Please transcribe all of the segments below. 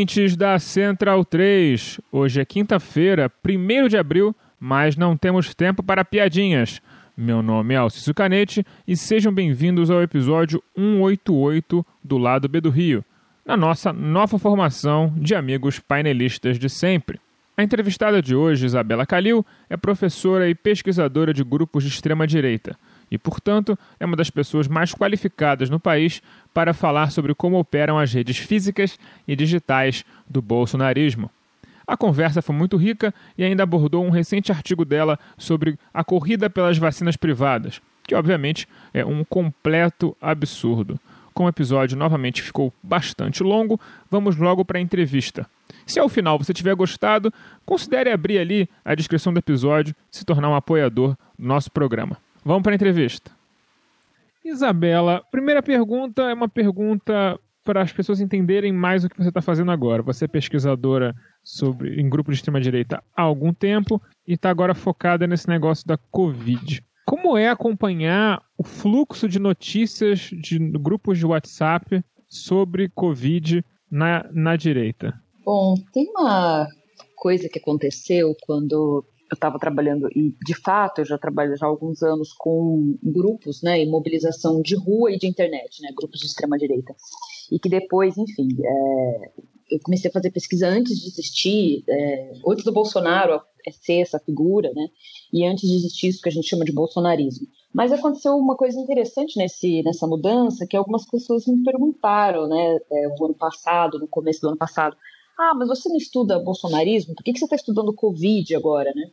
Ouvintes da Central 3. Hoje é quinta-feira, 1 de abril, mas não temos tempo para piadinhas. Meu nome é Alcício Canete e sejam bem-vindos ao episódio 188 do Lado B do Rio, na nossa nova formação de amigos painelistas de sempre. A entrevistada de hoje, Isabela Calil, é professora e pesquisadora de grupos de extrema-direita e, portanto, é uma das pessoas mais qualificadas no país para falar sobre como operam as redes físicas e digitais do bolsonarismo. A conversa foi muito rica e ainda abordou um recente artigo dela sobre a corrida pelas vacinas privadas, que obviamente é um completo absurdo. Como o episódio novamente ficou bastante longo, vamos logo para a entrevista. Se ao final você tiver gostado, considere abrir ali a descrição do episódio e se tornar um apoiador do nosso programa. Vamos para a entrevista. Isabela, primeira pergunta é uma pergunta para as pessoas entenderem mais o que você está fazendo agora. Você é pesquisadora sobre, em grupo de extrema-direita há algum tempo e está agora focada nesse negócio da Covid. Como é acompanhar o fluxo de notícias de grupos de WhatsApp sobre Covid na, na direita? Bom, tem uma coisa que aconteceu quando eu estava trabalhando, e de fato eu já trabalho já há alguns anos com grupos, né, e mobilização de rua e de internet, né, grupos de extrema-direita. E que depois, enfim, é, eu comecei a fazer pesquisa antes de existir, é, antes do Bolsonaro ser essa figura, né, e antes de existir isso que a gente chama de bolsonarismo. Mas aconteceu uma coisa interessante nesse, nessa mudança, que algumas pessoas me perguntaram, né, é, ano passado, no começo do ano passado, ah, mas você não estuda bolsonarismo? Por que, que você está estudando Covid agora, né?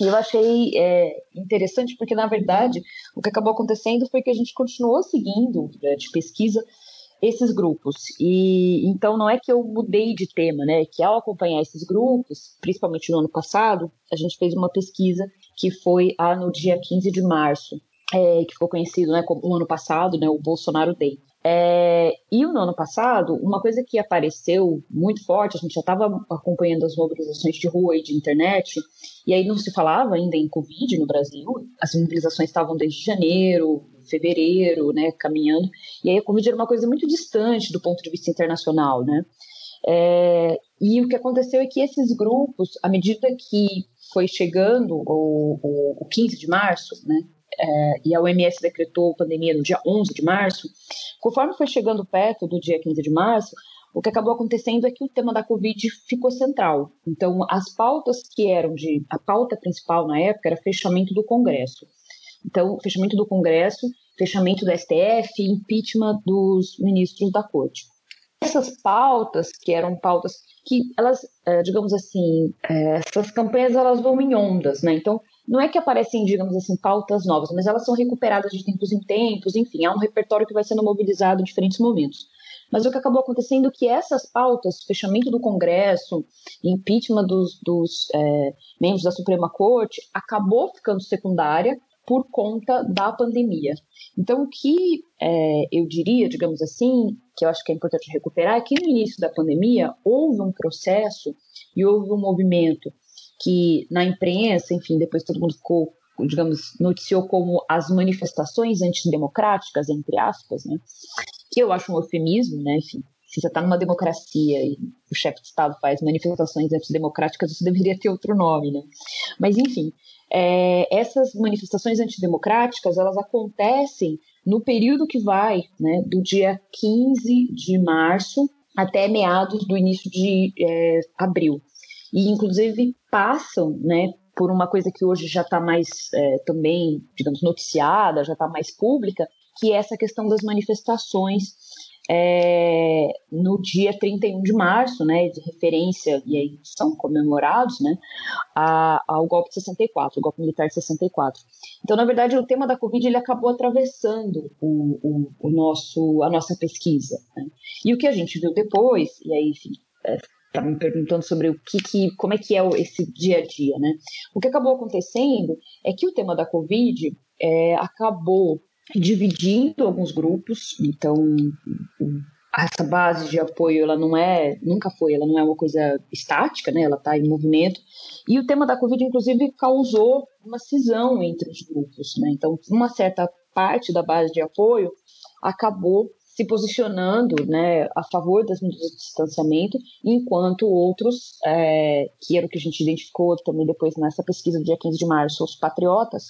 E eu achei é, interessante porque, na verdade, o que acabou acontecendo foi que a gente continuou seguindo né, de pesquisa esses grupos. E então não é que eu mudei de tema, né? Que ao acompanhar esses grupos, principalmente no ano passado, a gente fez uma pesquisa que foi ah, no dia 15 de março, é, que ficou conhecido né, como o ano passado, né, o Bolsonaro Day. É, e no ano passado, uma coisa que apareceu muito forte, a gente já estava acompanhando as mobilizações de rua e de internet, e aí não se falava ainda em Covid no Brasil, as mobilizações estavam desde janeiro, fevereiro, né, caminhando, e aí a Covid era uma coisa muito distante do ponto de vista internacional, né. É, e o que aconteceu é que esses grupos, à medida que foi chegando o, o, o 15 de março, né, é, e a OMS decretou pandemia no dia 11 de março, conforme foi chegando perto do dia 15 de março, o que acabou acontecendo é que o tema da Covid ficou central. Então, as pautas que eram de. A pauta principal na época era fechamento do Congresso. Então, fechamento do Congresso, fechamento do STF, impeachment dos ministros da Corte. Essas pautas, que eram pautas que elas, é, digamos assim, é, essas campanhas elas vão em ondas, né? Então, não é que aparecem, digamos assim, pautas novas, mas elas são recuperadas de tempos em tempos, enfim, há um repertório que vai sendo mobilizado em diferentes momentos. Mas o que acabou acontecendo é que essas pautas, fechamento do Congresso, impeachment dos, dos é, membros da Suprema Corte, acabou ficando secundária por conta da pandemia. Então, o que é, eu diria, digamos assim, que eu acho que é importante recuperar, é que no início da pandemia houve um processo e houve um movimento que na imprensa, enfim, depois todo mundo ficou, digamos, noticiou como as manifestações antidemocráticas, entre aspas, né? Que eu acho um eufemismo, né? Enfim, se você está numa democracia e o chefe de Estado faz manifestações antidemocráticas, isso deveria ter outro nome, né? Mas, enfim, é, essas manifestações antidemocráticas, elas acontecem no período que vai, né, do dia 15 de março até meados do início de é, abril. E inclusive passam, né, por uma coisa que hoje já está mais é, também, digamos, noticiada, já está mais pública, que é essa questão das manifestações é, no dia 31 de março, né, de referência, e aí são comemorados, né, a, ao golpe de 64, o golpe militar de 64. Então, na verdade, o tema da Covid ele acabou atravessando o, o, o nosso, a nossa pesquisa. Né? E o que a gente viu depois, e aí, enfim, é, tá me perguntando sobre o que, que, como é que é esse dia a dia, né? O que acabou acontecendo é que o tema da Covid é, acabou dividindo alguns grupos, então essa base de apoio ela não é nunca foi ela não é uma coisa estática né? Ela está em movimento. E o tema da covid inclusive causou uma cisão entre os grupos né? Então uma certa parte da base de apoio acabou se posicionando né, a favor das medidas de distanciamento, enquanto outros, é, que era o que a gente identificou também depois nessa pesquisa do dia 15 de março, os patriotas,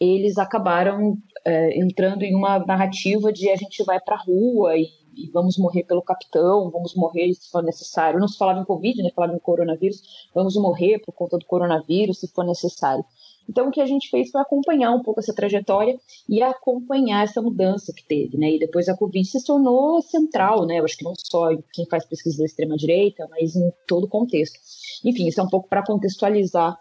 eles acabaram é, entrando em uma narrativa de a gente vai para a rua e, e, vamos morrer pelo capitão, vamos morrer se for necessário. Não se falava em Covid, né, falava em coronavírus, vamos morrer por conta do coronavírus se for necessário. Então, o que a gente fez foi acompanhar um pouco essa trajetória e acompanhar essa mudança que teve, né? E depois a Covid se tornou central, né? Eu acho que não só quem faz pesquisa da extrema-direita, mas em todo o contexto. Enfim, isso é um pouco para contextualizar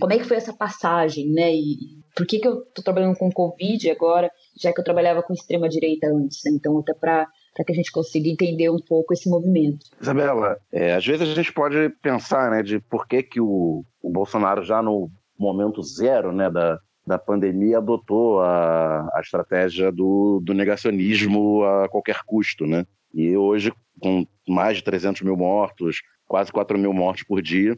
como é que foi essa passagem, né? E por que, que eu estou trabalhando com Covid agora, já que eu trabalhava com extrema-direita antes, né? Então, até para para que a gente consiga entender um pouco esse movimento. Isabela, é, às vezes a gente pode pensar né, de por que, que o, o Bolsonaro já no momento zero né, da, da pandemia, adotou a, a estratégia do, do negacionismo a qualquer custo. Né? E hoje, com mais de 300 mil mortos, quase 4 mil mortes por dia,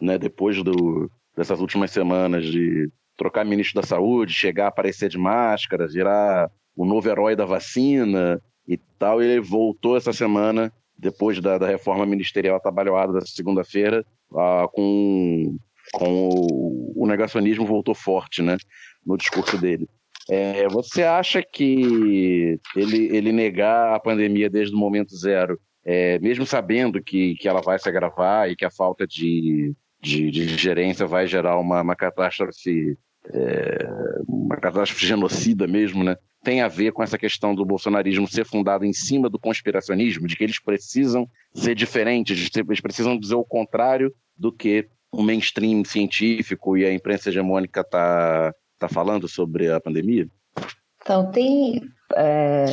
né, depois do, dessas últimas semanas de trocar ministro da saúde, chegar a aparecer de máscara, virar o novo herói da vacina e tal, ele voltou essa semana, depois da, da reforma ministerial atabalhoada da segunda-feira, uh, com com o, o negacionismo voltou forte, né, no discurso dele. É, você acha que ele, ele negar a pandemia desde o momento zero, é, mesmo sabendo que, que ela vai se agravar e que a falta de, de, de gerência vai gerar uma, uma catástrofe, é, uma catástrofe genocida mesmo, né? Tem a ver com essa questão do bolsonarismo ser fundado em cima do conspiracionismo, de que eles precisam ser diferentes, eles precisam dizer o contrário do que o mainstream científico e a imprensa hegemônica está tá falando sobre a pandemia? Então, tem. É,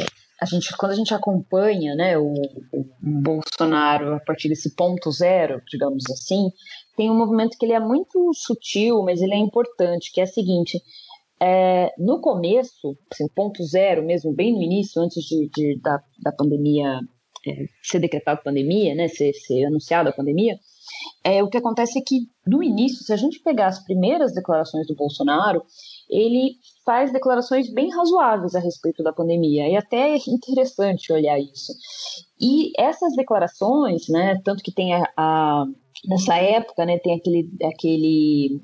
a gente, quando a gente acompanha né, o, o, Bolsonaro a partir desse ponto zero, digamos assim, tem um movimento que ele é muito sutil, mas ele é importante, que é o seguinte. É, no começo, assim, ponto zero mesmo, bem no início, antes de, de da, da pandemia é, ser decretada pandemia, né, ser, ser anunciada a pandemia, é, o que acontece é que, no início, se a gente pegar as primeiras declarações do Bolsonaro, ele faz declarações bem razoáveis a respeito da pandemia, e até é interessante olhar isso. E essas declarações, né, tanto que tem a, a nessa época, né, tem aquele, aquele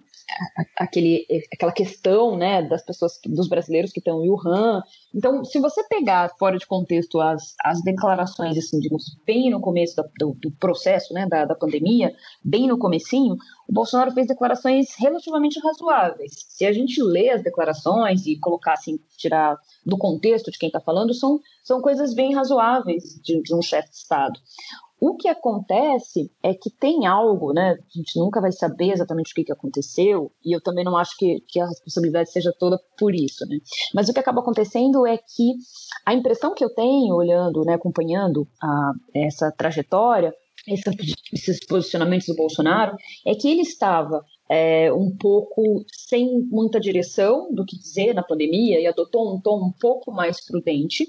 aquele, aquela questão né, das pessoas, dos brasileiros que estão em Wuhan. Então, se você pegar fora de contexto as, as declarações, assim, digamos, bem no começo do, do processo né, da, da pandemia, bem no comecinho, o Bolsonaro fez declarações relativamente razoáveis. Se a gente lê as declarações e colocar assim, tirar do contexto de quem está falando, são, são coisas bem razoáveis de, de um chefe de Estado. O que acontece é que tem algo, né? A gente nunca vai saber exatamente o que, que aconteceu, e eu também não acho que, que a responsabilidade seja toda por isso, né? Mas o que acaba acontecendo é que a impressão que eu tenho, olhando, né, acompanhando a, essa trajetória, esses posicionamentos do Bolsonaro, é que ele estava é, um pouco sem muita direção do que dizer na pandemia e adotou um tom um pouco mais prudente.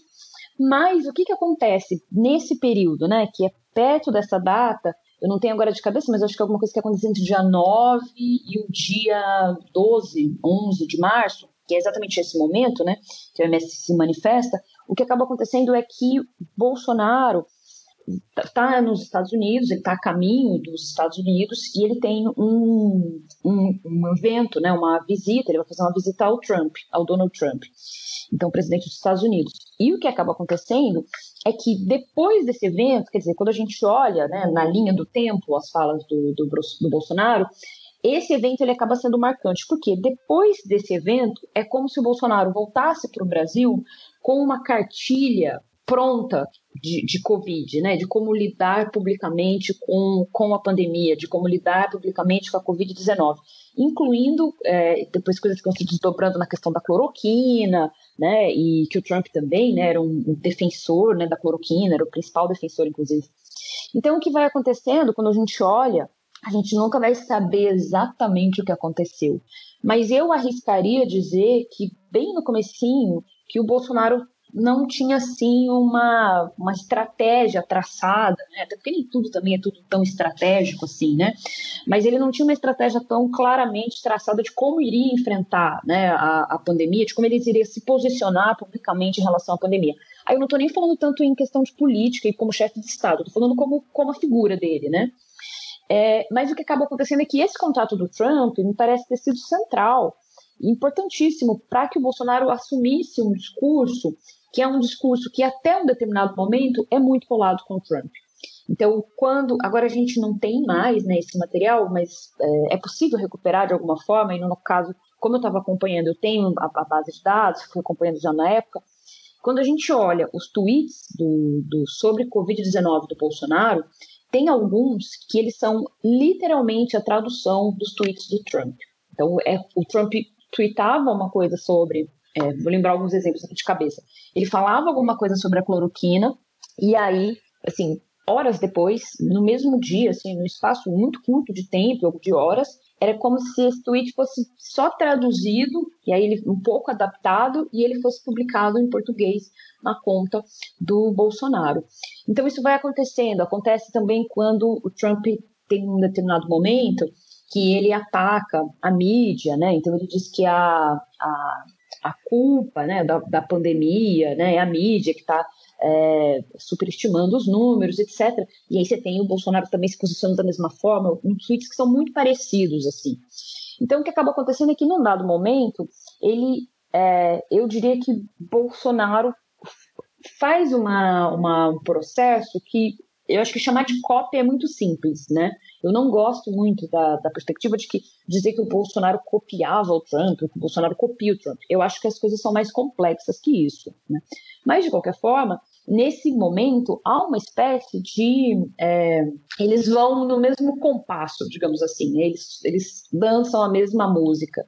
Mas o que, que acontece nesse período, né, que é perto dessa data, eu não tenho agora de cabeça, mas acho que é alguma coisa que aconteceu entre o dia 9 e o dia 12, 11 de março, que é exatamente esse momento, né, que o MS se manifesta, o que acaba acontecendo é que Bolsonaro está nos Estados Unidos, ele está a caminho dos Estados Unidos e ele tem um, um, um evento, né, uma visita, ele vai fazer uma visita ao Trump, ao Donald Trump, então presidente dos Estados Unidos. E o que acaba acontecendo é que depois desse evento, quer dizer, quando a gente olha né, na linha do tempo as falas do, do, do Bolsonaro, esse evento ele acaba sendo marcante, porque depois desse evento é como se o Bolsonaro voltasse para o Brasil com uma cartilha pronta de, de Covid, né? De como lidar publicamente com, com a pandemia, de como lidar publicamente com a Covid-19, incluindo é, depois coisas que estão se desdobrando na questão da cloroquina, né? E que o Trump também né, era um, defensor né, da cloroquina, era o principal defensor, inclusive. Então, o que vai acontecendo quando a gente olha a gente nunca vai saber exatamente o que aconteceu. Mas eu arriscaria dizer que bem no comecinho que o Bolsonaro não tinha assim uma, uma estratégia traçada, né? até porque nem tudo também é tudo tão estratégico assim, né? Mas ele não tinha uma estratégia tão claramente traçada de como iria enfrentar né, a, a pandemia, de como ele iria se posicionar publicamente em relação à pandemia. Aí eu não estou nem falando tanto em questão de política e como chefe de Estado, estou falando como, como a figura dele, né? É, mas o que acaba acontecendo é que esse contato do Trump me parece ter sido central, importantíssimo, para que o Bolsonaro assumisse um discurso que é um discurso que até um determinado momento é muito colado com o Trump. Então, quando agora a gente não tem mais né, esse material, mas é, é possível recuperar de alguma forma, e no caso, como eu estava acompanhando, eu tenho a, a, base de dados, fui acompanhando já na época, quando a gente olha os tweets do, do sobre Covid-19 do Bolsonaro, tem alguns que eles são literalmente a tradução dos tweets do Trump. Então, é, o Trump tweetava uma coisa sobre, é, vou lembrar alguns exemplos aqui de cabeça. Ele falava alguma coisa sobre a cloroquina, e aí, assim, horas depois, no mesmo dia, assim, no espaço muito curto de tempo, de horas, era como se esse tweet fosse só traduzido, e aí ele um pouco adaptado, e ele fosse publicado em português na conta do Bolsonaro. Então isso vai acontecendo. Acontece também quando o Trump tem um determinado momento que ele ataca a mídia, né? Então ele diz que a, a, a culpa né, da, da pandemia né, a mídia que está é, superestimando os números, etc. E aí você tem o Bolsonaro também se posicionando da mesma forma, em tweets que são muito parecidos, assim. Então, o que acaba acontecendo é que, num dado momento, ele, é, eu diria que Bolsonaro faz uma, uma, um processo que eu acho que chamar de cópia é muito simples, né? Eu não gosto muito da, da perspectiva de que dizer que o Bolsonaro copiava o Trump, que o Bolsonaro copia o Trump. Eu acho que as coisas são mais complexas que isso. Né? Mas, de qualquer forma, nesse momento há uma espécie de. É, eles vão no mesmo compasso, digamos assim, eles, eles dançam a mesma música.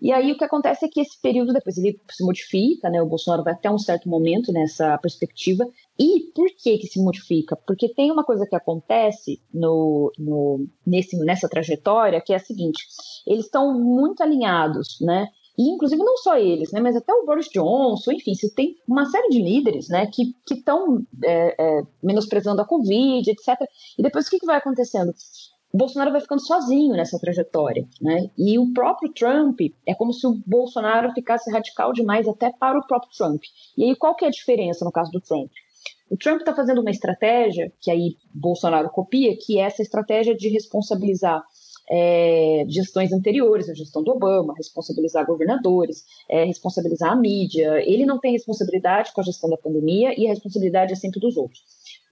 E aí o que acontece é que esse período depois ele se modifica, né? O Bolsonaro vai até um certo momento nessa perspectiva. E por que que se modifica? Porque tem uma coisa que acontece no, no, nesse, nessa trajetória que é a seguinte: eles estão muito alinhados, né? E, inclusive, não só eles, né, mas até o Boris Johnson, enfim, você tem uma série de líderes né, que estão é, é, menosprezando a Covid, etc. E depois o que, que vai acontecendo? O Bolsonaro vai ficando sozinho nessa trajetória, né? E o próprio Trump é como se o Bolsonaro ficasse radical demais até para o próprio Trump. E aí qual que é a diferença no caso do Trump? O Trump está fazendo uma estratégia que aí Bolsonaro copia, que é essa estratégia de responsabilizar é, gestões anteriores, a gestão do Obama, responsabilizar governadores, é, responsabilizar a mídia. Ele não tem responsabilidade com a gestão da pandemia e a responsabilidade é sempre dos outros.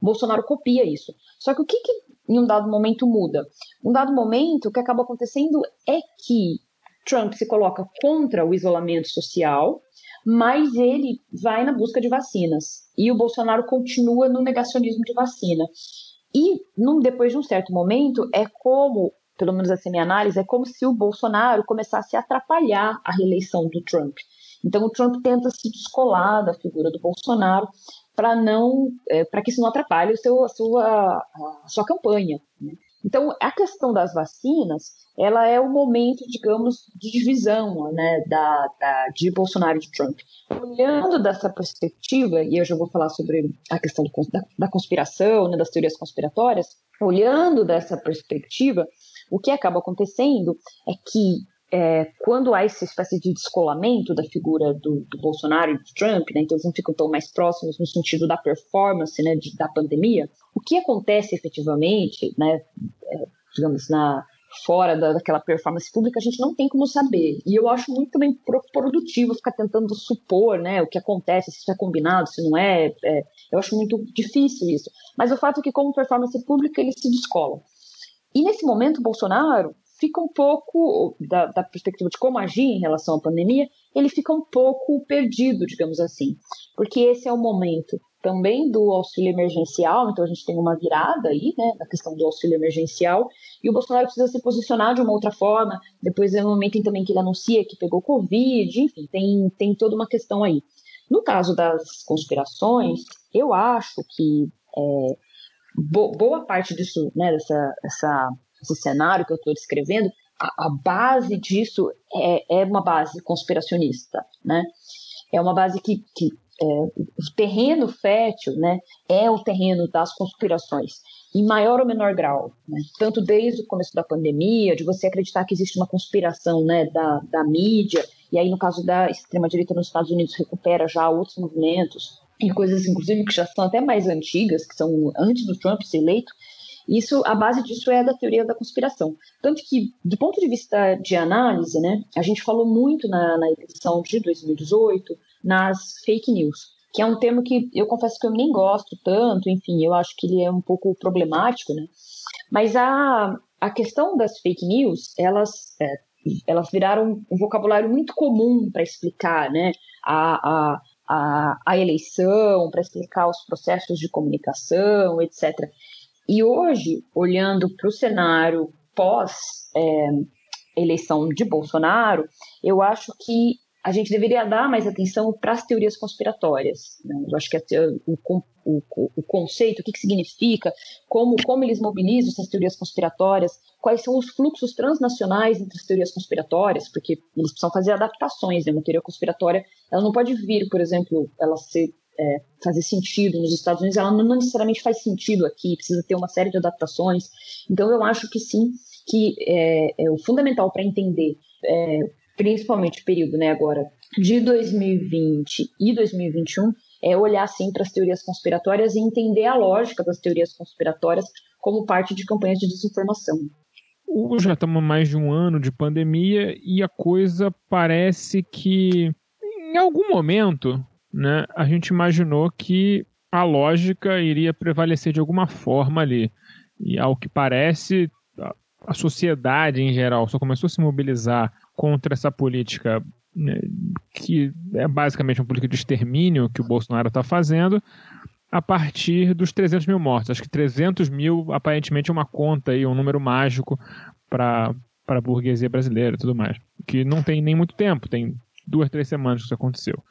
Bolsonaro copia isso. Só que o que, que em um dado momento muda? Um dado momento, o que acaba acontecendo é que Trump se coloca contra o isolamento social, mas ele vai na busca de vacinas. E o Bolsonaro continua no negacionismo de vacina. E num, depois de um certo momento, é como, pelo menos essa é minha análise, é como se o Bolsonaro começasse a atrapalhar a reeleição do Trump. Então o Trump tenta se descolar da figura do Bolsonaro para não é, para que isso não atrapalhe o seu, a, sua, a sua campanha. Né? Então, a questão das vacinas, ela é o momento, digamos, de divisão né, da, da, de Bolsonaro e de Trump. Olhando dessa perspectiva, e eu já vou falar sobre a questão do, da, da, conspiração, né, das teorias conspiratórias, olhando dessa perspectiva, o que acaba acontecendo é que é, quando há essa espécie de descolamento da figura do, do Bolsonaro e do Trump, né, então eles não ficam tão mais próximos no sentido da performance né, de, da pandemia, o que acontece efetivamente, né, é, digamos, na, fora da, daquela performance pública, a gente não tem como saber. E eu acho muito também produtivo ficar tentando supor né, o que acontece, se isso é combinado, se não é, é. Eu acho muito difícil isso. Mas o fato é que, como performance pública, eles se descolam. E nesse momento, Bolsonaro fica um pouco, da, da, perspectiva de como agir em relação à pandemia, ele fica um pouco perdido, digamos assim, porque esse é o momento também do auxílio emergencial, então a gente tem uma virada aí, né, na questão do auxílio emergencial, e o Bolsonaro precisa se posicionar de uma outra forma, depois é o momento também que ele anuncia que pegou Covid, enfim, tem, tem toda uma questão aí. No caso das conspirações, eu acho que é, bo boa parte disso, né, dessa, essa esse cenário que eu estou descrevendo, a, a, base disso é, é uma base conspiracionista, né? É uma base que, que é, o terreno fértil, né, é o terreno das conspirações, em maior ou menor grau, né? tanto desde o começo da pandemia, de você acreditar que existe uma conspiração, né, da, da mídia, e aí no caso da extrema direita nos Estados Unidos recupera já outros movimentos e coisas inclusive que já são até mais antigas, que são antes do Trump ser eleito, isso, a base disso é da teoria da conspiração. Tanto que, do ponto de vista de análise, né, a gente falou muito na, na edição de 2018 nas fake news, que é um termo que eu confesso que eu nem gosto tanto, enfim, eu acho que ele é um pouco problemático, né? Mas a, a questão das fake news, elas, é, elas viraram um vocabulário muito comum para explicar, né? A, a, a, a eleição, para explicar os processos de comunicação, etc. E hoje, olhando para o cenário pós-eleição é, de Bolsonaro, eu acho que a gente deveria dar mais atenção para as teorias conspiratórias. Né? Eu acho que o, o, o, conceito, o que, que significa, como, como eles mobilizam essas teorias conspiratórias, quais são os fluxos transnacionais entre as teorias conspiratórias, porque eles precisam fazer adaptações. Né? Uma teoria conspiratória ela não pode vir, por exemplo, ela ser é, fazer sentido nos Estados Unidos, ela não necessariamente faz sentido aqui, precisa ter uma série de adaptações. Então, eu acho que sim, que é, é o fundamental para entender, é, principalmente o período né, agora de 2020 e 2021, é olhar sim para as teorias conspiratórias e entender a lógica das teorias conspiratórias como parte de campanhas de desinformação. Já estamos mais de um ano de pandemia e a coisa parece que, em algum momento, né, a gente imaginou que a lógica iria prevalecer de alguma forma ali. E ao que parece, a sociedade em geral só começou a se mobilizar contra essa política né, que é basicamente uma política de extermínio que o Bolsonaro está fazendo a partir dos 300 mil mortos. Acho que 300 mil aparentemente é uma conta aí, um número mágico para a burguesia brasileira e tudo mais. Que não tem nem muito tempo, tem duas, três semanas que isso aconteceu.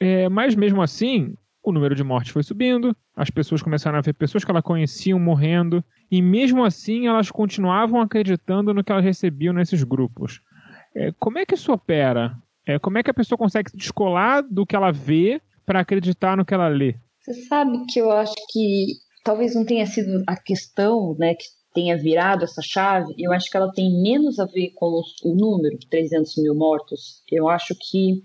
É, mas mesmo assim, o número de mortes foi subindo, as pessoas começaram a ver pessoas que elas conheciam morrendo, e mesmo assim elas continuavam acreditando no que elas recebiam nesses grupos. É, como é que isso opera? É, como é que a pessoa consegue se descolar do que ela vê para acreditar no que ela lê? Você sabe que eu acho que talvez não tenha sido a questão né, que tenha virado essa chave, eu acho que ela tem menos a ver com o número, 300 mil mortos. Eu acho que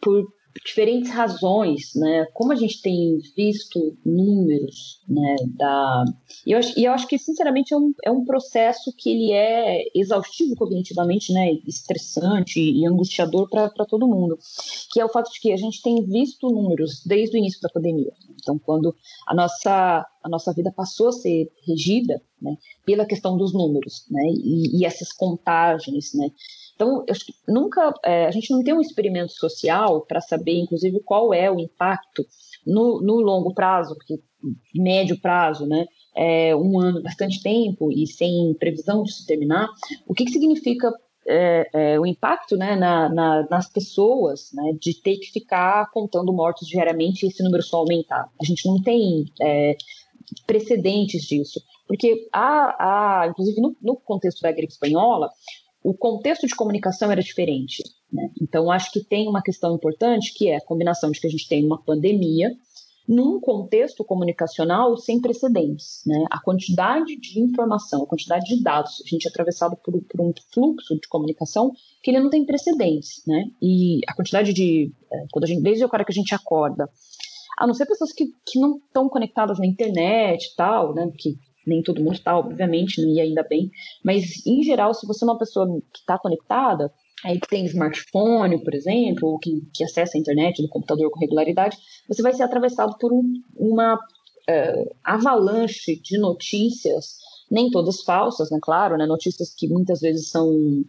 por diferentes razões, né? Como a gente tem visto números, né? Da e eu, acho, e eu acho que sinceramente é um, é um processo que ele é exaustivo cognitivamente, né? Estressante e angustiador para todo mundo, que é o fato de que a gente tem visto números desde o início da pandemia. Então, quando a nossa a nossa vida passou a ser regida, né? Pela questão dos números, né? E, e essas contagens, né? Então, eu nunca, é, a gente não tem um experimento social para saber, inclusive, qual é o impacto no, no longo prazo, porque médio prazo, né, é um ano, bastante tempo e sem previsão de se terminar, o que, que significa é, é, o impacto né, na, na, nas pessoas né, de ter que ficar contando mortos diariamente e esse número só aumentar. A gente não tem é, precedentes disso. Porque há, há inclusive no, no, contexto da gripe espanhola, o contexto de comunicação era diferente. Né? Então, acho que tem uma questão importante que é a combinação de que a gente tem uma pandemia, num contexto comunicacional sem precedentes. Né? A quantidade de informação, a quantidade de dados, a gente é atravessado por, por, um fluxo de comunicação que ele não tem precedentes. Né? E a quantidade de. É, quando a gente, desde o cara que a gente acorda, a não ser pessoas que, que não estão conectadas na internet e tal, né? que nem todo mundo está, obviamente, e ainda bem, mas em geral, se você é uma pessoa que está conectada, aí que tem smartphone, por exemplo, ou que, que acessa a internet do computador com regularidade, você vai ser atravessado por um, uma uh, avalanche de notícias, nem todas falsas, né? Claro, né? Notícias que muitas vezes são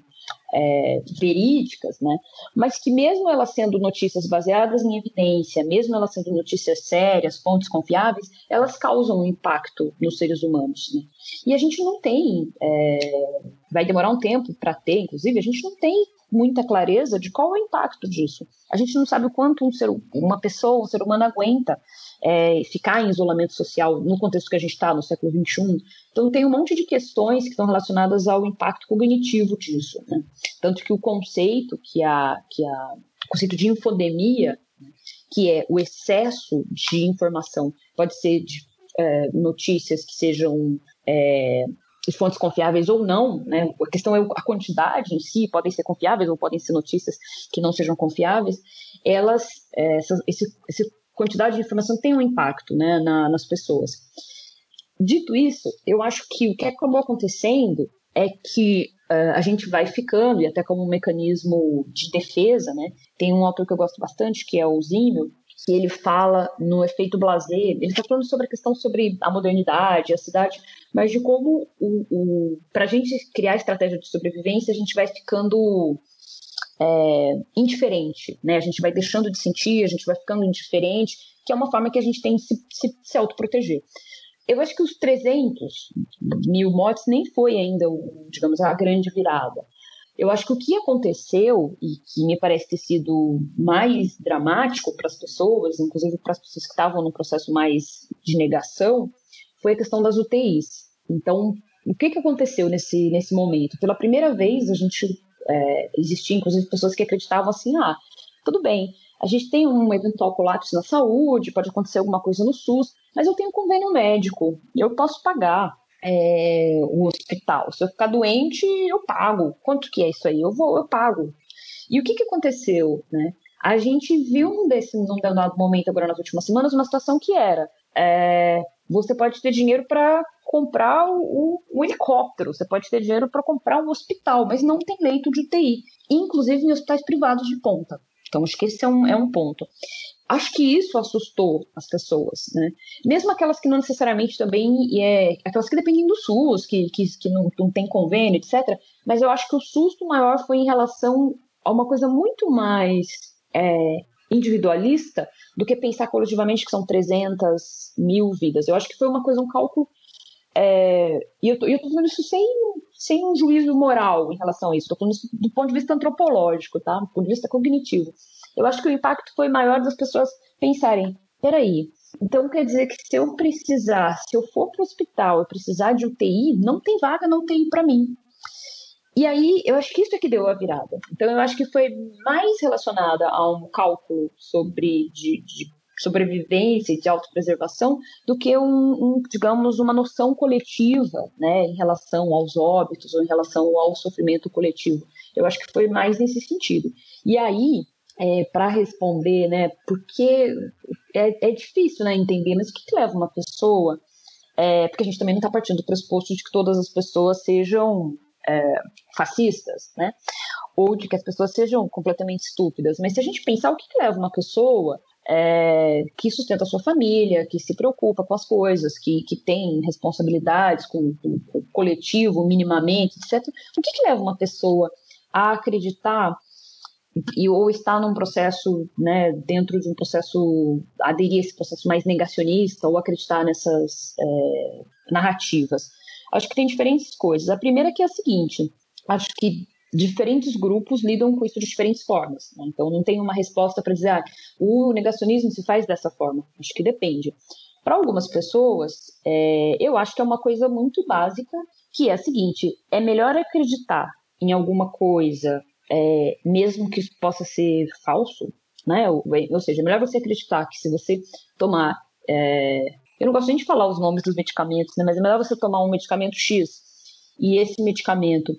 é, verídicas, né? Mas que mesmo elas sendo notícias baseadas em evidência, mesmo elas sendo notícias sérias, fontes confiáveis, elas causam um impacto nos seres humanos. Né? E a gente não tem, é, vai demorar um tempo para ter, inclusive, a gente não tem muita clareza de qual é o impacto disso. A gente não sabe o quanto um ser, uma pessoa, um ser humano aguenta é, ficar em isolamento social no contexto que a gente está, no século XXI. Então, tem um monte de questões que estão relacionadas ao impacto cognitivo disso. Né? Tanto que o conceito que a, que a o conceito de infodemia, que é o excesso de informação, pode ser de é, notícias que sejam é, fontes confiáveis ou não, né? A questão é a quantidade em si, podem ser confiáveis ou podem ser notícias que não sejam confiáveis. Elas, é, essa, esse, essa quantidade de informação tem um impacto, né, na, nas pessoas. Dito isso, eu acho que o que acabou acontecendo é que uh, a gente vai ficando, e até como um mecanismo de defesa, né? Tem um autor que eu gosto bastante, que é o Zimmel, que ele fala no efeito blazer, ele está falando sobre a questão sobre a modernidade, a cidade, mas de como o, o para a gente criar estratégia de sobrevivência, a gente vai ficando é, indiferente, né? A gente vai deixando de sentir, a gente vai ficando indiferente, que é uma forma que a gente tem de se, se, se autoproteger. Eu acho que os 300 mil mortes nem foi ainda, digamos, a grande virada. Eu acho que o que aconteceu, e que me parece ter sido mais dramático para as pessoas, inclusive para as pessoas que estavam no processo mais de negação, foi a questão das UTIs. Então, o que, que aconteceu nesse, nesse momento? Pela primeira vez, a gente é, existia, inclusive, pessoas que acreditavam assim: ah, tudo bem, a gente tem um eventual colapso na saúde, pode acontecer alguma coisa no SUS, mas eu tenho um convênio médico, eu posso pagar é, o hospital. Se eu ficar doente, eu pago. Quanto que é isso aí? Eu vou, eu pago. E o que, que aconteceu, né? A gente viu desse, num dado momento agora nas últimas semanas uma situação que era é, você pode ter dinheiro para comprar o, helicóptero, você pode ter dinheiro para comprar um hospital, mas não tem leito de UTI, inclusive em hospitais privados de ponta. Então, acho que esse é um, é um ponto. Acho que isso assustou as pessoas, né? Mesmo aquelas que não necessariamente também, é, aquelas que dependem do SUS, que, que, que não, não tem convênio, etc. Mas eu acho que o susto maior foi em relação a uma coisa muito mais é, individualista do que pensar coletivamente que são 300 mil vidas. Eu acho que foi uma coisa, um cálculo. É, e eu tô falando isso sem, sem um juízo moral em relação a isso, estou falando isso do ponto de vista antropológico, tá? do ponto de vista cognitivo eu acho que o impacto foi maior das pessoas pensarem: peraí, então quer dizer que se eu precisar, se eu for para o hospital e precisar de UTI, não tem vaga não tem para mim. E aí, eu acho que isso é que deu a virada. Então, eu acho que foi mais relacionada a um cálculo sobre de, de sobrevivência e de autopreservação do que um, um, digamos, uma noção coletiva, né, em relação aos óbitos ou em relação ao sofrimento coletivo. Eu acho que foi mais nesse sentido. E aí, é, para responder, né? Porque é, é difícil né, entender, mas o que, que leva uma pessoa. É, porque a gente também não está partindo do pressuposto de que todas as pessoas sejam é, fascistas, né? Ou de que as pessoas sejam completamente estúpidas. Mas se a gente pensar o que, que leva uma pessoa é, que sustenta a sua família, que se preocupa com as coisas, que, que tem responsabilidades com, com, com o coletivo minimamente, etc. O que, que leva uma pessoa a acreditar e ou está num processo, né, dentro de um processo, aderir a esse processo mais negacionista ou acreditar nessas é, narrativas. Acho que tem diferentes coisas. A primeira é que é a seguinte, acho que diferentes grupos lidam com isso de diferentes formas. Né? Então, não tem uma resposta para dizer, ah, o negacionismo se faz dessa forma. Acho que depende. Para algumas pessoas, é, eu acho que é uma coisa muito básica, que é a seguinte: é melhor acreditar em alguma coisa é, mesmo que possa ser falso, né? Ou, ou seja, é melhor você acreditar que se você tomar. É, eu não gosto nem de falar os nomes dos medicamentos, né? Mas é melhor você tomar um medicamento X e esse medicamento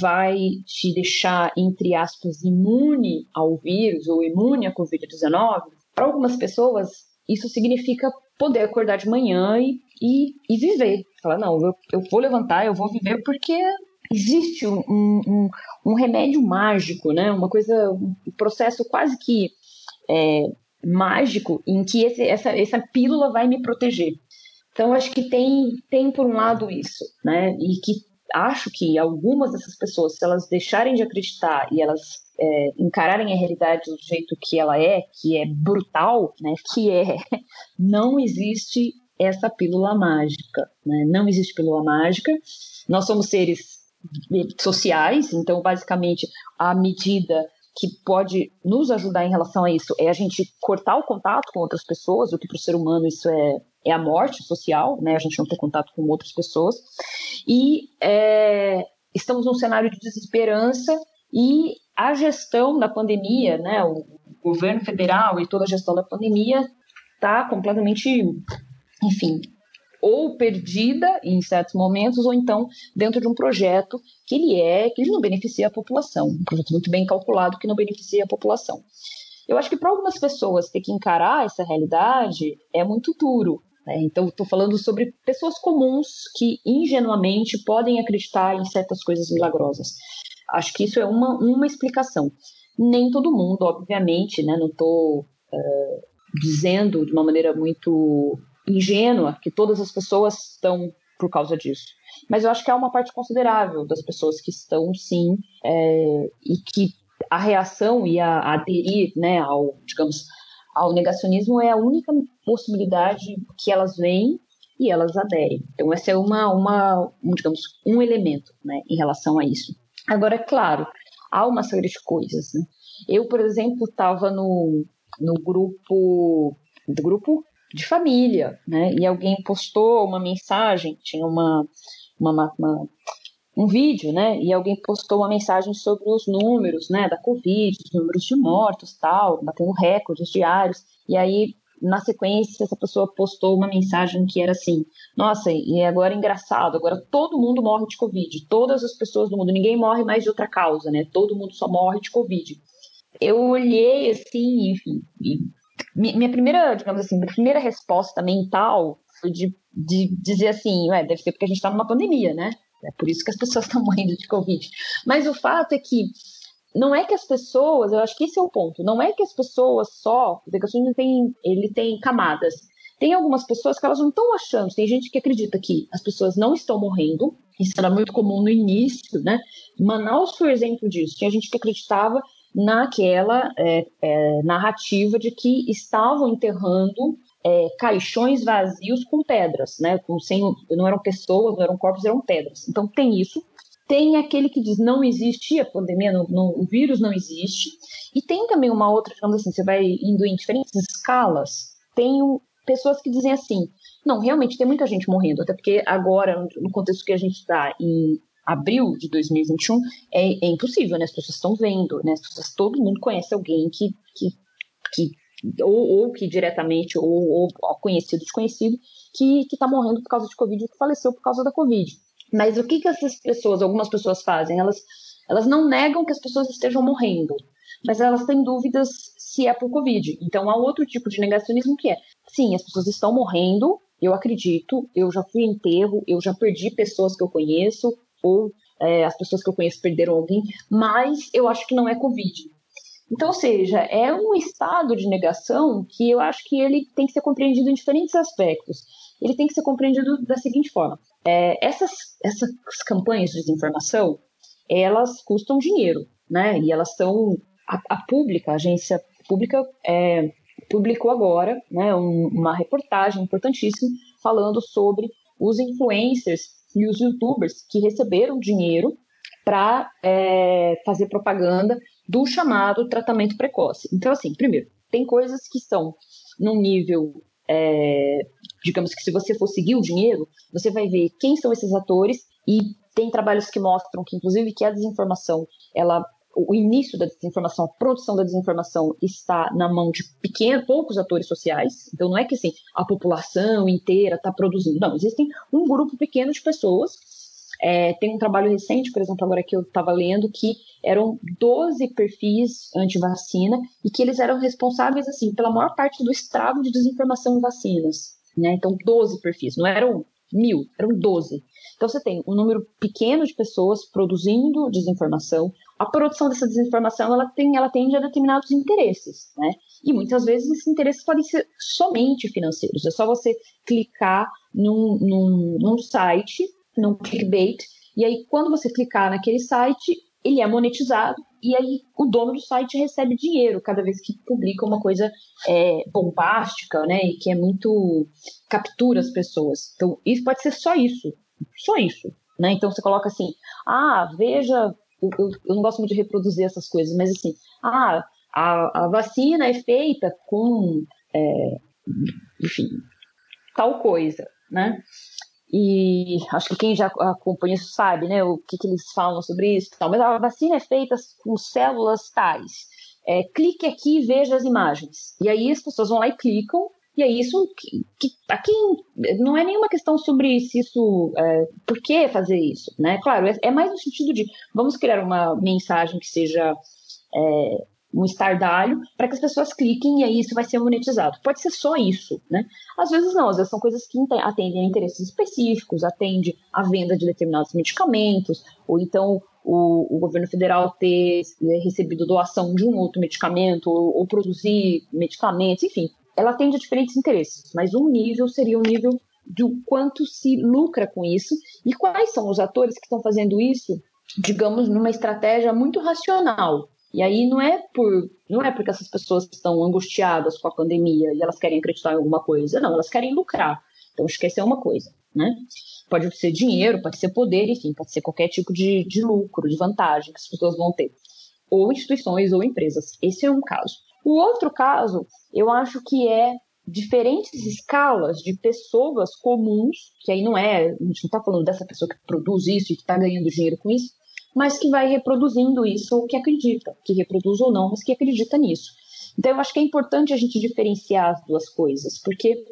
vai te deixar, entre aspas, imune ao vírus ou imune à Covid-19. Para algumas pessoas, isso significa poder acordar de manhã e, e, e viver. Falar, não, eu, eu vou levantar, eu vou viver porque existe um, um, um, remédio mágico, né? Uma coisa, um processo quase que é, mágico em que esse, essa, essa pílula vai me proteger. Então, acho que tem, tem por um lado isso, né? E que acho que algumas dessas pessoas, se elas deixarem de acreditar e elas é, encararem a realidade do jeito que ela é, que é brutal, né? Que é não existe essa pílula mágica, né? Não existe pílula mágica. Nós somos seres sociais, então basicamente a medida que pode nos ajudar em relação a isso é a gente cortar o contato com outras pessoas, o que para o ser humano isso é, é a morte social, né? A gente não ter contato com outras pessoas. E é, estamos num cenário de desesperança e a gestão da pandemia, né? O governo federal e toda a gestão da pandemia está completamente, enfim, ou perdida em certos momentos, ou então dentro de um projeto que ele é, que ele não beneficia a população, um projeto muito bem calculado que não beneficia a população. Eu acho que para algumas pessoas ter que encarar essa realidade é muito duro. Né? Então, estou falando sobre pessoas comuns que ingenuamente podem acreditar em certas coisas milagrosas. Acho que isso é uma, uma explicação. Nem todo mundo, obviamente, né? não estou uh, dizendo de uma maneira muito ingênua que todas as pessoas estão por causa disso. Mas eu acho que há uma parte considerável das pessoas que estão, sim, é, e que a reação e a, a aderir né, ao, digamos, ao negacionismo é a única possibilidade que elas veem e elas aderem. Então, esse é uma, uma um, digamos, um elemento né, em relação a isso. Agora, é claro, há uma série de coisas. Né? Eu, por exemplo, estava no, no grupo do grupo de família, né? E alguém postou uma mensagem, tinha uma, uma, uma, um vídeo, né? E alguém postou uma mensagem sobre os números, né? Da Covid, os números de mortos, tal, batendo recordes diários. E aí, na sequência, essa pessoa postou uma mensagem que era assim: Nossa, e agora é engraçado, agora todo mundo morre de Covid, todas as pessoas do mundo, ninguém morre mais de outra causa, né? Todo mundo só morre de Covid. Eu olhei assim, enfim, e minha primeira, digamos assim, minha primeira resposta mental foi de, de dizer assim, ué, deve ser porque a gente está numa pandemia, né? É por isso que as pessoas estão morrendo de Covid. Mas o fato é que não é que as pessoas, eu acho que esse é o ponto, não é que as pessoas só, o negacionismo tem, ele tem camadas. Tem algumas pessoas que elas não estão achando, tem gente que acredita que as pessoas não estão morrendo, isso era muito comum no início, né? Manaus foi exemplo disso. Tinha gente que acreditava naquela é, é, narrativa de que estavam enterrando é, caixões vazios com pedras, né? Com, sem, não eram pessoas, não eram corpos, eram pedras. Então tem isso. Tem aquele que diz não existe a pandemia, não, não, o vírus não existe. E tem também uma outra, digamos assim, você vai indo em diferentes escalas. Tem pessoas que dizem assim, não, realmente tem muita gente morrendo, até porque agora, no contexto que a gente está em abril de 2021, é, é impossível, né? As pessoas estão vendo, né? As pessoas, todo mundo conhece alguém que, que, que ou, ou que diretamente, ou, ou conhecido, desconhecido, que está morrendo por causa de Covid ou que faleceu por causa da Covid. Mas o que, que essas pessoas, algumas pessoas fazem? Elas, elas não negam que as pessoas estejam morrendo, mas elas têm dúvidas se é por Covid. Então há outro tipo de negacionismo que é, sim, as pessoas estão morrendo, eu acredito, eu já fui enterro, eu já perdi pessoas que eu conheço, ou é, as pessoas que eu conheço perderam alguém, mas eu acho que não é Covid. Então, ou seja, é um estado de negação que eu acho que ele tem que ser compreendido em diferentes aspectos. Ele tem que ser compreendido da seguinte forma: é, essas, essas campanhas de desinformação, elas custam dinheiro, né? E elas são a, a pública, a agência pública é, publicou agora, né, um, uma reportagem importantíssima falando sobre os influencers e os youtubers que receberam dinheiro para é, fazer propaganda do chamado tratamento precoce. Então, assim, primeiro, tem coisas que são num nível, é, digamos que se você for seguir o dinheiro, você vai ver quem são esses atores e tem trabalhos que mostram que, inclusive, que a desinformação ela o início da desinformação, a produção da desinformação está na mão de pequenos, poucos atores sociais. Então não é que assim, a população inteira está produzindo. Não, existem um grupo pequeno de pessoas. É, tem um trabalho recente, por exemplo, agora que eu estava lendo, que eram 12 perfis anti-vacina e que eles eram responsáveis assim pela maior parte do estrago de desinformação em vacinas. Né? Então, 12 perfis, não eram mil, eram 12. Então você tem um número pequeno de pessoas produzindo desinformação. A produção dessa desinformação ela tem, ela tende a determinados interesses, né? E muitas vezes esses interesses podem ser somente financeiros. É só você clicar num, num, num site, num clickbait, e aí quando você clicar naquele site, ele é monetizado e aí o dono do site recebe dinheiro cada vez que publica uma coisa é, bombástica, né, e que é muito captura as pessoas. Então isso pode ser só isso, só isso, né? Então você coloca assim, ah, veja, eu, eu, eu não gosto muito de reproduzir essas coisas, mas assim, ah, a, a vacina é feita com, é, enfim, tal coisa, né? E acho que quem já acompanha isso sabe, né, o que, que eles falam sobre isso. Tal. Mas a vacina é feita com células tais. É, clique aqui e veja as imagens. E aí as pessoas vão lá e clicam e é isso que, que aqui não é nenhuma questão sobre se isso, é, por que fazer isso, né? Claro, é, é, mais no sentido de vamos criar uma mensagem que seja é, um estardalho para que as pessoas cliquem e aí isso vai ser monetizado. Pode ser só isso, né? Às vezes não, às vezes são coisas que atendem a interesses específicos, atende a venda de determinados medicamentos, ou então o, o, governo federal ter é, recebido doação de um outro medicamento, ou, ou, produzir medicamentos, enfim, ela atende a diferentes interesses, mas um nível seria o um nível de quanto se lucra com isso e quais são os atores que estão fazendo isso, digamos, numa estratégia muito racional. E aí não é por não é porque essas pessoas estão angustiadas com a pandemia e elas querem acreditar em alguma coisa, não, elas querem lucrar. Então esquecer uma coisa, né? Pode ser dinheiro, pode ser poder, enfim, pode ser qualquer tipo de, de lucro, de vantagem que as pessoas vão ter. Ou instituições ou empresas. Esse é um caso. O outro caso, eu acho que é diferentes escalas de pessoas comuns, que aí não é, a gente não está falando dessa pessoa que produz isso e que está ganhando dinheiro com isso, mas que vai reproduzindo isso que acredita, que reproduz ou não, mas que acredita nisso. Então eu acho que é importante a gente diferenciar as duas coisas, porque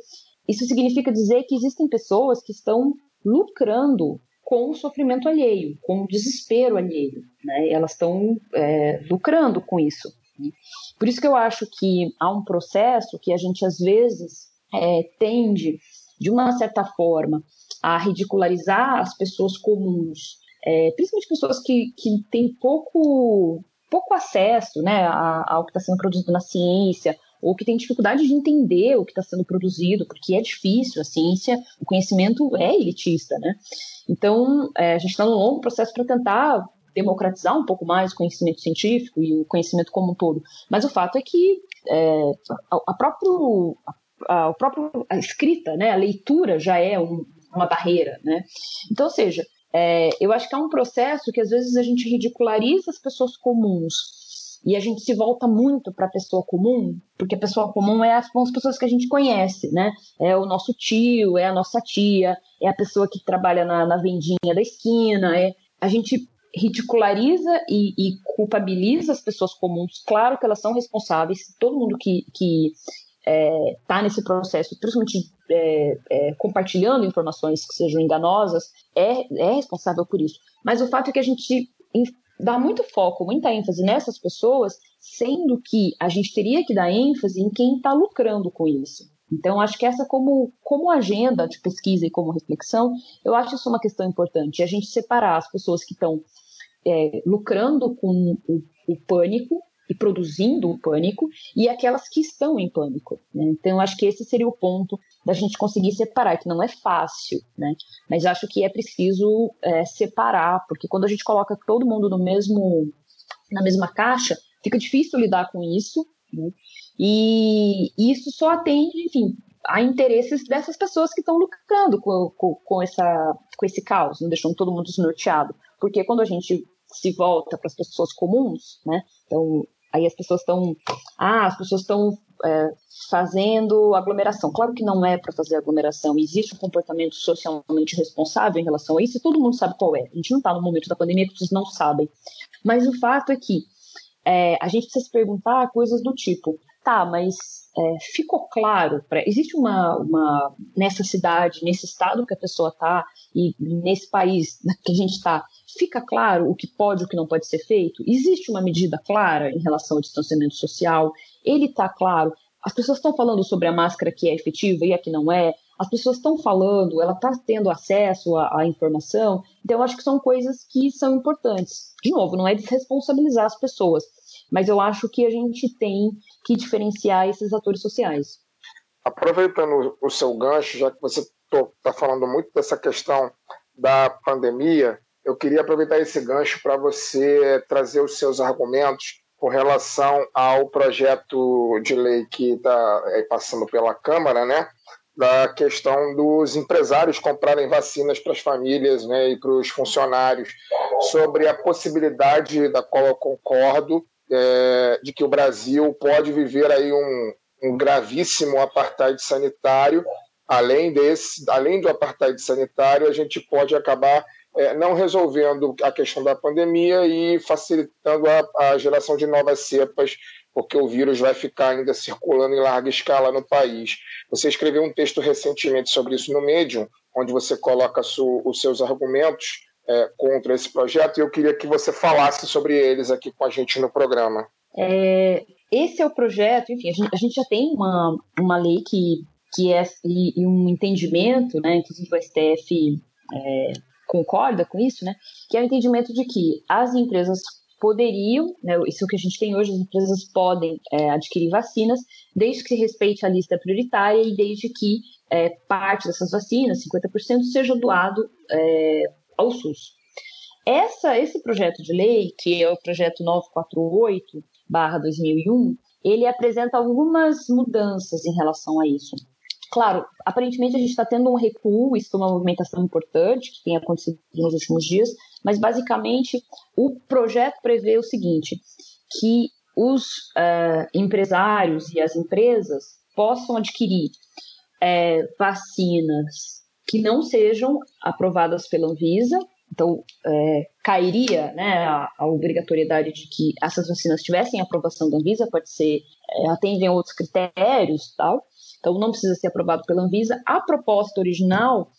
isso significa dizer que existem pessoas que estão lucrando com o sofrimento alheio, com o desespero alheio, né? Elas estão é, lucrando com isso. Por isso que eu acho que há um processo que a gente às vezes é, tende, de uma certa forma, a ridicularizar as pessoas comuns, é, principalmente pessoas que, que têm pouco, pouco acesso né, ao que está sendo produzido na ciência, ou que têm dificuldade de entender o que está sendo produzido, porque é difícil, a ciência, o conhecimento é elitista, né? Então, é, a gente está num longo processo para tentar democratizar um pouco mais o conhecimento científico e o conhecimento como um todo. Mas o fato é que é, a, a, próprio, a, a, próprio, a escrita, né, a leitura já é um, uma barreira. Né? Então, ou seja, é, eu acho que é um processo que às vezes a gente ridiculariza as pessoas comuns e a gente se volta muito para a pessoa comum, porque a pessoa comum é as, as pessoas que a gente conhece, né? É o nosso tio, é a nossa tia, é a pessoa que trabalha na, na vendinha da esquina, é a gente ridiculariza e, e, culpabiliza as pessoas comuns. Claro que elas são responsáveis, todo mundo que está é, nesse processo, principalmente é, é, compartilhando informações que sejam enganosas, é, é responsável por isso. Mas o fato é que a gente dá muito foco, muita ênfase nessas pessoas, sendo que a gente teria que dar ênfase em quem está lucrando com isso. Então, acho que essa, como, como agenda de pesquisa e como reflexão, eu acho isso uma questão importante. A gente separar as pessoas que estão é, lucrando com o, o, pânico e produzindo o pânico e aquelas que estão em pânico. Né? Então, acho que esse seria o ponto da gente conseguir separar, que não é fácil, né? mas acho que é preciso é, separar, porque quando a gente coloca todo mundo no mesmo, na mesma caixa, fica difícil lidar com isso, né? e isso só atende, enfim, a interesses dessas pessoas que estão lucrando com, com, com, essa, com esse caos, não deixando todo mundo desnorteado. Porque quando a gente se volta para as pessoas comuns, né? Então, aí as pessoas estão. Ah, as pessoas estão é, fazendo aglomeração. Claro que não é para fazer aglomeração. Existe um comportamento socialmente responsável em relação a isso e todo mundo sabe qual é. A gente não está no momento da pandemia que vocês não sabem. Mas o fato é que é, a gente precisa se perguntar coisas do tipo, tá, mas é, ficou claro, pra, existe uma, uma, nessa cidade, nesse estado que a pessoa está e nesse país que a gente está, fica claro o que pode e o que não pode ser feito? Existe uma medida clara em relação ao distanciamento social? Ele está claro? As pessoas estão falando sobre a máscara que é efetiva e a que não é? As pessoas estão falando, ela está tendo acesso à, à informação? Então, eu acho que são coisas que são importantes. De novo, não é desresponsabilizar as pessoas, mas eu acho que a gente tem que diferenciar esses atores sociais. Aproveitando o seu gancho, já que você está falando muito dessa questão da pandemia, eu queria aproveitar esse gancho para você trazer os seus argumentos com relação ao projeto de lei que está é, passando pela Câmara, né? Da questão dos empresários comprarem vacinas para as famílias né, e para os funcionários, sobre a possibilidade, da qual eu concordo, é, de que o Brasil pode viver aí um, um gravíssimo apartheid sanitário. Além desse, além do apartheid sanitário, a gente pode acabar é, não resolvendo a questão da pandemia e facilitando a, a, geração de novas cepas, porque o vírus vai ficar ainda circulando em larga escala no país. Você escreveu um texto recentemente sobre isso no Medium, onde você coloca su, os seus argumentos é, contra esse projeto e eu queria que você falasse sobre eles aqui com a gente no programa. É, esse é o projeto, enfim, a gente, a gente, já tem uma, uma lei que, que é e, e um entendimento, né, inclusive o STF é, concorda com isso, né, que é o entendimento de que as empresas poderiam, né, isso é o que a gente tem hoje, as empresas podem é, adquirir vacinas, desde que se respeite a lista prioritária e desde que é, parte dessas vacinas, 50%, seja doado é, ao SUS. Essa, esse projeto de lei, que é o projeto 948/2001, ele apresenta algumas mudanças em relação a isso. Claro, aparentemente a gente está tendo um recuo, isso é uma movimentação importante que tem acontecido nos últimos dias, mas basicamente o projeto prevê o seguinte: que os uh, empresários e as empresas possam adquirir é, vacinas que não sejam aprovadas pela Anvisa. Então, é, cairia né, a, a, obrigatoriedade de que essas vacinas tivessem aprovação da Anvisa, pode ser, é, atendem outros critérios tal. Então, não precisa ser aprovado pela Anvisa. A proposta original,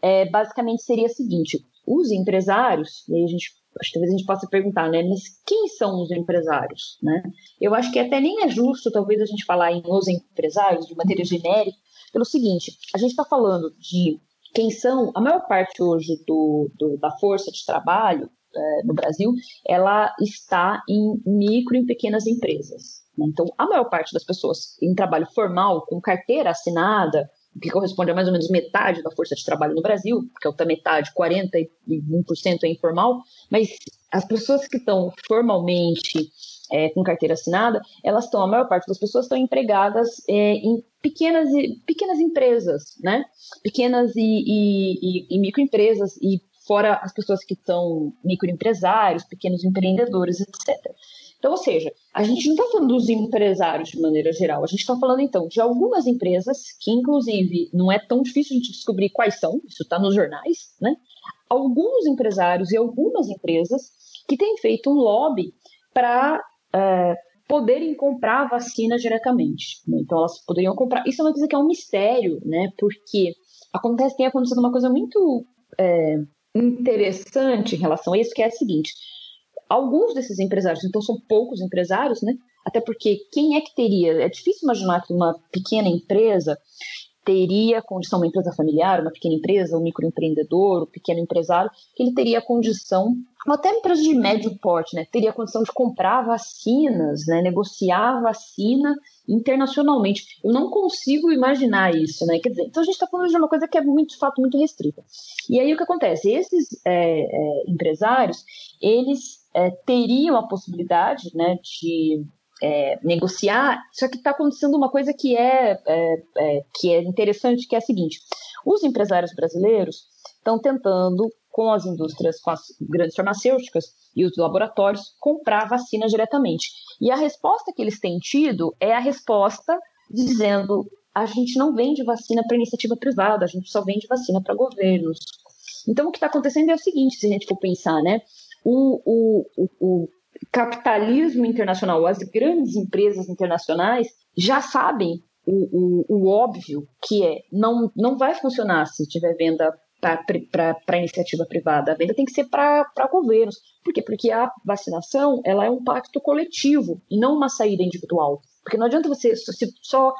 é, basicamente, seria a seguinte: os empresários, e aí a gente acho que talvez a gente possa perguntar, né? Mas quem são os empresários, né? Eu acho que até nem é justo, talvez, a gente falar em os empresários de maneira genérica, pelo seguinte: a gente está falando de quem são, a maior parte hoje do, do da força de trabalho é, no Brasil, ela está em micro e pequenas empresas. Né? Então, a maior parte das pessoas em trabalho formal, com carteira assinada, que corresponde a mais ou menos metade da força de trabalho no Brasil, porque é outra metade, 41% é informal, mas as pessoas que estão formalmente é, com carteira assinada, elas estão, a maior parte das pessoas estão empregadas é, em pequenas, pequenas empresas, né? Pequenas e, e, e, e microempresas, e fora as pessoas que são microempresários, pequenos empreendedores, etc. Então, ou seja, a gente não está falando dos empresários de maneira geral, a gente está falando então de algumas empresas que, inclusive, não é tão difícil a gente descobrir quais são, isso está nos jornais, né? Alguns empresários e algumas empresas que têm feito um lobby para é, poderem comprar a vacina diretamente. Né? Então, elas poderiam comprar. Isso é uma coisa que é um mistério, né? Porque acontece, tem acontecido uma coisa muito é, interessante em relação a isso, que é a seguinte: alguns desses empresários, então são poucos empresários, né? Até porque quem é que teria? É difícil imaginar que uma pequena empresa teria condição, uma empresa familiar, uma pequena empresa, um microempreendedor, um pequeno empresário, que ele teria condição, ou até empresa de médio porte, né, teria condição de comprar vacinas, né, negociar vacina internacionalmente. Eu não consigo imaginar isso, né? Quer dizer, então a gente está falando de uma coisa que é muito, de fato, muito restrita. E aí o que acontece? Esses é, é, empresários, eles é, teriam a possibilidade, né, de é, negociar, só que está acontecendo uma coisa que é, é, é, que é interessante, que é a seguinte: os empresários brasileiros estão tentando, com as indústrias, com as grandes farmacêuticas e os laboratórios, comprar vacina diretamente. E a resposta que eles têm tido é a resposta dizendo: a gente não vende vacina para iniciativa privada, a gente só vende vacina para governos. Então, o que está acontecendo é o seguinte: se a gente for pensar, né? O, o, o, capitalismo internacional, as grandes empresas internacionais já sabem o, o, o óbvio, que é não, não vai funcionar se tiver venda para iniciativa privada. A venda tem que ser para governos. Por quê? Porque a vacinação ela é um pacto coletivo e não uma saída individual. Porque não adianta você, se só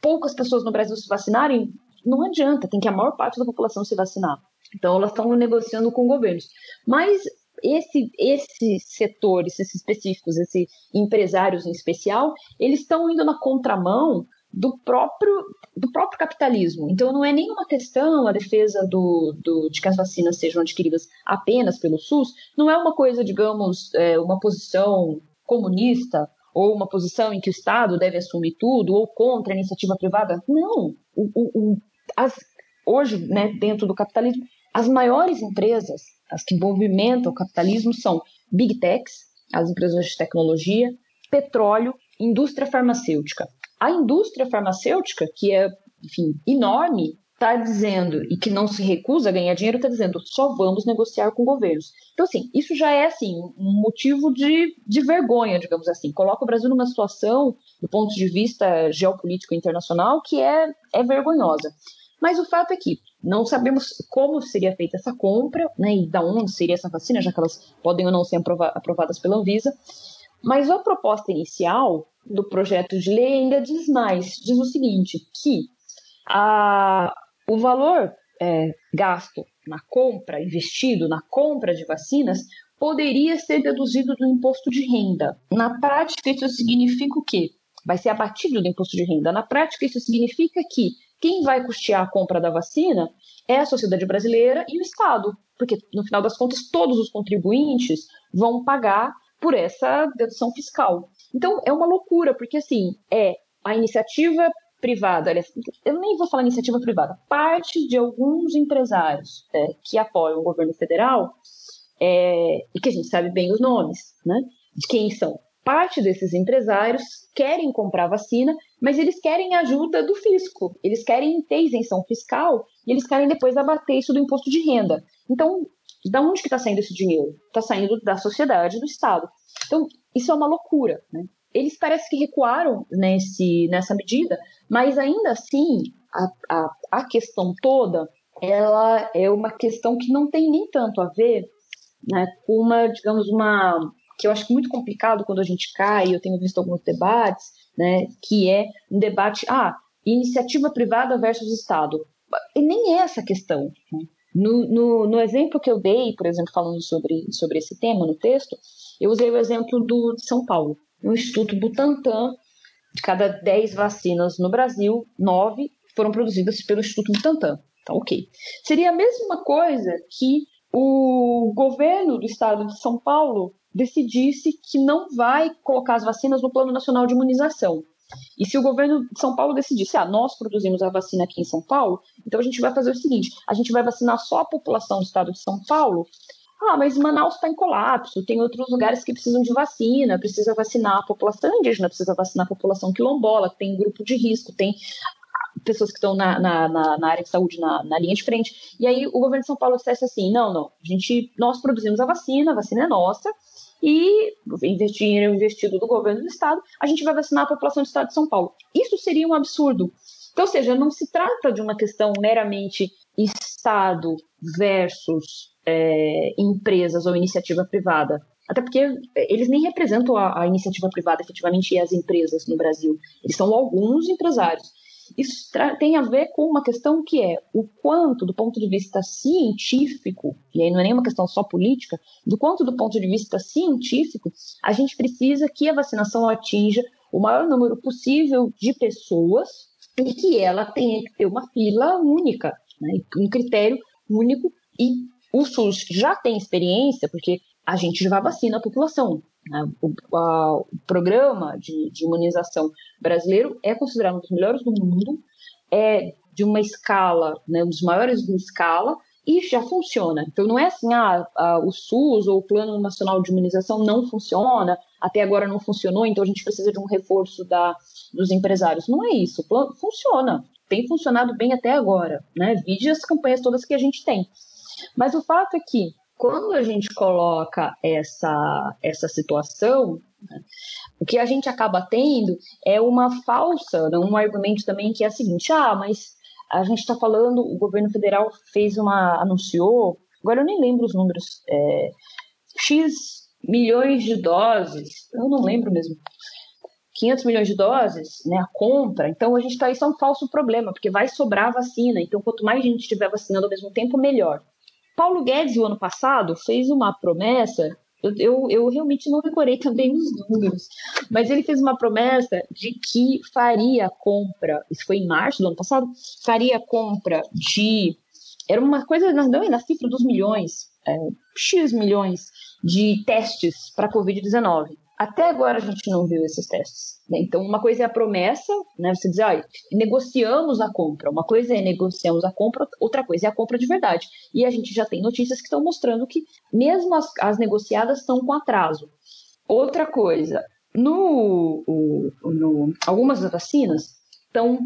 poucas pessoas no Brasil se vacinarem, não adianta, tem que a maior parte da população se vacinar. Então elas estão negociando com governos. Mas esse, esses setores, esses específicos, esses empresários em especial, eles estão indo na contramão do próprio, do próprio capitalismo. Então, não é nenhuma questão a defesa do, do, de que as vacinas sejam adquiridas apenas pelo SUS, não é uma coisa, digamos, é, uma posição comunista ou uma posição em que o Estado deve assumir tudo, ou contra a iniciativa privada. Não. O, o, o, as, hoje, né, dentro do capitalismo, as maiores empresas, as que movimentam o capitalismo, são big techs, as empresas de tecnologia, petróleo, indústria farmacêutica. A indústria farmacêutica, que é, enfim, enorme, está dizendo, e que não se recusa a ganhar dinheiro, está dizendo, só vamos negociar com governos. Então, assim, isso já é, assim, um motivo de, de vergonha, digamos assim. Coloca o Brasil numa situação, do ponto de vista geopolítico internacional, que é, é vergonhosa. Mas o fato é que não sabemos como seria feita essa compra, né, e da onde seria essa vacina, já que elas podem ou não ser aprovadas pela Anvisa. Mas a proposta inicial do projeto de lei ainda diz mais, diz o seguinte, que a, o valor é, gasto na compra, investido na compra de vacinas, poderia ser deduzido do imposto de renda. Na prática, isso significa o quê? Vai ser abatido do imposto de renda. Na prática, isso significa que quem vai custear a compra da vacina é a sociedade brasileira e o Estado, porque no final das contas todos os contribuintes vão pagar por essa dedução fiscal. Então é uma loucura, porque assim, é a iniciativa privada, eu nem vou falar iniciativa privada, parte de alguns empresários é, que apoiam o governo federal, é, e que a gente sabe bem os nomes, né? De quem são. Parte desses empresários querem comprar vacina, mas eles querem ajuda do fisco. Eles querem ter isenção fiscal e eles querem depois abater isso do imposto de renda. Então, da onde que está saindo esse dinheiro? Está saindo da sociedade, do Estado. Então, isso é uma loucura. Né? Eles parecem que recuaram nesse, nessa medida, mas ainda assim, a, a, a questão toda ela é uma questão que não tem nem tanto a ver né, com uma, digamos, uma que eu acho muito complicado quando a gente cai, eu tenho visto alguns debates, né, que é um debate, ah, iniciativa privada versus Estado. E nem é essa a questão. Né? No, no, no, exemplo que eu dei, por exemplo, falando sobre, sobre esse tema no texto, eu usei o exemplo do, de São Paulo. No Instituto Butantan, de cada 10 vacinas no Brasil, 9 foram produzidas pelo Instituto Butantan. Então, ok. Seria a mesma coisa que o governo do estado de São Paulo decidisse que não vai colocar as vacinas no Plano Nacional de Imunização. E se o governo de São Paulo decidisse, ah, nós produzimos a vacina aqui em São Paulo, então a gente vai fazer o seguinte: a gente vai vacinar só a população do estado de São Paulo. Ah, mas Manaus está em colapso, tem outros lugares que precisam de vacina, precisa vacinar a população indígena, precisa vacinar a população quilombola, tem grupo de risco, tem pessoas que estão na, na, na, na área de saúde na, na, linha de frente. E aí o governo de São Paulo dissesse assim: não, não, a gente, nós produzimos a vacina, a vacina é nossa, e dinheiro investido do governo do estado, a gente vai vacinar a população do estado de São Paulo. Isso seria um absurdo. Então, ou seja, não se trata de uma questão meramente Estado versus é, empresas ou iniciativa privada. Até porque eles nem representam a, a iniciativa privada efetivamente e as empresas no Brasil. Eles são alguns empresários. Isso tem a ver com uma questão que é o quanto, do ponto de vista científico, e aí não é nenhuma questão só política, do quanto, do ponto de vista científico, a gente precisa que a vacinação atinja o maior número possível de pessoas e que ela tenha que ter uma fila única, né, um critério único. E o SUS já tem experiência, porque a gente já vacina a população. Né? O, a, o, programa de, de, imunização brasileiro é considerado um dos melhores do mundo, é de uma escala, né, um dos maiores de escala, e já funciona. Então não é assim, ah, o SUS ou o Plano Nacional de Imunização não funciona, até agora não funcionou, então a gente precisa de um reforço da, dos empresários. Não é isso, funciona, tem funcionado bem até agora, né? Vide as campanhas todas que a gente tem. Mas o fato é que quando a gente coloca essa, essa situação, né, o que a gente acaba tendo é uma falsa, né, um argumento também que é o seguinte: ah, mas a gente está falando, o governo federal fez uma, anunciou, agora eu nem lembro os números, é, X milhões de doses, eu não lembro mesmo, 500 milhões de doses, né, a compra, então a gente está, isso é um falso problema, porque vai sobrar vacina, então quanto mais gente estiver vacinando ao mesmo tempo, melhor. Paulo Guedes, o ano passado, fez uma promessa. Eu, eu, eu, realmente não decorei também os números, mas ele fez uma promessa de que faria compra, isso foi em março do ano passado, faria compra de. Era uma coisa, não, na cifra dos milhões, é, X milhões de testes para Covid-19. Até agora a gente não viu esses testes. Né? Então, uma coisa é a promessa, né? Você diz, ah, negociamos a compra. Uma coisa é negociamos a compra, outra coisa é a compra de verdade. E a gente já tem notícias que estão mostrando que mesmo as, as negociadas estão com atraso. Outra coisa, no, no, algumas vacinas estão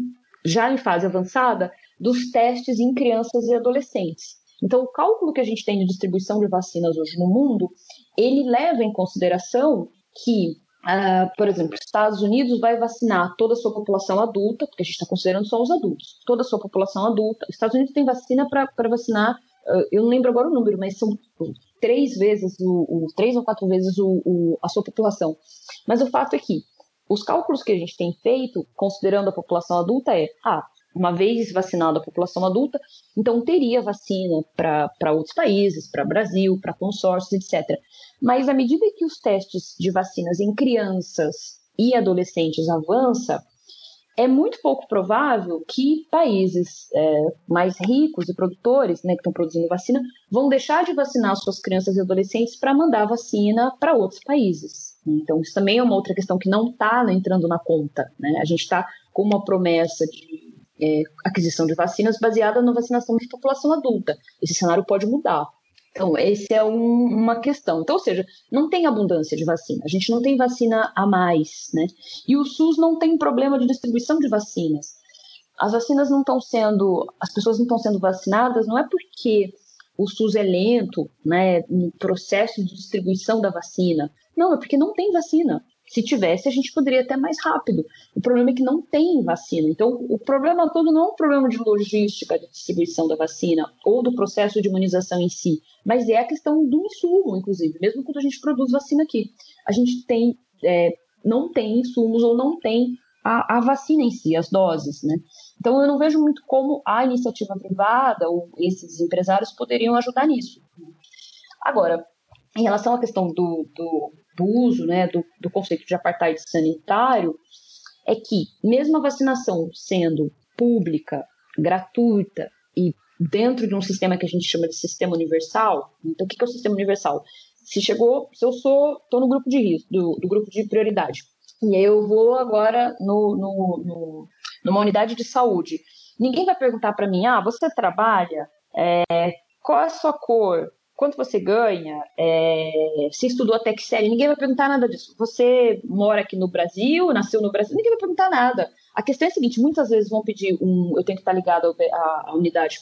já em fase avançada dos testes em crianças e adolescentes. Então, o cálculo que a gente tem de distribuição de vacinas hoje no mundo, ele leva em consideração que, uh, por exemplo, Estados Unidos vai vacinar toda a sua população adulta, porque a gente está considerando só os adultos, toda a sua população adulta. Estados Unidos tem vacina para vacinar, uh, eu não lembro agora o número, mas são três vezes, o, o três ou quatro vezes o, o, a sua população. Mas o fato é que os cálculos que a gente tem feito, considerando a população adulta, é: ah, uma vez vacinada a população adulta, então teria vacina para outros países, para Brasil, para consórcios, etc. Mas à medida que os testes de vacinas em crianças e adolescentes avança, é muito pouco provável que países é, mais ricos e produtores, né, que estão produzindo vacina, vão deixar de vacinar suas crianças e adolescentes para mandar vacina para outros países. Então, isso também é uma outra questão que não está entrando na conta. Né? A gente está com uma promessa de é, aquisição de vacinas baseada na vacinação de população adulta. Esse cenário pode mudar. Então, essa é um, uma questão. Então, ou seja, não tem abundância de vacina. A gente não tem vacina a mais, né? E o SUS não tem problema de distribuição de vacinas. As vacinas não estão sendo, as pessoas não estão sendo vacinadas, não é porque o SUS é lento, né, no processo de distribuição da vacina. Não, é porque não tem vacina. Se tivesse, a gente poderia até mais rápido. O problema é que não tem vacina. Então, o problema todo não é um problema de logística de distribuição da vacina ou do processo de imunização em si, mas é a questão do insumo, inclusive. Mesmo quando a gente produz vacina aqui, a gente tem, é, não tem insumos ou não tem a, a, vacina em si, as doses, né? Então eu não vejo muito como a iniciativa privada ou esses empresários poderiam ajudar nisso. Agora, em relação à questão do, do do uso né, do, do conceito de apartheid sanitário é que, mesmo a vacinação sendo pública, gratuita e dentro de um sistema que a gente chama de sistema universal, então o que é o sistema universal? Se chegou, se eu sou, estou no grupo de risco, do, do, grupo de prioridade, e aí eu vou agora no, no, no, numa unidade de saúde, ninguém vai perguntar para mim, ah, você trabalha, é, qual é a sua cor, quanto você ganha, é, se estudou até que série, ninguém vai perguntar nada disso. Você mora aqui no Brasil, nasceu no Brasil, ninguém vai perguntar nada. A questão é a seguinte: muitas vezes vão pedir um. Eu tenho que estar ligado à unidade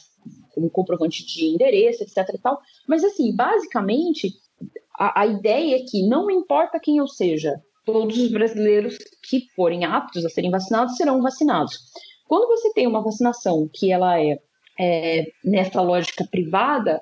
com um comprovante de endereço, etc. E tal, mas, assim, basicamente, a, a ideia é que não importa quem eu seja, todos os brasileiros que forem aptos a serem vacinados serão vacinados. Quando você tem uma vacinação que ela é, é nessa lógica privada,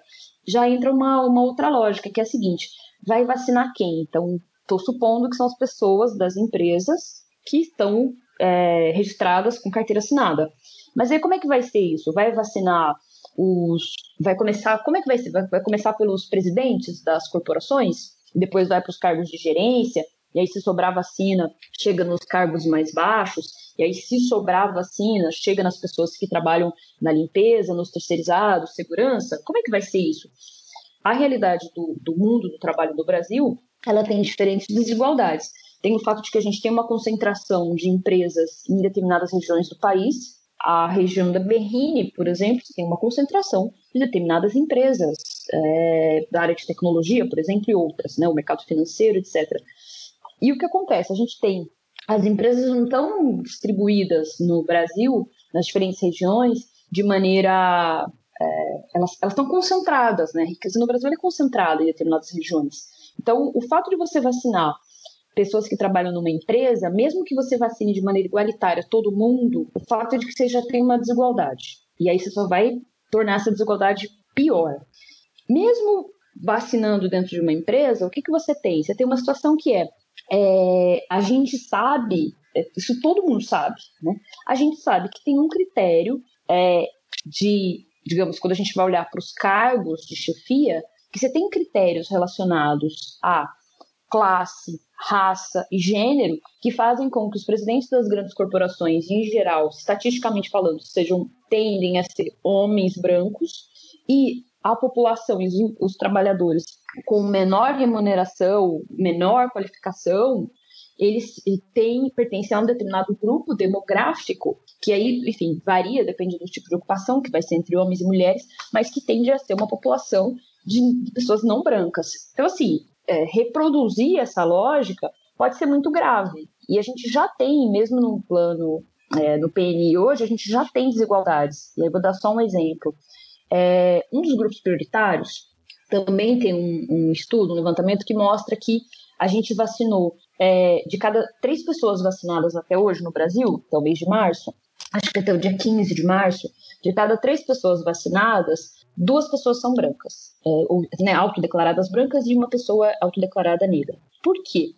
já entra uma, uma outra lógica, que é a seguinte: vai vacinar quem? Então, estou supondo que são as pessoas das empresas que estão é, registradas com carteira assinada. Mas aí como é que vai ser isso? Vai vacinar os. Vai começar. Como é que vai ser? Vai, vai começar pelos presidentes das corporações? Depois vai para os cargos de gerência, e aí se sobrar vacina, chega nos cargos mais baixos, e aí se sobrar vacina, chega nas pessoas que trabalham na limpeza, nos terceirizados, segurança, como é que vai ser isso? A realidade do, do mundo do trabalho do Brasil, ela tem diferentes desigualdades. Tem o fato de que a gente tem uma concentração de empresas em determinadas regiões do país, a região da Berrine, por exemplo, tem uma concentração de determinadas empresas é, da área de tecnologia, por exemplo, e outras, né, o mercado financeiro, etc. E o que acontece? A gente tem as empresas não estão distribuídas no Brasil, nas diferentes regiões, de maneira é, elas estão concentradas, né? Riqueza no Brasil é concentrada em determinadas regiões. Então, o fato de você vacinar pessoas que trabalham numa empresa, mesmo que você vacine de maneira igualitária todo mundo, o fato é de que você já tem uma desigualdade. E aí você só vai tornar essa desigualdade pior. Mesmo vacinando dentro de uma empresa, o que, que você tem? Você tem uma situação que é, é a gente sabe, é, isso todo mundo sabe, né? A gente sabe que tem um critério é, de, digamos, quando a gente vai olhar para os cargos de chefia, que você tem critérios relacionados a classe, raça e gênero que fazem com que os presidentes das grandes corporações, em geral, estatisticamente falando, sejam tendem a ser homens brancos e a população e os, os trabalhadores com menor remuneração, menor qualificação, eles têm, pertencem a um determinado grupo demográfico, que aí, enfim, varia, depende do tipo de ocupação, que vai ser entre homens e mulheres, mas que tende a ser uma população de, pessoas não brancas. Então, assim, é, reproduzir essa lógica pode ser muito grave. E a gente já tem, mesmo no plano, é, no PNI hoje, a gente já tem desigualdades. E aí vou dar só um exemplo. É, um dos grupos prioritários também tem um, um, estudo, um levantamento que mostra que a gente vacinou é, de cada três pessoas vacinadas até hoje no Brasil, até o mês de março, acho que até o dia 15 de março, de cada três pessoas vacinadas, duas pessoas são brancas, é, ou, né, autodeclaradas brancas e uma pessoa autodeclarada negra. Por quê?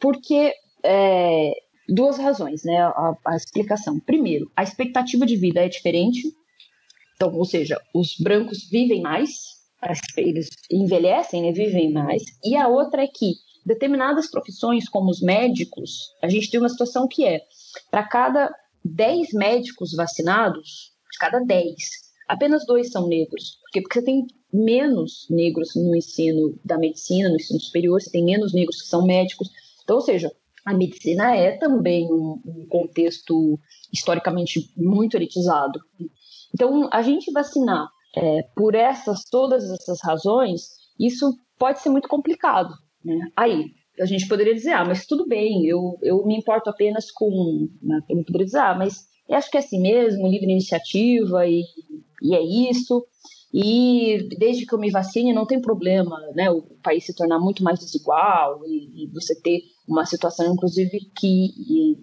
Porque é, duas razões, né? A, a, explicação. Primeiro, a expectativa de vida é diferente. Então, ou seja, os brancos vivem mais, eles envelhecem, né, vivem mais. E a outra é que determinadas profissões, como os médicos, a gente tem uma situação que é, para cada 10 médicos vacinados, de cada 10, apenas dois são negros. Por quê? Porque você tem menos negros no ensino da medicina, no ensino superior, você tem menos negros que são médicos. Então, ou seja, a medicina é também um, um contexto historicamente muito elitizado. Então, a gente vacinar é, por essas todas essas razões, isso pode ser muito complicado. Né? Aí, a gente poderia dizer, ah, mas tudo bem, eu, eu me importo apenas com. Né? Eu poderia dizer, ah, mas eu acho que é assim mesmo, livre iniciativa e, e é isso. E desde que eu me vacine, não tem problema, né? O país se tornar muito mais desigual e, e você ter uma situação, inclusive, que e,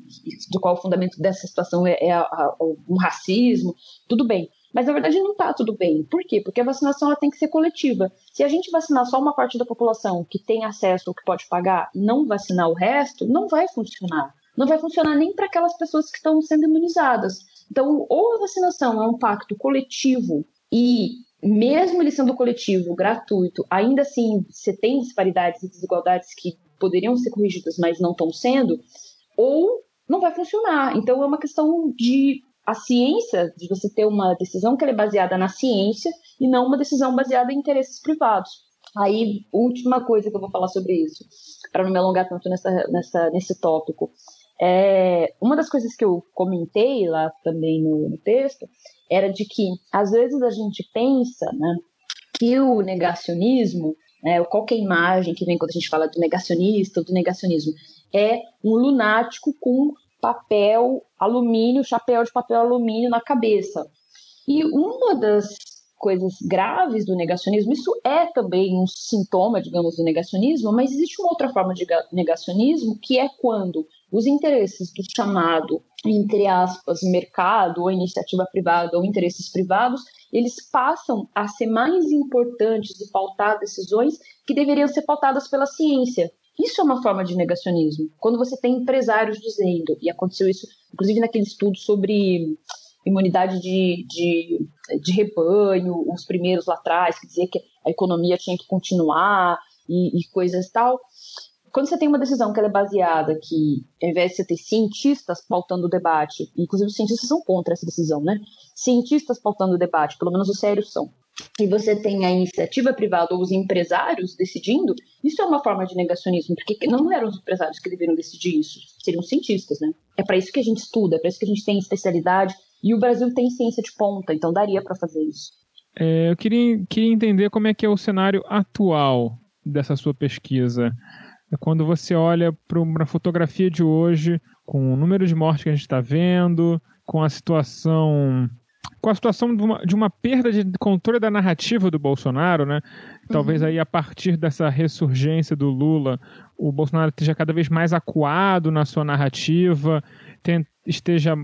do qual o fundamento dessa situação é, é a, a, um racismo. Tudo bem. Mas na verdade não está tudo bem. Por quê? Porque a vacinação ela tem que ser coletiva. Se a gente vacinar só uma parte da população que tem acesso ou que pode pagar, não vacinar o resto, não vai funcionar. Não vai funcionar nem para aquelas pessoas que estão sendo imunizadas. Então, ou a vacinação é um pacto coletivo e mesmo ele sendo coletivo, gratuito, ainda assim você tem disparidades e desigualdades que poderiam ser corrigidas, mas não estão sendo, ou não vai funcionar. Então é uma questão de a ciência, de você ter uma decisão que é baseada na ciência e não uma decisão baseada em interesses privados. Aí, última coisa que eu vou falar sobre isso, para não me alongar tanto nessa, nessa, nesse tópico. É, uma das coisas que eu comentei lá também no, no texto era de que, às vezes, a gente pensa né, que o negacionismo, né, qualquer imagem que vem quando a gente fala do negacionista ou do negacionismo, é um lunático com papel alumínio, chapéu de papel alumínio na cabeça. E uma das coisas graves do negacionismo, isso é também um sintoma, digamos, do negacionismo, mas existe uma outra forma de negacionismo que é quando os interesses do chamado, entre aspas, mercado ou iniciativa privada ou interesses privados, eles passam a ser mais importantes e pautar decisões que deveriam ser pautadas pela ciência. Isso é uma forma de negacionismo. Quando você tem empresários dizendo, e aconteceu isso, inclusive naquele estudo sobre imunidade de, de, de rebanho, os primeiros lá atrás, que dizia que a economia tinha que continuar e, e coisas tal. Quando você tem uma decisão que é baseada que, ao invés de você ter cientistas pautando o debate, inclusive os cientistas são contra essa decisão, né? Cientistas pautando o debate, pelo menos os sérios são, e você tem a iniciativa privada ou os empresários decidindo, isso é uma forma de negacionismo, porque não eram os empresários que deveriam decidir isso, seriam cientistas, né? É para isso que a gente estuda, é para isso que a gente tem especialidade, e o Brasil tem ciência de ponta, então daria para fazer isso. É, eu queria, queria entender como é que é o cenário atual dessa sua pesquisa. É quando você olha para uma fotografia de hoje, com o número de mortes que a gente está vendo, com a situação com a situação de uma, de uma, perda de controle da narrativa do Bolsonaro, né? Talvez uhum. aí a partir dessa ressurgência do Lula, o Bolsonaro esteja cada vez mais acuado na sua narrativa, tem, esteja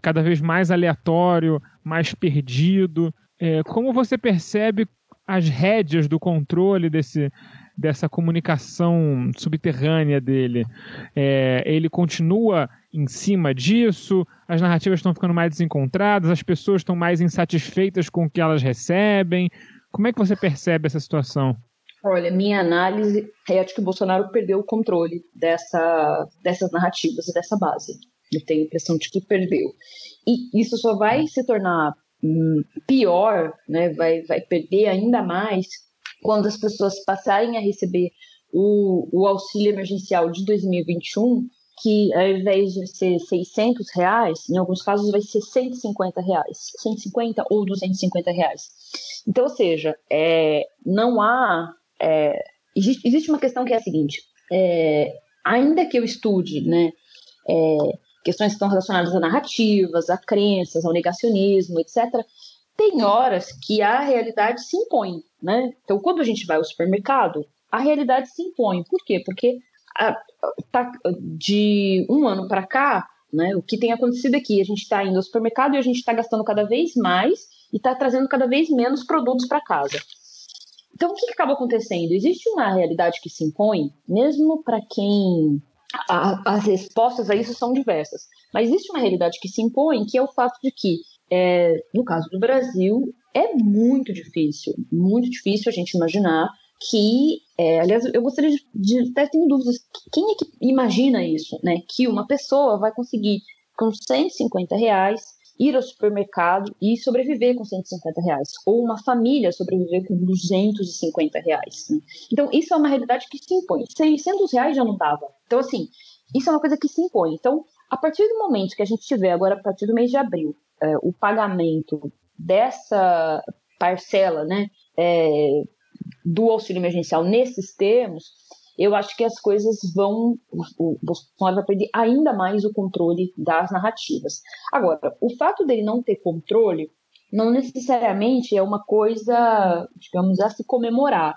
cada vez mais aleatório, mais perdido. É, como você percebe as rédeas do controle desse, dessa comunicação subterrânea dele? É, ele continua em cima disso? As narrativas estão ficando mais desencontradas? As pessoas estão mais insatisfeitas com o que elas recebem? Como é que você percebe essa situação? Olha, minha análise é de que o Bolsonaro perdeu o controle dessa, dessas narrativas e dessa base. Eu tenho a impressão de que perdeu. E isso só vai se tornar hum, pior, né? vai, vai perder ainda mais quando as pessoas passarem a receber o, o auxílio emergencial de 2021, que ao invés de ser 600 reais, em alguns casos vai ser 150 reais, 150 ou 250 reais. Então, ou seja, é, não há. É, existe, existe, uma questão que é a seguinte: é, ainda que eu estude né, é, questões que estão relacionadas a narrativas, a crenças, ao negacionismo, etc., tem horas que a realidade se impõe, né? Então, quando a gente vai ao supermercado, a realidade se impõe. Por quê? Porque a, tá, de um ano para cá, né, o que tem acontecido é a gente está indo ao supermercado e a gente está gastando cada vez mais e está trazendo cada vez menos produtos para casa. Então, o que, que acaba acontecendo? Existe uma realidade que se impõe, mesmo para quem a, as respostas a isso são diversas. Mas existe uma realidade que se impõe, que é o fato de que é, no caso do Brasil, é muito difícil, muito difícil a gente imaginar que, é, aliás, eu gostaria de, de até tenho dúvidas, quem é que imagina isso, né? Que uma pessoa vai conseguir com 150 reais ir ao supermercado e sobreviver com 150 reais, ou uma família sobreviver com 250 reais. Né? Então, isso é uma realidade que se impõe. 600 reais já não dava. Então, assim, isso é uma coisa que se impõe. Então, a partir do momento que a gente tiver, agora a partir do mês de abril, é, o pagamento dessa parcela né, é, do auxílio emergencial nesses termos, eu acho que as coisas vão. O Bolsonaro vai perder ainda mais o controle das narrativas. Agora, o fato dele não ter controle não necessariamente é uma coisa, digamos, a se comemorar.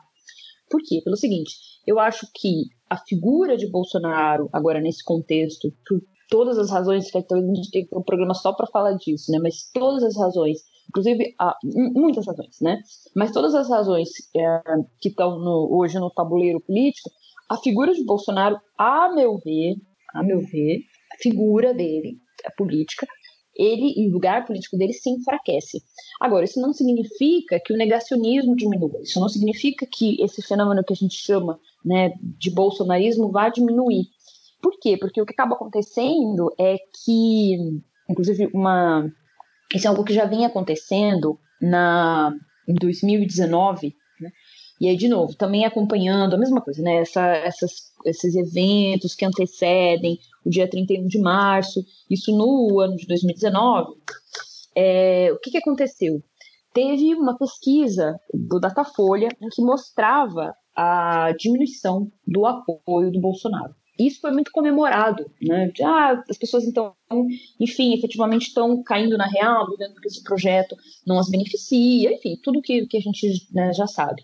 Por quê? Pelo seguinte, eu acho que a figura de Bolsonaro, agora nesse contexto, por todas as razões, que a gente tem um programa só para falar disso, né? Mas todas as razões, inclusive ah, muitas razões, né? Mas todas as razões é, que estão hoje no tabuleiro político, a figura de Bolsonaro, a meu ver, a meu ver, a figura dele, a política, ele e o lugar político dele se enfraquece. Agora, isso não significa que o negacionismo diminua. Isso não significa que esse fenômeno que a gente chama né, de bolsonarismo vá diminuir. Por quê? Porque o que acaba acontecendo é que, inclusive, uma, isso é algo que já vem acontecendo na, em 2019, né? E aí, de novo, também acompanhando a mesma coisa, né? Essa, essas, esses eventos que antecedem o dia 31 de março, isso no ano de 2019. É, o que, que aconteceu? Teve uma pesquisa do Datafolha em que mostrava a diminuição do apoio do Bolsonaro isso foi muito comemorado, né? De, ah, as pessoas então, enfim, efetivamente estão caindo na real, vendo que esse projeto não as beneficia, enfim, tudo que, que a gente né, já sabe.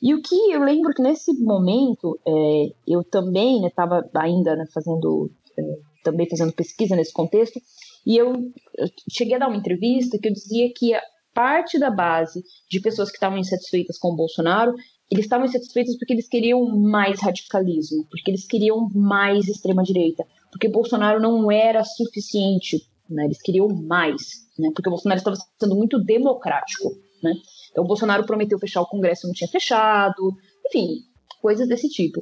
E o que eu lembro que nesse momento é, eu também estava né, ainda né, fazendo é, também fazendo pesquisa nesse contexto e eu, eu cheguei a dar uma entrevista que eu dizia que parte da base de pessoas que estavam insatisfeitas com o Bolsonaro eles estavam insatisfeitos porque eles queriam mais radicalismo, porque eles queriam mais extrema-direita, porque Bolsonaro não era suficiente, né? eles queriam mais, né? porque o Bolsonaro estava sendo muito democrático. Né? Então, o Bolsonaro prometeu fechar o Congresso não tinha fechado, enfim, coisas desse tipo.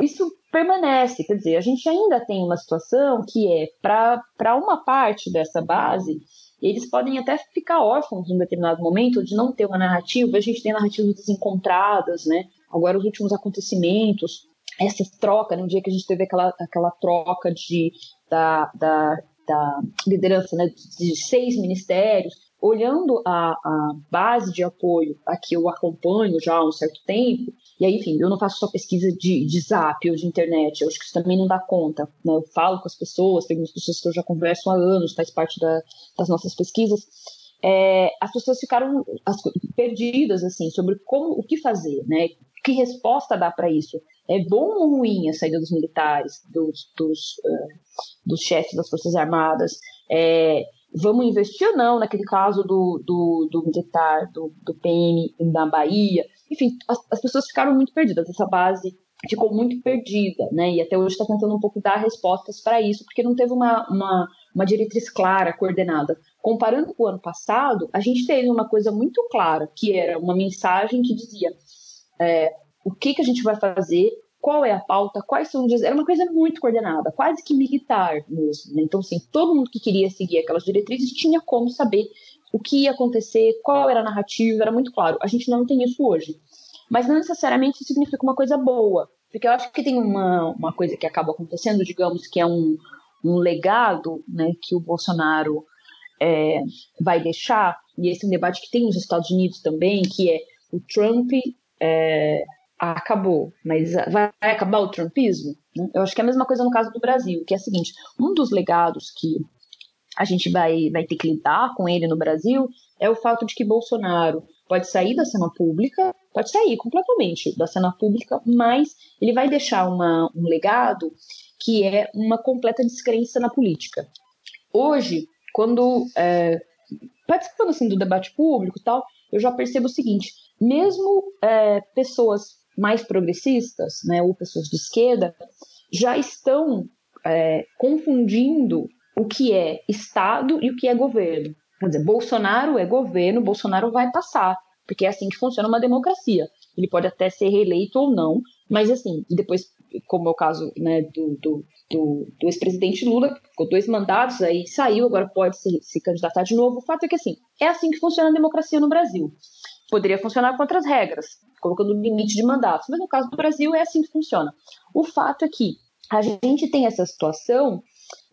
Isso permanece, quer dizer, a gente ainda tem uma situação que é, para uma parte dessa base, eles podem até ficar órfãos em determinado momento de não ter uma narrativa. A gente tem narrativas desencontradas, né? Agora, os últimos acontecimentos, essa troca, no dia que a gente teve aquela, aquela troca de, da, da, da liderança né, de seis ministérios, olhando a, a base de apoio a que eu acompanho já há um certo tempo, e aí, enfim, eu não faço só pesquisa de, de zap ou de internet, eu acho que isso também não dá conta. Né? Eu falo com as pessoas, tem algumas pessoas que eu já converso há anos, faz parte da, das nossas pesquisas. é, as pessoas ficaram as, perdidas assim sobre como o que fazer, né? Que resposta dá para isso? É bom ou ruim a saída dos militares, dos, dos, uh, dos chefes das forças armadas? É, vamos investir ou não naquele caso do, do, do militar, do, do PM na Bahia? Enfim, as, as pessoas ficaram muito perdidas. Essa base ficou muito perdida, né? E até hoje está tentando um pouco dar respostas para isso, porque não teve uma, uma, uma diretriz clara, coordenada. Comparando com o ano passado, a gente teve uma coisa muito clara, que era uma mensagem que dizia é, o que, que a gente vai fazer, qual é a pauta, quais são os. Era uma coisa muito coordenada, quase que militar mesmo. Né? Então, assim, todo mundo que queria seguir aquelas diretrizes tinha como saber o que ia acontecer, qual era a narrativa, era muito claro. A gente não tem isso hoje. Mas não necessariamente significa uma coisa boa. Porque eu acho que tem uma, uma coisa que acaba acontecendo, digamos, que é um, um legado né, que o Bolsonaro é, vai deixar, e esse é um debate que tem nos Estados Unidos também, que é o Trump é, acabou, mas vai acabar o trumpismo? Eu acho que é a mesma coisa no caso do Brasil, que é o seguinte, um dos legados que a gente vai, vai ter que lidar com ele no Brasil é o fato de que Bolsonaro pode sair da cena pública, pode sair completamente da cena pública, mas ele vai deixar uma, um legado que é uma completa descrença na política. Hoje, quando é, participando assim do debate público tal, eu já percebo o seguinte: mesmo é, pessoas mais progressistas, né, ou pessoas de esquerda, já estão é, confundindo o que é Estado e o que é governo. Quer dizer, Bolsonaro é governo, Bolsonaro vai passar, porque é assim que funciona uma democracia. Ele pode até ser reeleito ou não, mas assim, depois, como é o caso né, do, do, do, do ex-presidente Lula, que ficou dois mandatos, aí saiu, agora pode se, se candidatar de novo. O fato é que assim, é assim que funciona a democracia no Brasil. Poderia funcionar com outras regras, colocando limite de mandatos, mas no caso do Brasil é assim que funciona. O fato é que a gente tem essa situação,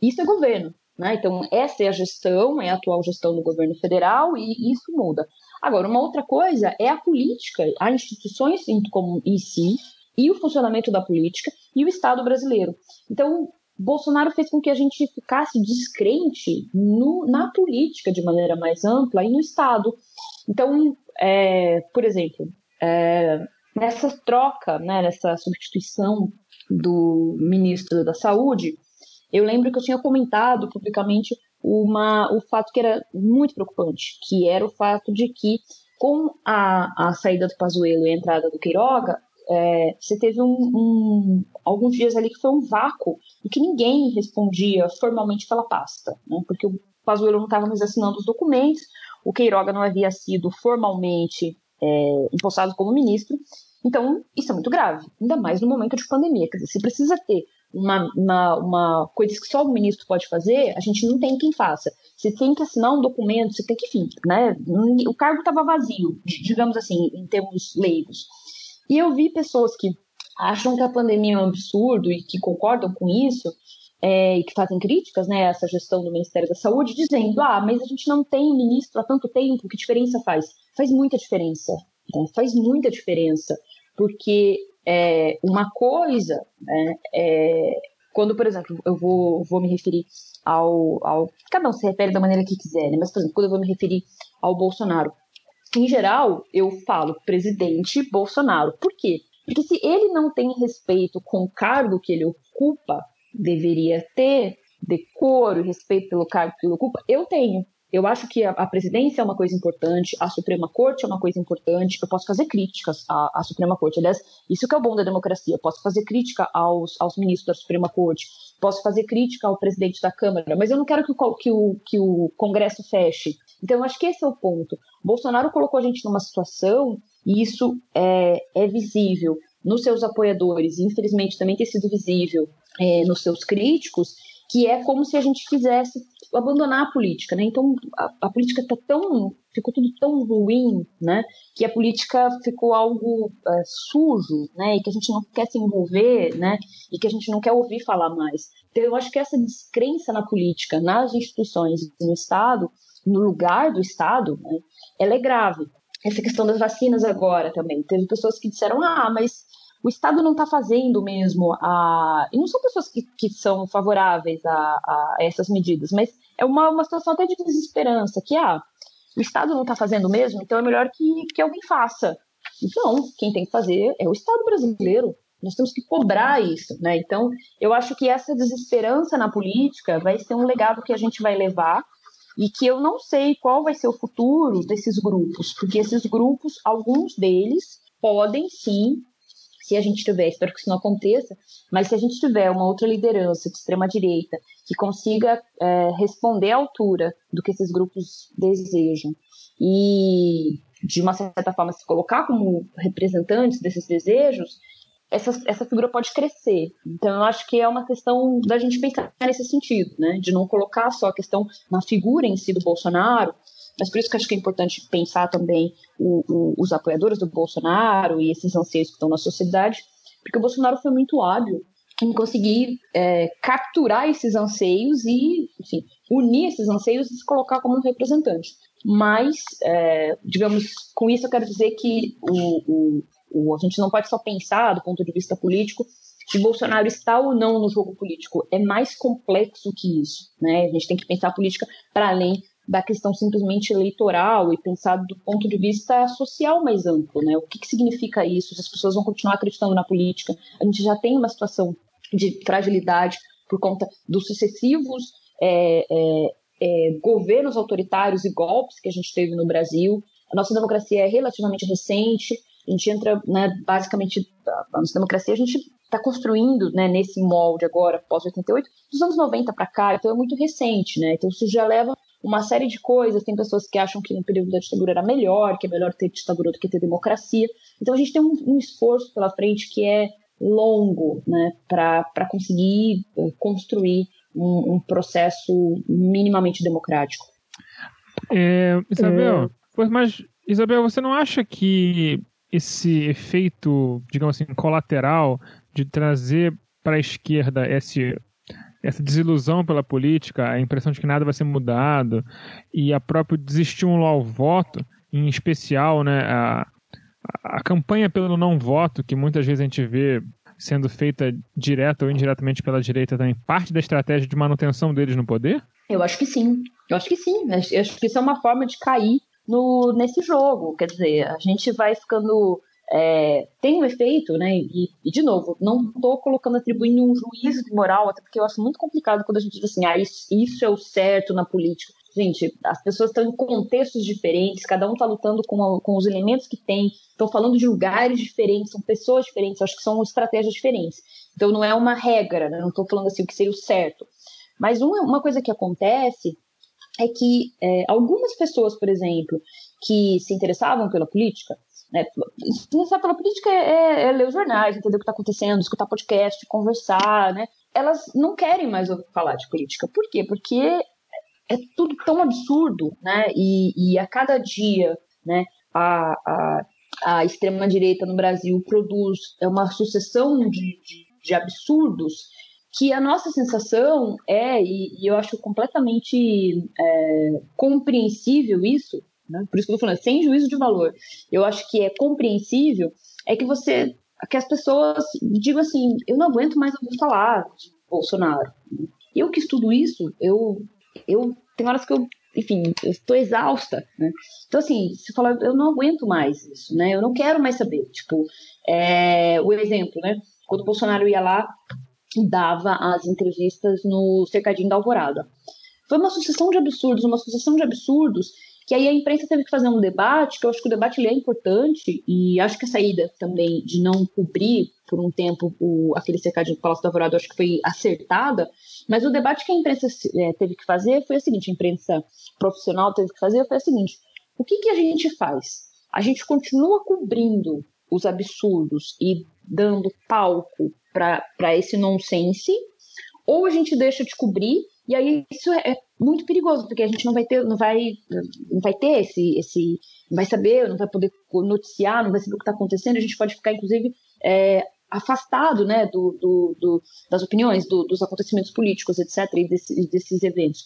isso é governo. Né? Então, essa é a gestão, é a atual gestão do governo federal e isso muda. Agora, uma outra coisa é a política, as instituições em, si, e o funcionamento da política e o Estado brasileiro. Então, Bolsonaro fez com que a gente ficasse descrente no, na política de maneira mais ampla e no Estado. Então, é, por exemplo, é, nessa troca, né, nessa substituição do ministro da Saúde, eu lembro que eu tinha comentado publicamente uma, o fato que era muito preocupante, que era o fato de que com a, a saída do Pazuello e a entrada do Queiroga, é, você teve um, um, alguns dias ali que foi um vácuo e que ninguém respondia formalmente pela pasta, né? porque o Pazuello não estava mais assinando os documentos, o Queiroga não havia sido formalmente é, impostado como ministro, então isso é muito grave, ainda mais no momento de pandemia, quer dizer, você precisa ter uma, uma, uma coisa que só o ministro pode fazer, a gente não tem quem faça. Você tem que assinar um documento, você tem que, enfim, né? O cargo estava vazio, digamos assim, em termos leigos. E eu vi pessoas que acham que a pandemia é um absurdo e que concordam com isso, é, e que fazem críticas né, a essa gestão do Ministério da Saúde, dizendo: ah, mas a gente não tem ministro há tanto tempo, que diferença faz? Faz muita diferença. Né? Faz muita diferença, porque é, uma coisa né, é, quando, por exemplo, eu vou, vou me referir ao, ao. Cada um se refere da maneira que quiser, né? mas, por exemplo, quando eu vou me referir ao Bolsonaro, em geral, eu falo presidente Bolsonaro. Por quê? Porque se ele não tem respeito com o cargo que ele ocupa, deveria ter decoro e respeito pelo cargo que ele ocupa, eu tenho. Eu acho que a, a, presidência é uma coisa importante, a Suprema Corte é uma coisa importante. Eu posso fazer críticas à, à Suprema Corte. Aliás, isso que é o bom da democracia. Eu posso fazer crítica aos, aos ministros da Suprema Corte, posso fazer crítica ao presidente da Câmara, mas eu não quero que o, que o, que o Congresso feche. Então, eu acho que esse é o ponto. Bolsonaro colocou a gente numa situação, e isso é, é visível nos seus apoiadores, e infelizmente também tem sido visível é, nos seus críticos, que é como se a gente quisesse abandonar a política, né? Então a, a política tá tão ficou tudo tão ruim, né? Que a política ficou algo é, sujo, né? E que a gente não quer se envolver, né? E que a gente não quer ouvir falar mais. Então eu acho que essa descrença na política, nas instituições, no Estado, no lugar do Estado, né? ela é grave. Essa questão das vacinas agora também. Teve pessoas que disseram, ah, mas o Estado não está fazendo mesmo a. E não são pessoas que, que são favoráveis a, a essas medidas, mas é uma, uma situação até de desesperança, que ah, o Estado não está fazendo mesmo, então é melhor que, que alguém faça. Então, quem tem que fazer é o Estado brasileiro. Nós temos que cobrar isso, né? Então, eu acho que essa desesperança na política vai ser um legado que a gente vai levar e que eu não sei qual vai ser o futuro desses grupos, porque esses grupos, alguns deles podem sim, se a gente tiver, espero que isso não aconteça, mas se a gente tiver uma outra liderança de extrema direita que consiga é, responder à altura do que esses grupos desejam e de uma certa forma se colocar como representantes desses desejos, essa, essa figura pode crescer. Então, eu acho que é uma questão da gente pensar nesse sentido, né? De não colocar só a questão na figura em si do Bolsonaro, mas por isso que acho que é importante pensar também o, o, os apoiadores do Bolsonaro e esses anseios que estão na sociedade, porque o Bolsonaro foi muito hábil em conseguir é, capturar esses anseios e, enfim, unir esses anseios e se colocar como um representante. Mas, é, digamos, com isso eu quero dizer que o, o, a gente não pode só pensar do ponto de vista político se Bolsonaro está ou não no jogo político. É mais complexo que isso. Né? A gente tem que pensar a política para além da questão simplesmente eleitoral e pensar do ponto de vista social mais amplo. Né? O que, que significa isso? Se as pessoas vão continuar acreditando na política? A gente já tem uma situação de fragilidade por conta dos sucessivos é, é, é, governos autoritários e golpes que a gente teve no Brasil. A nossa democracia é relativamente recente, a gente entra, né, basicamente, a nossa democracia a gente está construindo né, nesse molde agora, pós-88, dos anos 90 para cá, então é muito recente, né? Então isso já leva uma série de coisas. Tem pessoas que acham que no período da ditadura era melhor, que é melhor ter ditadura do que ter democracia. Então a gente tem um, um esforço pela frente que é longo, né, para conseguir eh, construir um, um, processo minimamente democrático. É, Isabel, é... mas Isabel, você não acha que esse efeito, digamos assim, colateral de trazer para a esquerda esse, essa desilusão pela política, a impressão de que nada vai ser mudado e a próprio desestímulo ao voto, em especial, né, a, a campanha pelo não voto, que muitas vezes a gente vê sendo feita direta ou indiretamente pela direita também, parte da estratégia de manutenção deles no poder? Eu acho que sim. Eu acho que sim. Eu acho que isso é uma forma de cair no, nesse jogo. Quer dizer, a gente vai ficando. É, tem um efeito, né? E, e de novo, não estou colocando, atribuindo um juízo de moral, até porque eu acho muito complicado quando a gente diz assim, ah, isso, isso é o certo na política. Gente, as pessoas estão em contextos diferentes, cada um está lutando com, a, com os elementos que tem, estão falando de lugares diferentes, são pessoas diferentes, acho que são estratégias diferentes. Então não é uma regra, né? não estou falando assim o que seria o certo. Mas uma, uma coisa que acontece é que é, algumas pessoas, por exemplo, que se interessavam pela política, né, se interessar pela política é, é, é, ler os jornais, entender o que está acontecendo, escutar podcast, conversar, né? Elas não querem mais falar de política. Por quê? Porque é tudo tão absurdo, né? E, e a cada dia, né, a, a, a extrema-direita no Brasil produz uma sucessão de, de, de absurdos que a nossa sensação é, e, e eu acho completamente é, compreensível isso, né? por isso que eu estou falando, sem juízo de valor, eu acho que é compreensível, é que você, que as pessoas digam assim, eu não aguento mais ouvir falar de Bolsonaro. Eu que estudo isso, eu, eu tem horas que eu, enfim, eu estou exausta, né? Então, assim, você fala, eu não aguento mais isso, né? Eu não quero mais saber. Tipo, é, o exemplo, né? Quando o Bolsonaro ia lá, dava as entrevistas no cercadinho da Alvorada. Foi uma sucessão de absurdos, uma sucessão de absurdos, que aí a imprensa teve que fazer um debate, que eu acho que o debate ele é importante, e acho que a saída também de não cobrir por um tempo o, aquele cercadinho do Palácio da Alvorada, acho que foi acertada, mas o debate que a imprensa é, teve que fazer foi o seguinte, a imprensa profissional teve que fazer foi o seguinte, o que, que a gente faz? A gente continua cobrindo os absurdos e dando palco para esse nonsense, ou a gente deixa de cobrir, e aí isso é, é muito perigoso, porque a gente não vai ter, não vai, não vai ter esse, esse, não vai saber, não vai poder noticiar, não vai saber o que está acontecendo, a gente pode ficar, inclusive, é, afastado né, do, do, do, das opiniões, dos acontecimentos políticos, etc., e desses, desses eventos.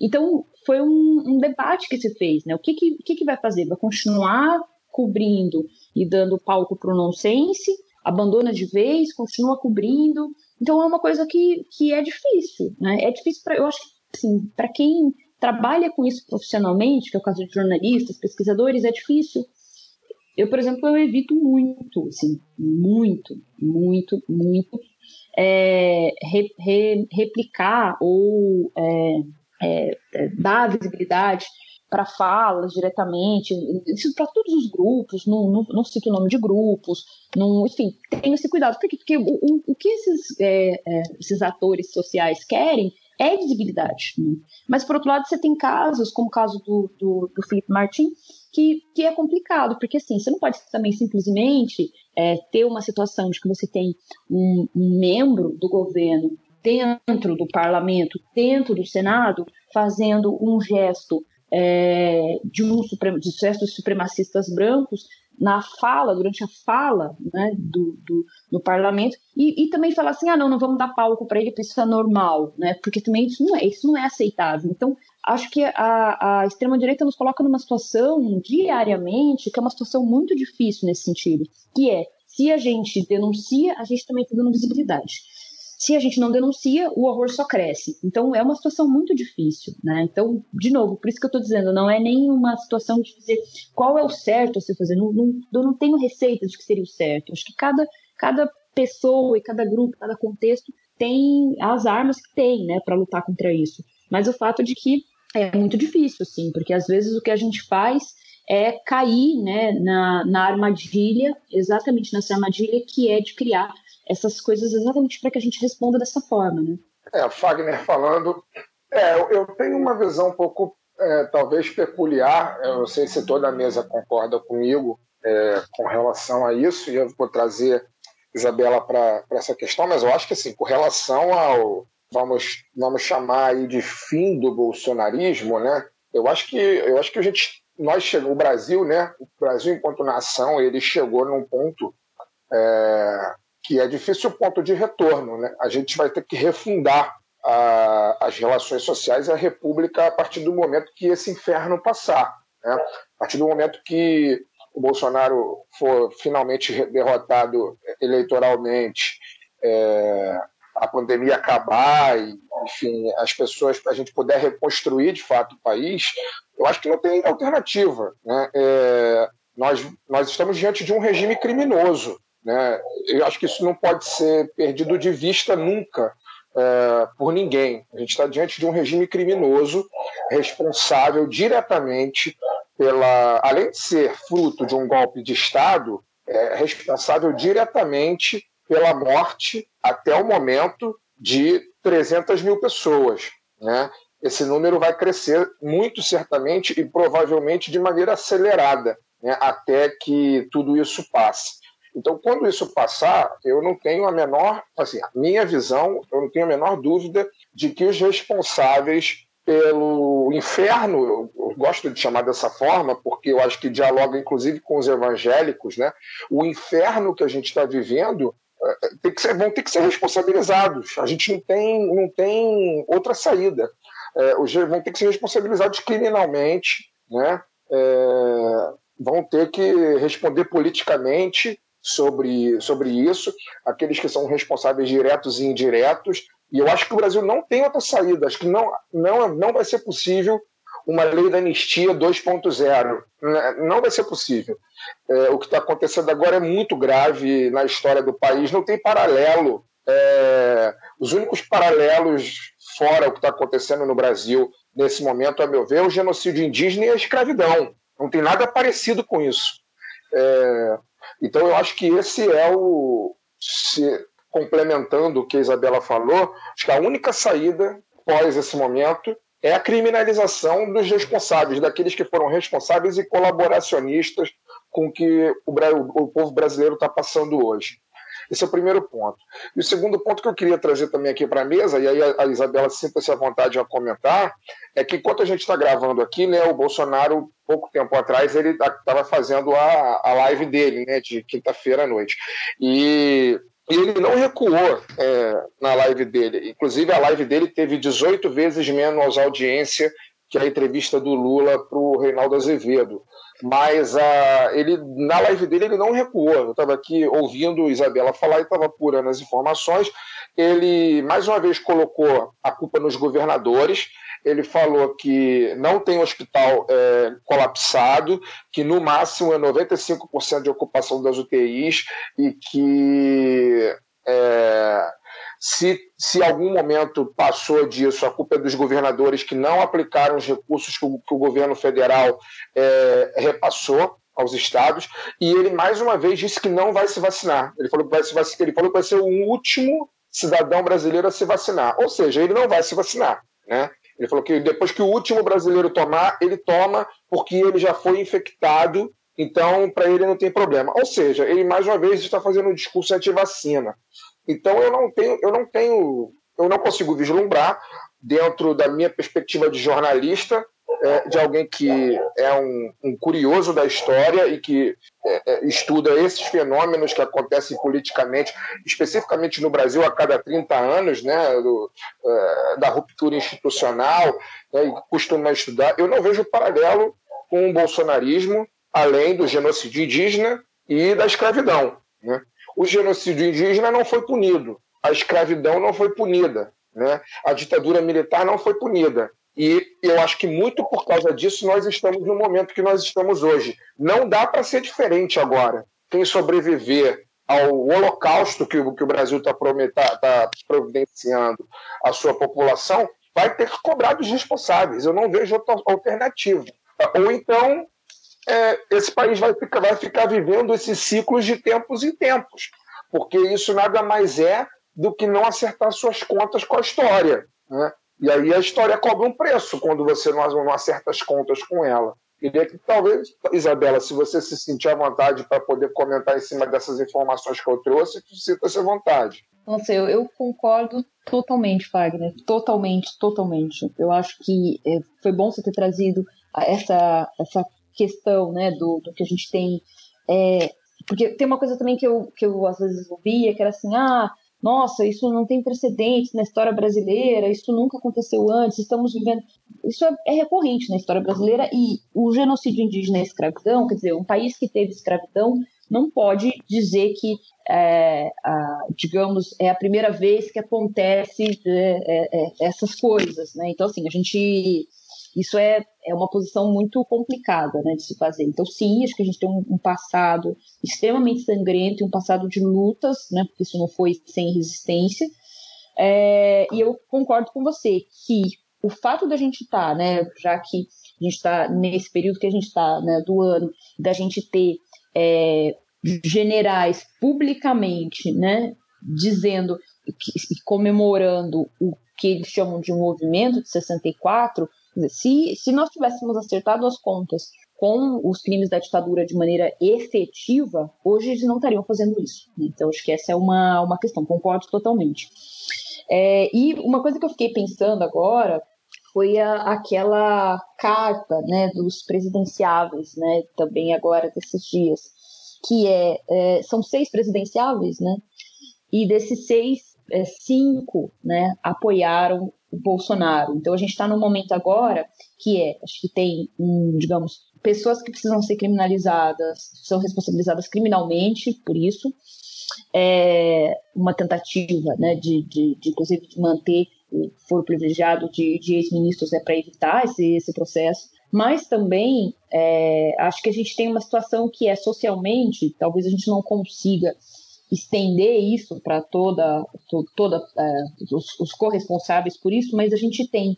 Então, foi um, um, debate que se fez, né? O que, que, que, que vai fazer? Vai continuar cobrindo e dando palco para o nonsense, abandona de vez, continua cobrindo. Então é uma coisa que, que é difícil, né? É difícil para eu acho que assim, para quem trabalha com isso profissionalmente, que é o caso de jornalistas, pesquisadores, é difícil. Eu, por exemplo, eu evito muito, assim, muito, muito, muito é, re, re, replicar ou é, é dar visibilidade para falas diretamente, isso para todos os grupos, não, não, não cito o nome de grupos, não, enfim, tenha esse cuidado, porque, porque o, o, o que esses, é, é, esses atores sociais querem é visibilidade. Né? Mas, por outro lado, você tem casos, como o caso do, do, do Felipe Martin, que, que é complicado, porque assim, você não pode também simplesmente é, ter uma situação de que você tem um, um membro do governo dentro do parlamento, dentro do Senado, fazendo um gesto é, de um de gestos supremacistas brancos na fala, durante a fala né, do, do, do parlamento, e, e, também falar assim, ah, não, não vamos dar palco para ele, porque isso é normal, né, porque também isso não é, isso não é aceitável. Então, acho que a, a extrema-direita nos coloca numa situação, diariamente, que é uma situação muito difícil nesse sentido, que é, se a gente denuncia, a gente também está dando visibilidade se a gente não denuncia, o horror só cresce. Então é uma situação muito difícil, né? Então, de novo, por isso que eu estou dizendo, não é nem uma situação de dizer qual é o certo a se fazer. Não, não, eu não tenho receita de que seria o certo. Acho que cada, cada pessoa e cada grupo, cada contexto tem as armas que tem, né, para lutar contra isso. Mas o fato de que é muito difícil, sim, porque às vezes o que a gente faz é cair né, na, na armadilha, exatamente nessa armadilha que é de criar essas coisas exatamente para que a gente responda dessa forma, né? É, Fagner falando, é, eu tenho uma visão um pouco, é, talvez peculiar, eu não sei se toda a mesa concorda comigo é, com relação a isso, e eu vou trazer Isabela para essa questão, mas eu acho que assim, com relação ao, vamos, vamos chamar aí de fim do bolsonarismo, né? Eu acho que eu acho que a gente nós chegou o Brasil, né? O Brasil enquanto nação, ele chegou num ponto é, que é difícil o ponto de retorno. Né? A gente vai ter que refundar a, as relações sociais e a República a partir do momento que esse inferno passar. Né? A partir do momento que o Bolsonaro for finalmente derrotado eleitoralmente, é, a pandemia acabar e, enfim, as pessoas, a gente puder reconstruir de fato o país, eu acho que não tem alternativa. Né? É, nós, nós estamos diante de um regime criminoso. Né? Eu acho que isso não pode ser perdido de vista nunca é, por ninguém. A gente está diante de um regime criminoso responsável diretamente pela, além de ser fruto de um golpe de Estado, é responsável diretamente pela morte até o momento de 300 mil pessoas. Né? Esse número vai crescer muito certamente e provavelmente de maneira acelerada né? até que tudo isso passe. Então, quando isso passar, eu não tenho a menor, assim, a minha visão, eu não tenho a menor dúvida de que os responsáveis pelo inferno, eu gosto de chamar dessa forma, porque eu acho que dialoga inclusive com os evangélicos, né? O inferno que a gente está vivendo eh, tem que ser, vão ter que ser responsabilizados. A gente não tem, não tem outra saída. É, vão ter que ser responsabilizados criminalmente, né? É, vão ter que responder politicamente sobre, sobre isso, aqueles que são responsáveis diretos e indiretos. E eu acho que o Brasil não tem outra saída. Acho que não, não, não vai ser possível uma lei da anistia 2.0. Não vai ser possível. É, o que está acontecendo agora é muito grave na história do país, não tem paralelo. É, os únicos paralelos fora o que está acontecendo no Brasil nesse momento, a meu ver, é o genocídio indígena e a escravidão. Não tem nada parecido com isso. É, então, eu acho que esse é o. Se, complementando o que a Isabela falou, acho que a única saída pós esse momento é a criminalização dos responsáveis, daqueles que foram responsáveis e colaboracionistas com o que o, o povo brasileiro está passando hoje. Esse é o primeiro ponto. E o segundo ponto que eu queria trazer também aqui para a mesa, e aí a Isabela sinta-se à vontade a comentar, é que enquanto a gente está gravando aqui, né, o Bolsonaro, pouco tempo atrás, ele estava fazendo a, a live dele, né, de quinta-feira à noite. E e ele não recuou é, na live dele. Inclusive, a live dele teve 18 vezes menos audiência que a entrevista do Lula para o Reinaldo Azevedo. Mas a, ele, na live dele ele não recuou. Eu estava aqui ouvindo Isabela falar e estava apurando as informações. Ele, mais uma vez, colocou a culpa nos governadores. Ele falou que não tem hospital é, colapsado, que no máximo é 95% de ocupação das UTIs e que é, se, se algum momento passou disso, a culpa é dos governadores que não aplicaram os recursos que o, que o governo federal é, repassou aos estados, e ele mais uma vez disse que não vai se vacinar. Ele falou que vai se vacinar, ele falou que vai ser o último cidadão brasileiro a se vacinar. Ou seja, ele não vai se vacinar, né? Ele falou que depois que o último brasileiro tomar, ele toma porque ele já foi infectado, então para ele não tem problema. Ou seja, ele mais uma vez está fazendo um discurso anti-vacina. Então eu não tenho, eu não tenho, eu não consigo vislumbrar dentro da minha perspectiva de jornalista, é, de alguém que é um, um, curioso da história e que é, é estuda esses fenômenos que acontecem politicamente, especificamente no Brasil a cada 30 anos, né, do, é, da ruptura institucional, né, e costuma estudar. Eu não vejo paralelo com o bolsonarismo, além do genocídio indígena e da escravidão. Né? O genocídio indígena não foi punido, a escravidão não foi punida, né? a ditadura militar não foi punida. E eu acho que muito por causa disso nós estamos no momento que nós estamos hoje. Não dá para ser diferente agora. Quem sobreviver ao holocausto que o, Brasil está tá providenciando à sua população vai ter que cobrar dos responsáveis. Eu não vejo outra alternativa. Ou então é, esse país vai ficar, vai ficar vivendo esses ciclos de tempos em tempos, porque isso nada mais é do que não acertar suas contas com a história. Né? E aí a história cobra um preço quando você não, acerta as contas com ela. Queria que talvez, Isabela, se você se sentir à vontade para poder comentar em cima dessas informações que eu trouxe, sinta-se à vontade. Nossa, eu, eu, concordo totalmente, Wagner. Totalmente, totalmente. Eu acho que é, foi bom você ter trazido essa, essa questão, né, do, do que a gente tem. É, porque tem uma coisa também que eu, que eu às vezes ouvia, que era assim, ah, nossa, isso não tem precedentes na história brasileira, isso nunca aconteceu antes, estamos vivendo. Isso é, é recorrente na história brasileira e o genocídio indígena a escravidão, quer dizer, um país que teve escravidão não pode dizer que, é, a, digamos, é a primeira vez que acontece é, é, é essas coisas, né? Então, assim, a gente isso é, é uma posição muito complicada né, de se fazer. Então, sim, acho que a gente tem um, passado extremamente sangrento e um passado de lutas, né, porque isso não foi sem resistência. É, e eu concordo com você que o fato da gente estar, tá, né, já que a gente está nesse período que a gente está né, do ano, da gente ter é, generais publicamente né, dizendo e comemorando o que eles chamam de movimento de 64, se, se nós tivéssemos acertado as contas com os crimes da ditadura de maneira efetiva, hoje eles não estariam fazendo isso. Então, acho que essa é uma, uma questão, concordo totalmente. É, e uma coisa que eu fiquei pensando agora foi a, aquela carta né, dos presidenciáveis, né, também agora desses dias, que é, é são seis presidenciáveis, né, e desses seis, é, cinco né, apoiaram o Bolsonaro. Então a gente está num momento agora que é, acho que tem, um, digamos, pessoas que precisam ser criminalizadas, são responsabilizadas criminalmente por isso, é uma tentativa, né, de, de, de inclusive de manter o foro privilegiado de, de ex-ministros é para evitar esse, esse processo, mas também é, acho que a gente tem uma situação que é socialmente, talvez a gente não consiga estender isso para toda, toda é, os, os corresponsáveis por isso, mas a gente tem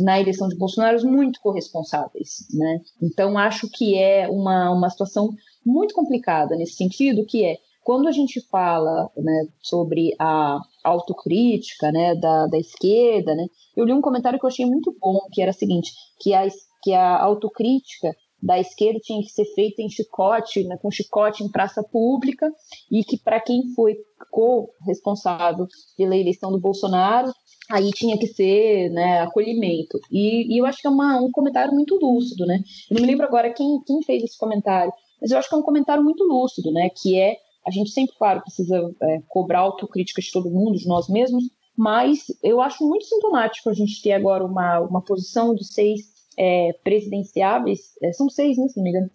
na eleição de Bolsonaro muito corresponsáveis, né? Então acho que é uma, uma situação muito complicada nesse sentido, que é quando a gente fala né, sobre a autocrítica né, da, da esquerda, né, eu li um comentário que eu achei muito bom, que era o seguinte, que a, que a autocrítica da esquerda tinha que ser feita em chicote, né, com chicote em praça pública, e que para quem foi co-responsável pela eleição do Bolsonaro, aí tinha que ser né, acolhimento. E, e eu acho que é uma, um comentário muito lúcido, né? Eu não me lembro agora quem, quem fez esse comentário, mas eu acho que é um comentário muito lúcido, né? Que é, a gente sempre, claro, precisa é, cobrar autocrítica de todo mundo, de nós mesmos, mas eu acho muito sintomático a gente ter agora uma, uma posição de seis é, presidenciáveis, é, são seis, né, se não me engano,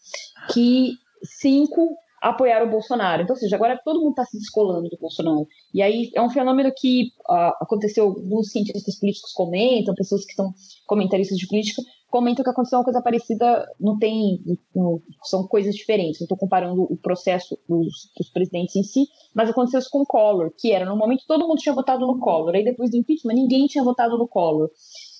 que cinco apoiaram o Bolsonaro. Então, ou seja, agora todo mundo está se descolando do Bolsonaro. E aí é um fenômeno que uh, aconteceu, alguns cientistas políticos comentam, pessoas que são comentaristas de política, comentam que aconteceu uma coisa parecida, não tem, não, são coisas diferentes. Não estou comparando o processo dos, dos, presidentes em si, mas aconteceu isso com o Collor, que era, no momento, todo mundo tinha votado no Collor, aí depois do impeachment, ninguém tinha votado no Collor.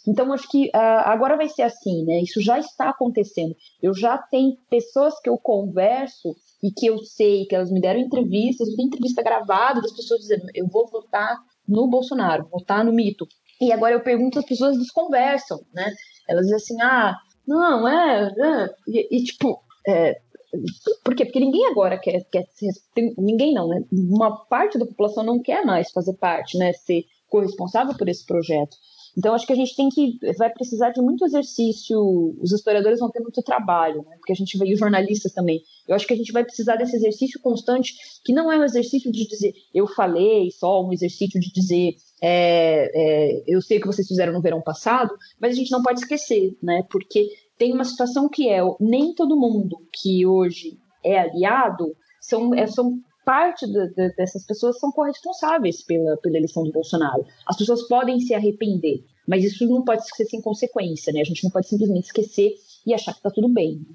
Então, acho que uh, agora vai ser assim, né? Isso já está acontecendo. Eu já tenho pessoas que eu converso e que eu sei que elas me deram entrevistas, tem entrevista gravada das pessoas dizendo: eu vou votar no Bolsonaro, votar no mito. E agora eu pergunto, as pessoas desconversam, né? Elas dizem assim: ah, não, é. é. E, e, tipo, é, por quê? Porque ninguém agora quer, quer ninguém não, né? Uma parte da população não quer mais fazer parte, né? Ser corresponsável por esse projeto. Então, acho que a gente tem que. Vai precisar de muito exercício. Os historiadores vão ter muito trabalho, né? porque a gente vai. E os jornalistas também. Eu acho que a gente vai precisar desse exercício constante, que não é um exercício de dizer eu falei, só um exercício de dizer é, é, eu sei o que vocês fizeram no verão passado, mas a gente não pode esquecer, né? Porque tem uma situação que é nem todo mundo que hoje é aliado são, é, são parte de, de, dessas pessoas são corresponsáveis pela, pela eleição do Bolsonaro. As pessoas podem se arrepender, mas isso não pode ser sem consequência, né? A gente não pode simplesmente esquecer e achar que está tudo bem.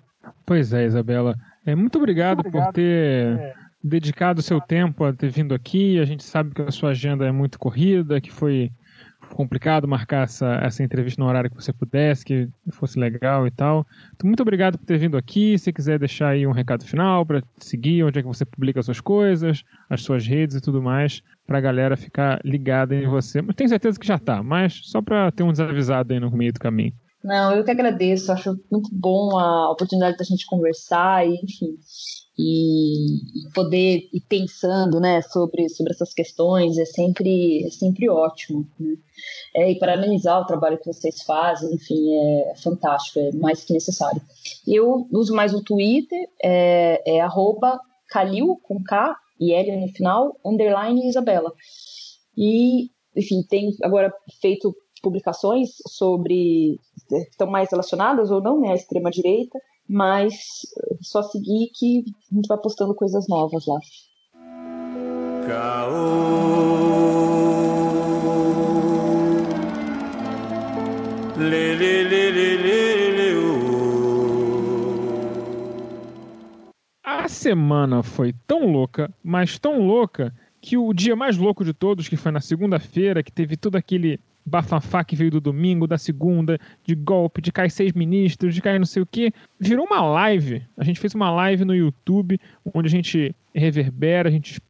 Pois é, Isabela. É, muito obrigado, muito obrigado por ter é. dedicado seu tempo a ter vindo aqui. A gente sabe que a sua agenda é muito corrida, que foi complicado marcar essa, essa entrevista no horário que você pudesse, que fosse legal e tal. Então, muito obrigado por ter vindo aqui. Se quiser deixar aí um recado final para seguir, onde é que você publica as suas coisas, as suas redes e tudo mais, para a galera ficar ligada em você. Mas tenho certeza que já tá, mas só para ter um desavisado aí no meio do caminho. Não, eu que agradeço, acho muito bom a oportunidade da gente conversar e, enfim, e, poder ir pensando, né, sobre, sobre essas questões é sempre, é sempre ótimo, né? É, e parabenizar o trabalho que vocês fazem, enfim, é fantástico, é mais que necessário. Eu uso mais o Twitter, é, é arroba Calil, com K e L no final, underline Isabela. E, enfim, tem agora feito publicações sobre estão mais relacionadas ou não, né, à extrema direita, mas só seguir que a gente vai postando coisas novas lá. A semana foi tão louca, mas tão louca, que o dia mais louco de todos, que foi na segunda-feira, que teve todo aquele bafafá que veio do domingo, da segunda, de golpe, de cair seis ministros, de cair não sei o que, virou uma live. A gente fez uma live no YouTube, onde a gente reverbera, a gente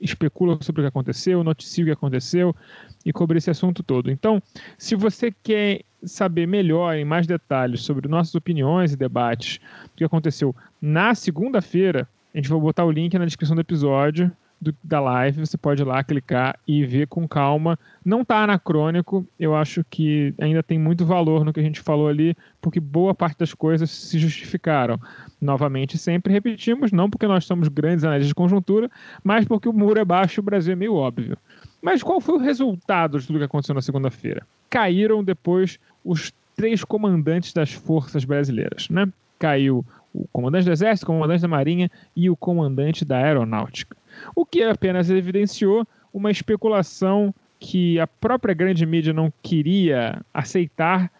especula sobre o que aconteceu, noticia o que aconteceu e cobre esse assunto todo. Então, se você quer saber melhor, em mais detalhes, sobre nossas opiniões e debates do que aconteceu na segunda-feira, a gente vai botar o link na descrição do episódio do, da live, você pode ir lá clicar e ver com calma. Não está anacrônico, eu acho que ainda tem muito valor no que a gente falou ali, porque boa parte das coisas se justificaram. Novamente, sempre repetimos, não porque nós somos grandes análises de conjuntura, mas porque o muro é baixo e o Brasil é meio óbvio. Mas qual foi o resultado de tudo que aconteceu na segunda-feira? Caíram depois os três comandantes das forças brasileiras, né? Caiu o comandante do Exército, o comandante da Marinha e o comandante da Aeronáutica o que apenas evidenciou uma especulação que a própria grande mídia não queria aceitar,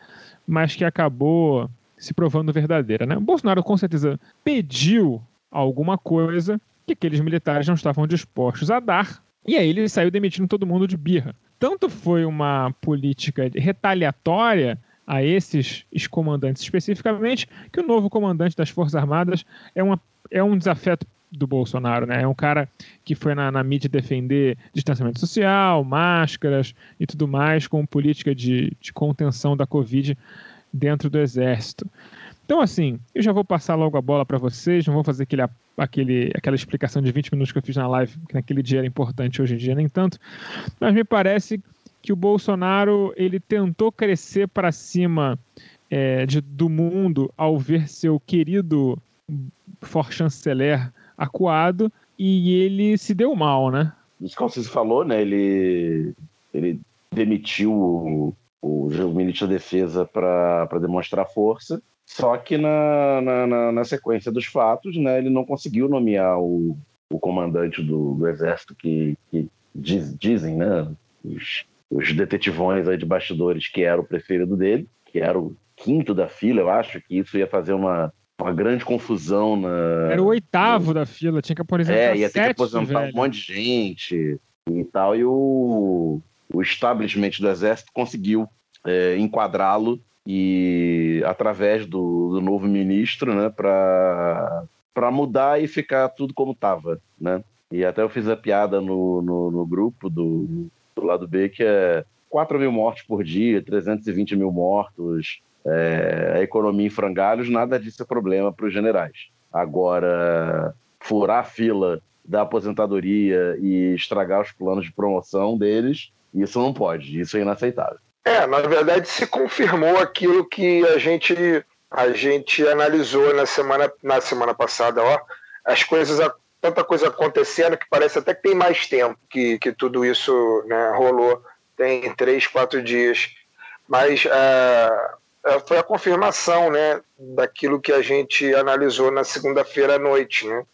mas que acabou se provando verdadeira. Né? O Bolsonaro com certeza pediu alguma coisa que aqueles militares não estavam dispostos a dar, e aí ele saiu demitindo todo mundo de birra. Tanto foi uma política retaliatória a esses ex-comandantes especificamente, que o novo comandante das Forças Armadas é, uma, é um desafeto do Bolsonaro, né? É um cara que foi na, na, mídia defender distanciamento social, máscaras e tudo mais, com política de, de contenção da Covid dentro do Exército. Então, assim, eu já vou passar logo a bola para vocês, não vou fazer aquele, aquele, aquela explicação de 20 minutos que eu fiz na live, que naquele dia era importante, hoje em dia nem tanto, mas me parece que o Bolsonaro ele tentou crescer para cima é, de, do mundo ao ver seu querido for chanceler acuado e ele se deu mal, né? Isso que você falou, né? Ele, ele demitiu o, o, o ministro da Defesa para demonstrar força. Só que na, na, na, na, sequência dos fatos, né, ele não conseguiu nomear o, o comandante do, do exército que, que diz, dizem, né, os, os detetivões aí de bastidores que era o preferido dele, que era o quinto da fila, eu acho que isso ia fazer uma, uma grande confusão na. Era o oitavo no... da fila, tinha que aposentar. É, ia ter que aposentar velho. um monte de gente e tal. E o, o establishment do exército conseguiu é, enquadrá-lo e através do, do novo ministro, né, para para mudar e ficar tudo como estava, né? E até eu fiz a piada no, no, no grupo do, do lado B que é 4 mil mortes por dia, 320 mil mortos, é, a economia em frangalhos, nada disso é problema para os generais. Agora, furar a fila da aposentadoria e estragar os planos de promoção deles, isso não pode, isso é inaceitável. É, na verdade se confirmou aquilo que a gente a gente analisou na semana na semana passada, ó, as coisas tanta coisa acontecendo que parece até que tem mais tempo que, que tudo isso né, rolou, tem três, quatro dias, mas uh, foi a confirmação, né, daquilo que a gente analisou na segunda-feira à noite, né?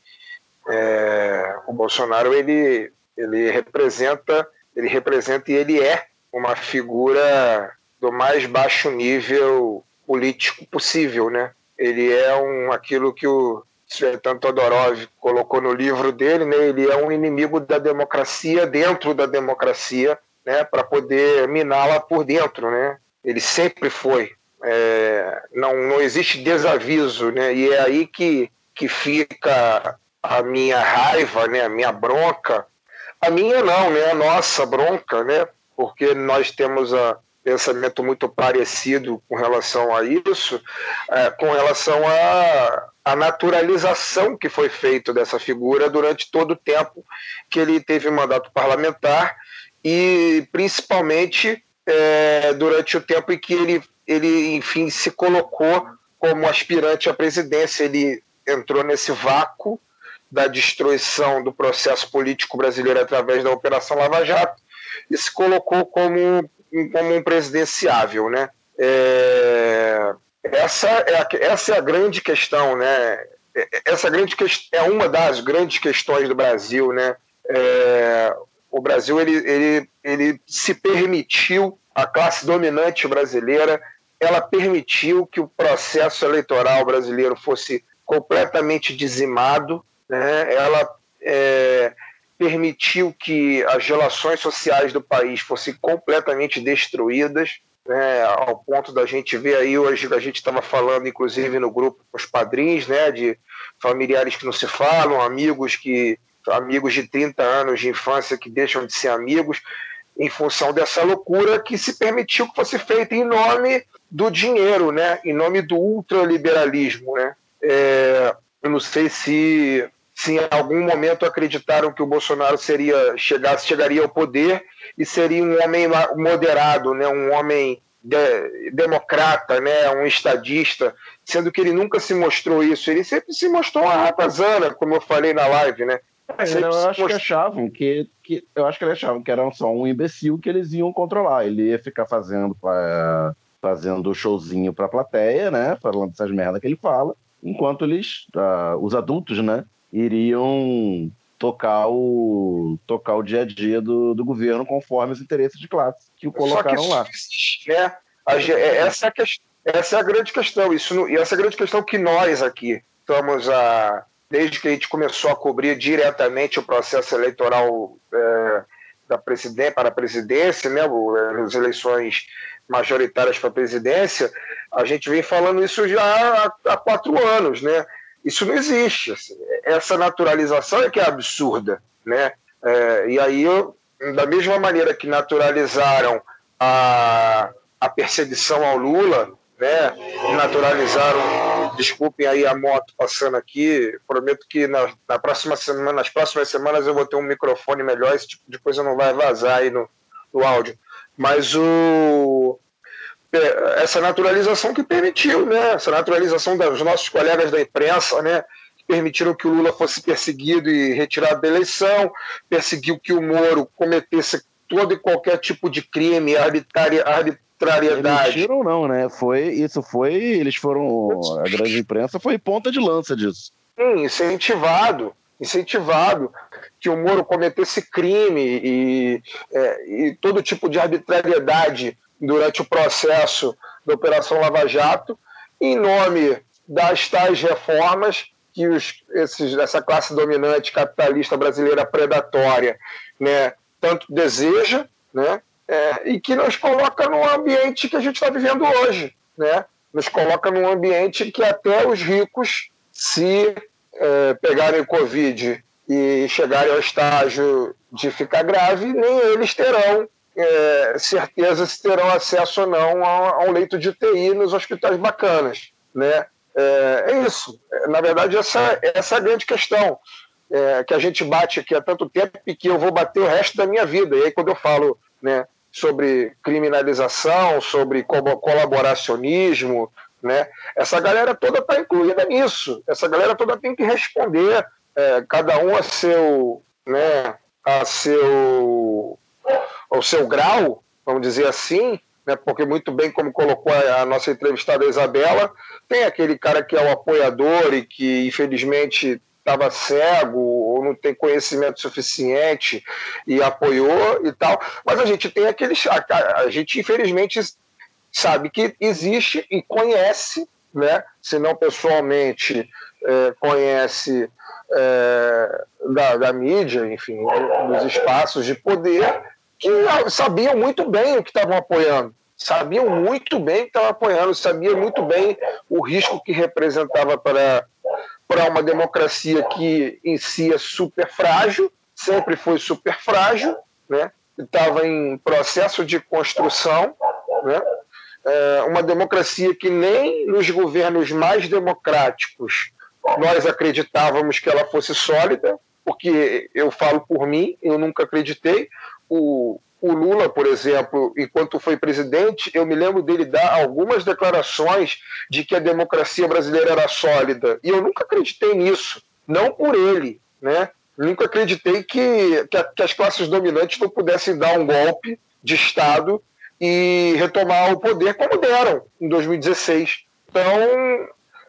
É, o Bolsonaro ele ele representa ele representa e ele é uma figura do mais baixo nível político possível, né? Ele é um aquilo que o Svetan Todorov colocou no livro dele, né? Ele é um inimigo da democracia dentro da democracia, né? Para poder miná-la por dentro, né? Ele sempre foi. É, não, não existe desaviso, né? E é aí que, que fica a minha raiva, né? A minha bronca. A minha não, né? A nossa bronca, né? porque nós temos um pensamento muito parecido com relação a isso, é, com relação à, à naturalização que foi feita dessa figura durante todo o tempo que ele teve mandato parlamentar e principalmente é, durante o tempo em que ele, ele, enfim, se colocou como aspirante à presidência. Ele entrou nesse vácuo da destruição do processo político brasileiro através da Operação Lava Jato e se colocou como, como um presidenciável, né? É, essa, é a, essa é a grande questão, né? Essa grande é uma das grandes questões do Brasil, né? É, o Brasil ele, ele, ele se permitiu, a classe dominante brasileira, ela permitiu que o processo eleitoral brasileiro fosse completamente dizimado, né? Ela é, permitiu que as relações sociais do país fossem completamente destruídas, né, ao ponto da gente ver aí hoje, a gente estava falando inclusive no grupo com os padrinhos, né, de familiares que não se falam, amigos que amigos de 30 anos de infância que deixam de ser amigos em função dessa loucura que se permitiu que fosse feita em nome do dinheiro, né, em nome do ultraliberalismo, né. É, eu não sei se se em algum momento acreditaram que o Bolsonaro seria chegar, chegaria ao poder e seria um homem moderado, né, um homem de, democrata, né, um estadista, sendo que ele nunca se mostrou isso. Ele sempre se mostrou uma ratazana, como eu falei na live, né? É, eu acho que achavam que, que eu acho que eles achavam que era só um imbecil que eles iam controlar. Ele ia ficar fazendo fazendo showzinho para a plateia, né, falando essas merdas que ele fala, enquanto eles, uh, os adultos, né, iriam tocar o, tocar o dia a dia do, do governo conforme os interesses de classe que o colocaram que lá. né? É, essa, é a, essa é a grande questão. Isso, e essa é a grande questão que nós aqui estamos a. Desde que a gente começou a cobrir diretamente o processo eleitoral é, da presidência, para a presidência, né, as eleições majoritárias para a presidência, a gente vem falando isso já há, quatro anos, né? Isso não existe. Assim. Essa naturalização é que é absurda. Né? É, e aí, da mesma maneira que naturalizaram a, a perseguição ao Lula, né? naturalizaram, desculpem aí a moto passando aqui, prometo que na, na próxima semana, nas próximas semanas eu vou ter um microfone melhor, esse tipo de coisa não vai vazar aí no, no áudio. Mas o, essa naturalização que permitiu, né? Essa naturalização dos nossos colegas da imprensa, né? Permitiram que o Lula fosse perseguido e retirado da eleição, perseguiu que o Moro cometesse todo e qualquer tipo de crime, arbitrariedade. Demitiram ou não, né? Foi, isso foi, eles foram, a grande imprensa foi ponta de lança disso. Sim, incentivado, incentivado que o Moro cometesse crime e, é, e todo tipo de arbitrariedade durante o processo da Operação Lava Jato, em nome das tais reformas que os, esses, essa classe dominante capitalista brasileira predatória né, tanto deseja, né, é, e que nos coloca no ambiente que a gente está vivendo hoje. Né? Nos coloca num ambiente que até os ricos, se é, pegarem Covid e chegarem ao estágio de ficar grave, nem eles terão é, certeza se terão acesso ou não a, a, um leito de UTI nos hospitais bacanas. Né? É, é isso. Na verdade, essa, essa é a grande questão é, que a gente bate aqui há tanto tempo e que eu vou bater o resto da minha vida. E aí, quando eu falo né, sobre criminalização, sobre colaboracionismo, né, essa galera toda está incluída nisso. Essa galera toda tem que responder, é, cada um a seu, né, a seu, ao seu grau, vamos dizer assim, né, porque muito bem como colocou a, nossa entrevistada Isabela, tem aquele cara que é o apoiador e que infelizmente estava cego ou não tem conhecimento suficiente e apoiou e tal. Mas a gente tem aqueles. A, a gente, infelizmente, sabe que existe e conhece, né? se não pessoalmente, é, conhece é, da, da mídia, enfim, dos espaços de poder, que sabiam muito bem o que estavam apoiando sabiam muito bem que estavam apoiando, sabiam muito bem o risco que representava para para uma democracia que em si é super frágil, sempre foi super frágil, né? estava em processo de construção, né? É uma democracia que nem nos governos mais democráticos nós acreditávamos que ela fosse sólida, porque eu falo por mim, eu nunca acreditei. O, o Lula, por exemplo, enquanto foi presidente, eu me lembro dele dar algumas declarações de que a democracia brasileira era sólida. E eu nunca acreditei nisso. Não por ele, né? Nunca acreditei que, que, que as classes dominantes não pudessem dar um golpe de Estado e retomar o poder como deram em 2016. Então,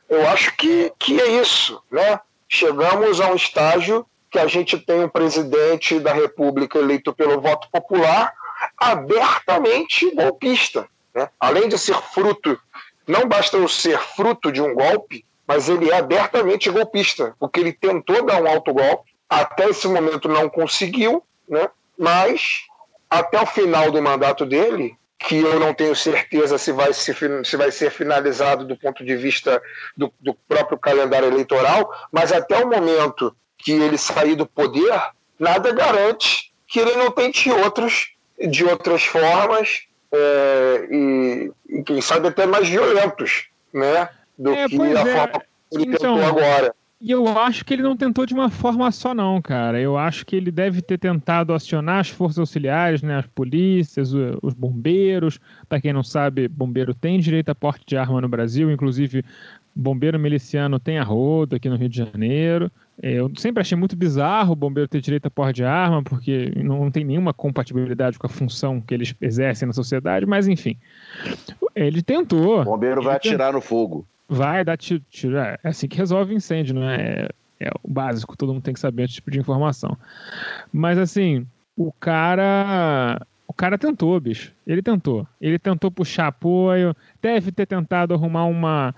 eu acho que, que é isso, né? Chegamos a um estágio que a gente tem um presidente da República eleito pelo voto popular abertamente golpista. Né? Além de ser fruto, não basta o ser fruto de um golpe, mas ele é abertamente golpista, porque ele tentou dar um autogolpe, até esse momento não conseguiu, né? mas até o final do mandato dele, que eu não tenho certeza se vai, se, se vai ser finalizado do ponto de vista do, do próprio calendário eleitoral, mas até o momento que ele sair do poder, nada garante que ele não tente outros de outras formas é, e, e, quem sabe até mais violentos, né? Do é, que a é. forma que ele então, tentou agora. E eu acho que ele não tentou de uma forma só, não, cara. Eu acho que ele deve ter tentado acionar as forças auxiliares, né? As polícias, os bombeiros. Para quem não sabe, bombeiro tem direito a porte de arma no Brasil, inclusive bombeiro miliciano tem a roda aqui no Rio de Janeiro. É, eu sempre achei muito bizarro o bombeiro ter direito a porra de arma, porque não tem nenhuma compatibilidade com a função que eles exercem na sociedade, mas enfim. Ele tentou. O bombeiro vai atirar no fogo. Vai dar tiro. tiro é, assim que resolve incêndio, não é? É o básico, todo mundo tem que saber esse tipo de informação. Mas assim, o cara. O cara tentou, bicho. Ele tentou. Ele tentou puxar apoio, deve ter tentado arrumar uma,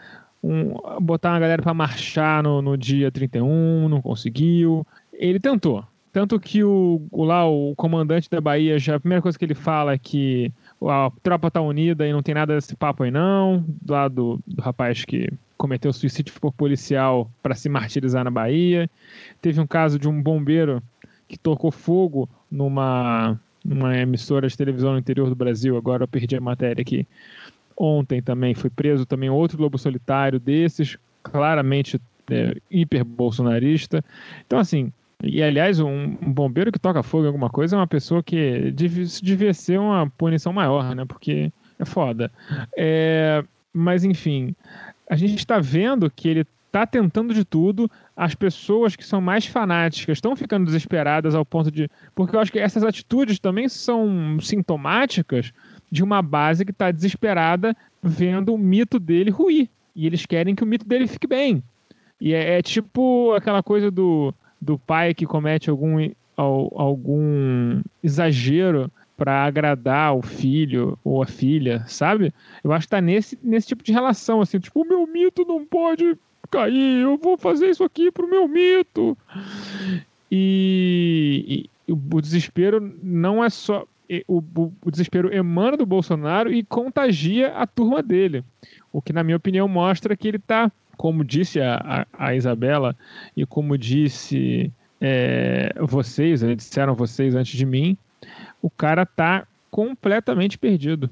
um, botar uma galera para marchar no, no dia 31, não conseguiu. Ele tentou. Tanto que o, o, lá, o comandante da Bahia, já, a primeira coisa que ele fala é que a tropa tá unida e não tem nada desse papo aí não, do lado do, rapaz que cometeu suicídio por policial para se martirizar na Bahia. Teve um caso de um bombeiro que tocou fogo numa, numa emissora de televisão no interior do Brasil, agora eu perdi a matéria aqui, Ontem também foi preso também outro lobo solitário desses, claramente é, hiper bolsonarista. Então, assim, e aliás, um, bombeiro que toca fogo em alguma coisa é uma pessoa que devia ser uma punição maior, né? Porque é foda. É, mas, enfim, a gente está vendo que ele está tentando de tudo. As pessoas que são mais fanáticas estão ficando desesperadas ao ponto de. Porque eu acho que essas atitudes também são sintomáticas de uma base que está desesperada vendo o mito dele ruir. E eles querem que o mito dele fique bem. E é, é tipo aquela coisa do, do pai que comete algum, algum exagero para agradar o filho ou a filha, sabe? Eu acho que tá nesse, nesse tipo de relação, assim, tipo, o meu mito não pode cair, eu vou fazer isso aqui pro meu mito. E, e o desespero não é só. O, o, desespero emana do Bolsonaro e contagia a turma dele. O que, na minha opinião, mostra que ele está, como disse a, a, a, Isabela e como disse é, vocês, né, disseram vocês antes de mim, o cara está completamente perdido.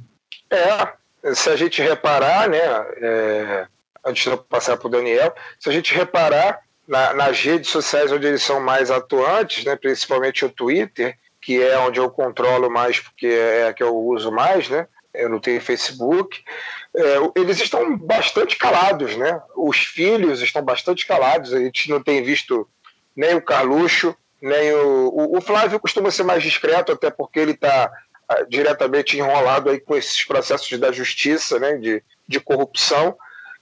É, se a gente reparar, né, é, antes de eu passar para o Daniel, se a gente reparar na, nas redes sociais onde eles são mais atuantes, né, principalmente o Twitter, que é onde eu controlo mais, porque é a que eu uso mais, né? Eu não tenho Facebook. É, eles estão bastante calados, né? Os filhos estão bastante calados. A gente não tem visto nem o Carluxo, nem o, o, o Flávio costuma ser mais discreto, até porque ele está ah, diretamente enrolado aí com esses processos da justiça, né? De, de corrupção.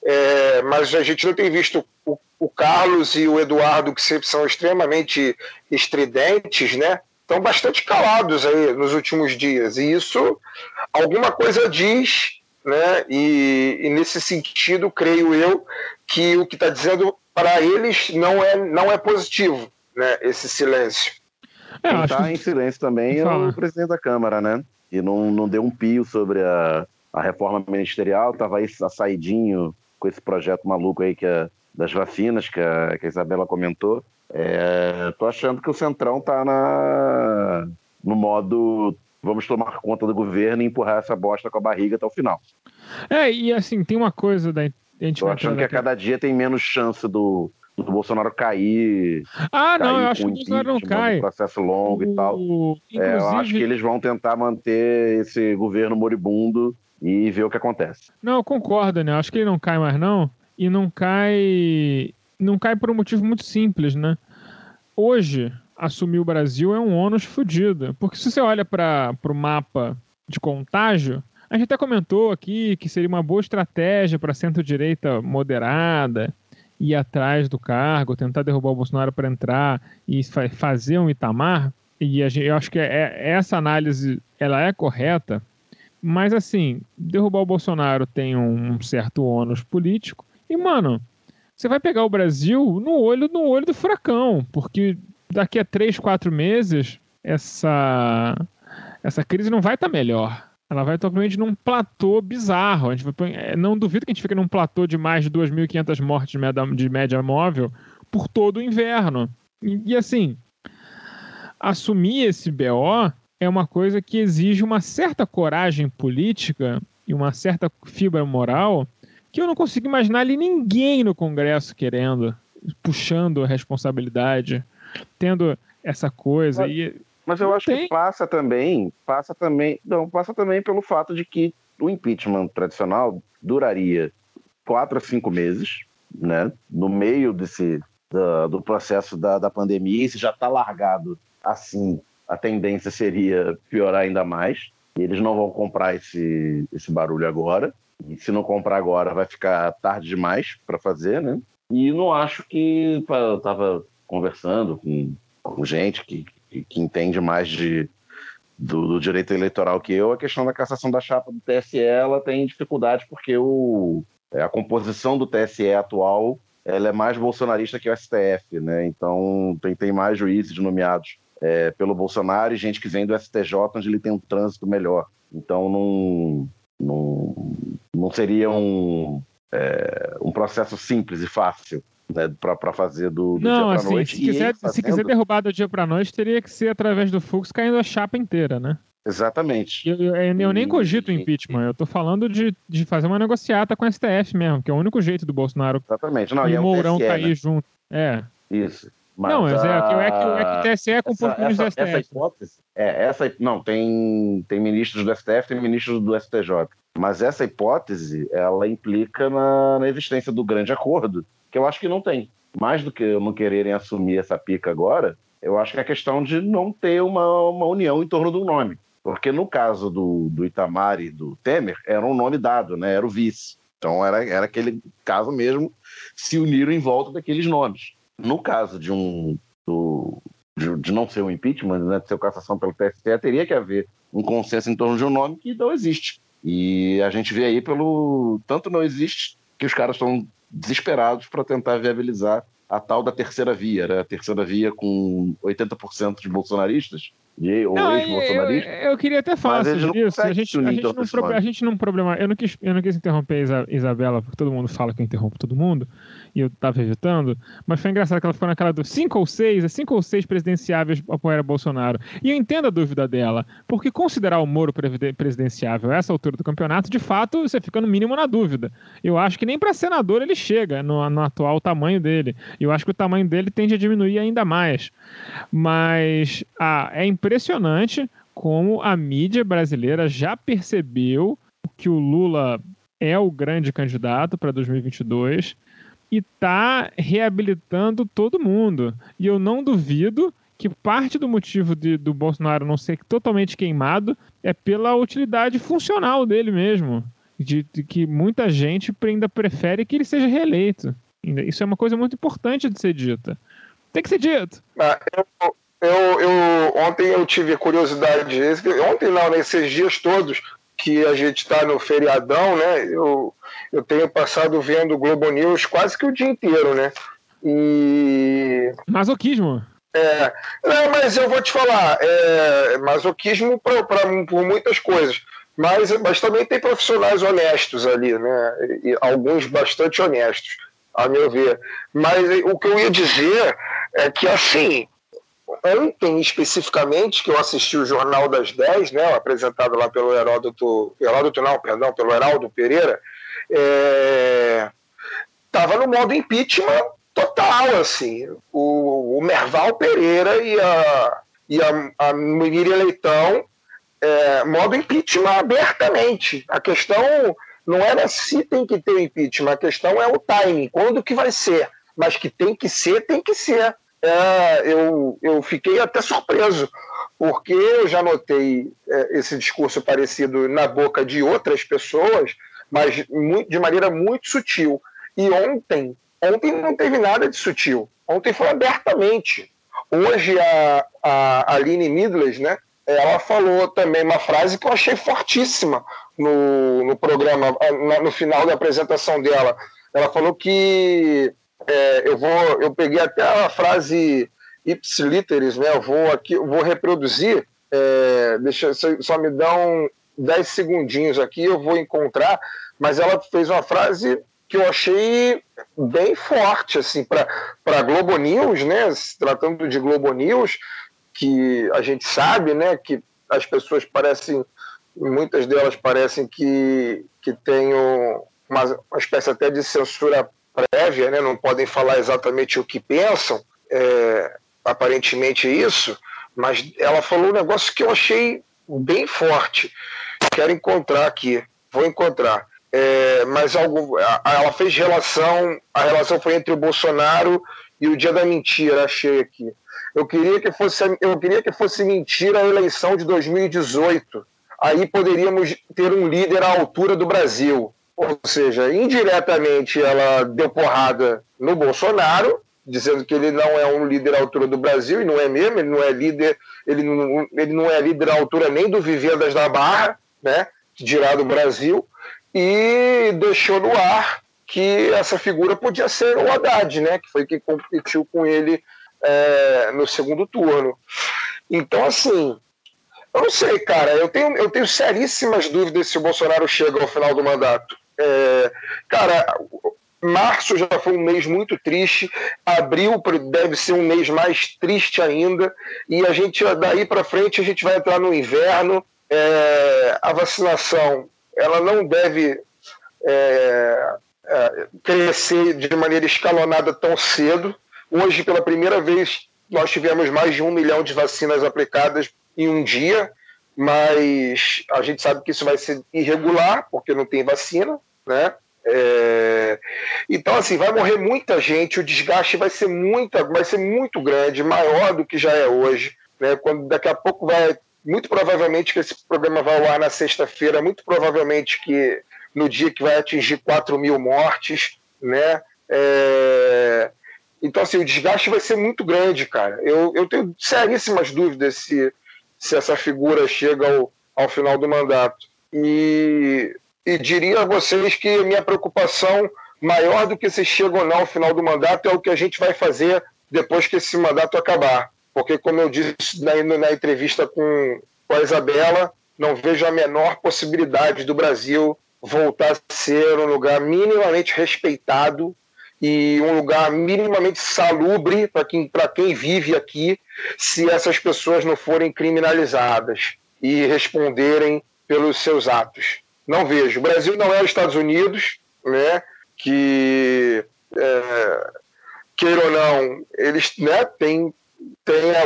É, mas a gente não tem visto o, o, Carlos e o Eduardo, que sempre são extremamente estridentes, né? Estão bastante calados aí nos últimos dias. E isso alguma coisa diz, né? E, e nesse sentido, creio eu, que o que está dizendo para eles não é, não é positivo, né? Esse silêncio. É, Quem está que... em silêncio também é o presidente da Câmara, né? E não, não deu um pio sobre a, a reforma ministerial, estava aí a saidinho com esse projeto maluco aí que é das vacinas que a, que a Isabela comentou. É, tô achando que o Centrão tá na, no modo vamos tomar conta do governo e empurrar essa bosta com a barriga até o final. É, e assim, tem uma coisa da. A gente Tô achando que a cada dia tem menos chance do, do Bolsonaro cair. Ah, não, eu acho que o Bolsonaro não cai. Um processo longo o... e tal. Inclusive... É, eu acho que eles vão tentar manter esse governo moribundo e ver o que acontece. Não, eu concordo, né? Acho que ele não cai mais, não. E não cai. Não cai por um motivo muito simples, né? Hoje, assumir o Brasil é um ônus fodido. Porque se você olha para o mapa de contágio, a gente até comentou aqui que seria uma boa estratégia para centro-direita moderada ir atrás do cargo, tentar derrubar o Bolsonaro para entrar e fa fazer um Itamar. E gente, eu acho que é, é, essa análise ela é correta, mas assim, derrubar o Bolsonaro tem um, certo ônus político. E, mano, você vai pegar o Brasil no olho, no olho do furacão, porque daqui a três, quatro meses, essa, essa crise não vai estar tá melhor. Ela vai estar provavelmente num platô bizarro. A gente vai, é, não duvido que a gente fique num platô de mais de 2.500 mortes de média, de média móvel por todo o inverno. E, e assim, assumir esse BO é uma coisa que exige uma certa coragem política e uma certa fibra moral que eu não consigo imaginar ali ninguém no Congresso querendo, puxando a responsabilidade, tendo essa coisa. Mas, e mas eu acho tem. que passa também, passa também, não, passa também pelo fato de que o impeachment tradicional duraria quatro a cinco meses, né? No meio desse do, do processo da, da pandemia, e se já está largado assim a tendência seria piorar ainda mais. E eles não vão comprar esse, esse barulho agora. E se não comprar agora, vai ficar tarde demais para fazer, né? E não acho que. Eu estava conversando com, com gente que, que, entende mais de, do, do, direito eleitoral que eu. A questão da cassação da chapa do TSE ela tem dificuldade porque o, é, a composição do TSE atual ela é mais bolsonarista que o STF, né? Então tem, tem mais juízes nomeados é, pelo Bolsonaro e gente que vem do STJ, onde ele tem um trânsito melhor. Então não, não, não seria um, é, um processo simples e fácil né, para fazer do, do não, dia assim, noite. Se quiser, fazendo... se quiser derrubar do dia para noite, teria que ser através do fluxo caindo a chapa inteira, né? Exatamente. Eu, eu, eu nem cogito o impeachment, eu tô falando de, de fazer uma negociata com o STF mesmo, que é o único jeito do Bolsonaro Exatamente. Não, e o Mourão TSE, cair né? junto. É. Isso. Mas não, mas a... é, que, é, que, é que o TSE é composto por essa, do STF. Essa hipótese, é, essa, não, tem, tem ministros do STF, tem ministros do STJ. Mas essa hipótese, ela implica na, na existência do grande acordo, que eu acho que não tem. Mais do que não quererem assumir essa pica agora, eu acho que é questão de não ter uma, uma união em torno do nome. Porque no caso do, do Itamar e do Temer, era um nome dado, né? Era o vice. Então era, era aquele caso mesmo, se uniram em volta daqueles nomes. No caso de um do, de, de não ser um impeachment, né, de ser cassação pelo TSE, teria que haver um consenso em torno de um nome que não existe. E a gente vê aí pelo tanto não existe que os caras estão desesperados para tentar viabilizar a tal da terceira via, né? a terceira via com 80% de bolsonaristas e, ou ex-bolsonaristas. Eu, eu, queria até falar sobre isso. A gente, a, gente não pro, a gente não problema. Eu não quis, eu não quis interromper a Isabela, porque todo mundo fala que eu interrompo todo mundo e eu tava evitando, mas foi engraçado que ela ficou naquela do cinco ou seis, é cinco ou seis presidenciáveis apoiar Bolsonaro. E eu entendo a dúvida dela, porque considerar o Moro presidenciável a essa altura do campeonato, de fato, você fica no mínimo na dúvida. Eu acho que nem para senador ele chega no, no atual tamanho dele. Eu acho que o tamanho dele tende a diminuir ainda mais. Mas ah, é impressionante como a mídia brasileira já percebeu que o Lula é o grande candidato para 2022 e está reabilitando todo mundo. E eu não duvido que parte do motivo de, do Bolsonaro não ser totalmente queimado é pela utilidade funcional dele mesmo. De, de, que muita gente ainda prefere que ele seja reeleito. Isso é uma coisa muito importante de ser dita. Tem que ser dito. Ah, eu, eu, eu, ontem eu tive curiosidade, ontem não, nesses dias todos que a gente está no feriadão, né? Eu, eu tenho passado vendo o Globo News quase que o dia inteiro, né? E. Masoquismo. É, não, mas eu vou te falar, é, masoquismo pra, pra, por muitas coisas. Mas, mas também tem profissionais honestos ali, né? E alguns bastante honestos, a meu ver. Mas o que eu ia dizer é que, assim, ontem especificamente, que eu assisti o Jornal das 10, né, apresentado lá pelo Heródoto, Heródoto não, perdão, pelo Heraldo Pereira, estava é, no modo impeachment total, assim. O, o Merval Pereira e a, e a, a Leitão, é, modo impeachment abertamente. A questão não era se tem que ter o impeachment, a questão é o timing, quando que vai ser. Mas que tem que ser, tem que ser. É, eu, eu fiquei até surpreso, porque eu já notei é, esse discurso parecido na boca de outras pessoas, mas de maneira muito sutil. E ontem, ontem não teve nada de sutil. Ontem foi abertamente. Hoje a, a Aline Midles, né, ela falou também uma frase que eu achei fortíssima no, no programa, no final da apresentação dela. Ela falou que é, eu vou, eu peguei até a frase ipsiliteris, né? Eu vou aqui, eu vou reproduzir. É, deixa, só me um 10 segundinhos aqui, eu vou encontrar mas ela fez uma frase que eu achei bem forte assim para para Globo News, né? Se tratando de Globo News, que a gente sabe, né, que as pessoas parecem muitas delas parecem que que têm uma, uma espécie até de censura prévia, né? Não podem falar exatamente o que pensam, é, aparentemente isso, mas ela falou um negócio que eu achei bem forte. Quero encontrar aqui, vou encontrar é, mas algo, ela fez relação, a relação foi entre o Bolsonaro e o dia da mentira, achei aqui. Eu queria que fosse, eu queria que fosse mentira a eleição de 2018. Aí poderíamos ter um líder à altura do Brasil. Ou seja, indiretamente ela deu porrada no Bolsonaro, dizendo que ele não é um líder à altura do Brasil, e não é mesmo, ele não é líder, ele não, ele não é líder à altura nem do Vivendas da Barra, né? Dirá do Brasil e deixou no ar que essa figura podia ser o Haddad, né, que foi quem competiu com ele é, no segundo turno. Então, assim, eu não sei, cara, eu tenho, eu tenho seríssimas dúvidas se o Bolsonaro chega ao final do mandato. É, cara, março já foi um mês muito triste, abril deve ser um mês mais triste ainda, e a gente daí para frente a gente vai entrar no inverno. É, a vacinação ela não deve é, é, crescer de maneira escalonada tão cedo. Hoje, pela primeira vez, nós tivemos mais de um milhão de vacinas aplicadas em um dia, mas a gente sabe que isso vai ser irregular, porque não tem vacina, né? É... Então, assim, vai morrer muita gente, o desgaste vai ser, muita, vai ser muito grande, maior do que já é hoje. Né? Quando daqui a pouco vai muito provavelmente que esse programa vai ao ar na sexta-feira, muito provavelmente que no dia que vai atingir 4 mil mortes, né? É... Então, assim, o desgaste vai ser muito grande, cara. Eu, eu tenho seríssimas dúvidas se, se essa figura chega ao, ao final do mandato. E, e diria a vocês que minha preocupação maior do que se chega ou não ao final do mandato é o que a gente vai fazer depois que esse mandato acabar. Porque, como eu disse na, na entrevista com, com a Isabela, não vejo a menor possibilidade do Brasil voltar a ser um lugar minimamente respeitado e um lugar minimamente salubre para quem, quem vive aqui, se essas pessoas não forem criminalizadas e responderem pelos seus atos. Não vejo. O Brasil não é os Estados Unidos, né, que, é, queira ou não, eles né, têm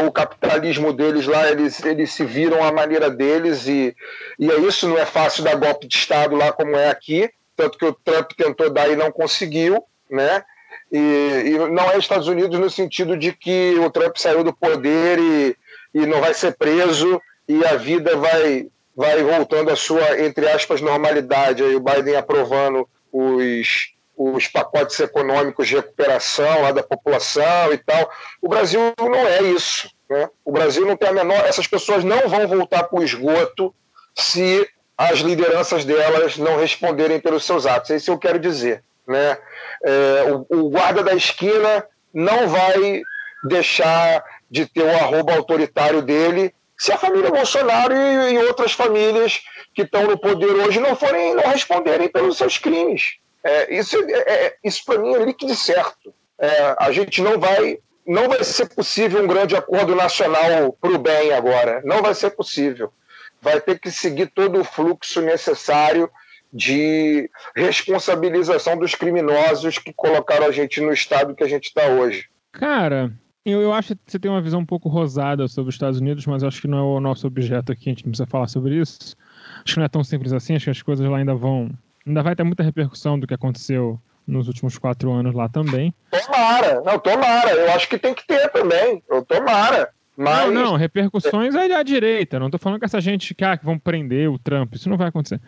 o capitalismo deles lá, eles, eles se viram à maneira deles e, e é isso, não é fácil dar golpe de Estado lá como é aqui, tanto que o Trump tentou dar e não conseguiu, né? E, e não é Estados Unidos no sentido de que o Trump saiu do poder e, e não vai ser preso e a vida vai, vai voltando à sua, entre aspas, normalidade. Aí o Biden aprovando os, os pacotes econômicos de recuperação lá da população e tal. O Brasil não é isso. Né? O Brasil não tem a menor. Essas pessoas não vão voltar para o esgoto se as lideranças delas não responderem pelos seus atos. É isso que eu quero dizer. Né? É, o, o, guarda da esquina não vai deixar de ter o arroba autoritário dele se a família Bolsonaro e, e outras famílias que estão no poder hoje não forem não responderem pelos seus crimes. É, isso é, é isso para mim é líquido certo. É, a gente não vai não vai ser possível um grande acordo nacional para o bem agora. Não vai ser possível. Vai ter que seguir todo o fluxo necessário de responsabilização dos criminosos que colocaram a gente no estado que a gente está hoje. Cara, eu, eu acho que você tem uma visão um pouco rosada sobre os Estados Unidos, mas acho que não é o nosso objeto aqui, a gente não precisa falar sobre isso. Acho que não é tão simples assim, acho que as coisas lá ainda vão. Ainda vai ter muita repercussão do que aconteceu nos últimos quatro anos lá também. Tomara, não, tomara. Eu acho que tem que ter também. Eu tomara. Mas... Não, não, repercussões aí à direita. Não tô falando que essa gente que, ah, que vão prender o Trump. Isso não vai acontecer.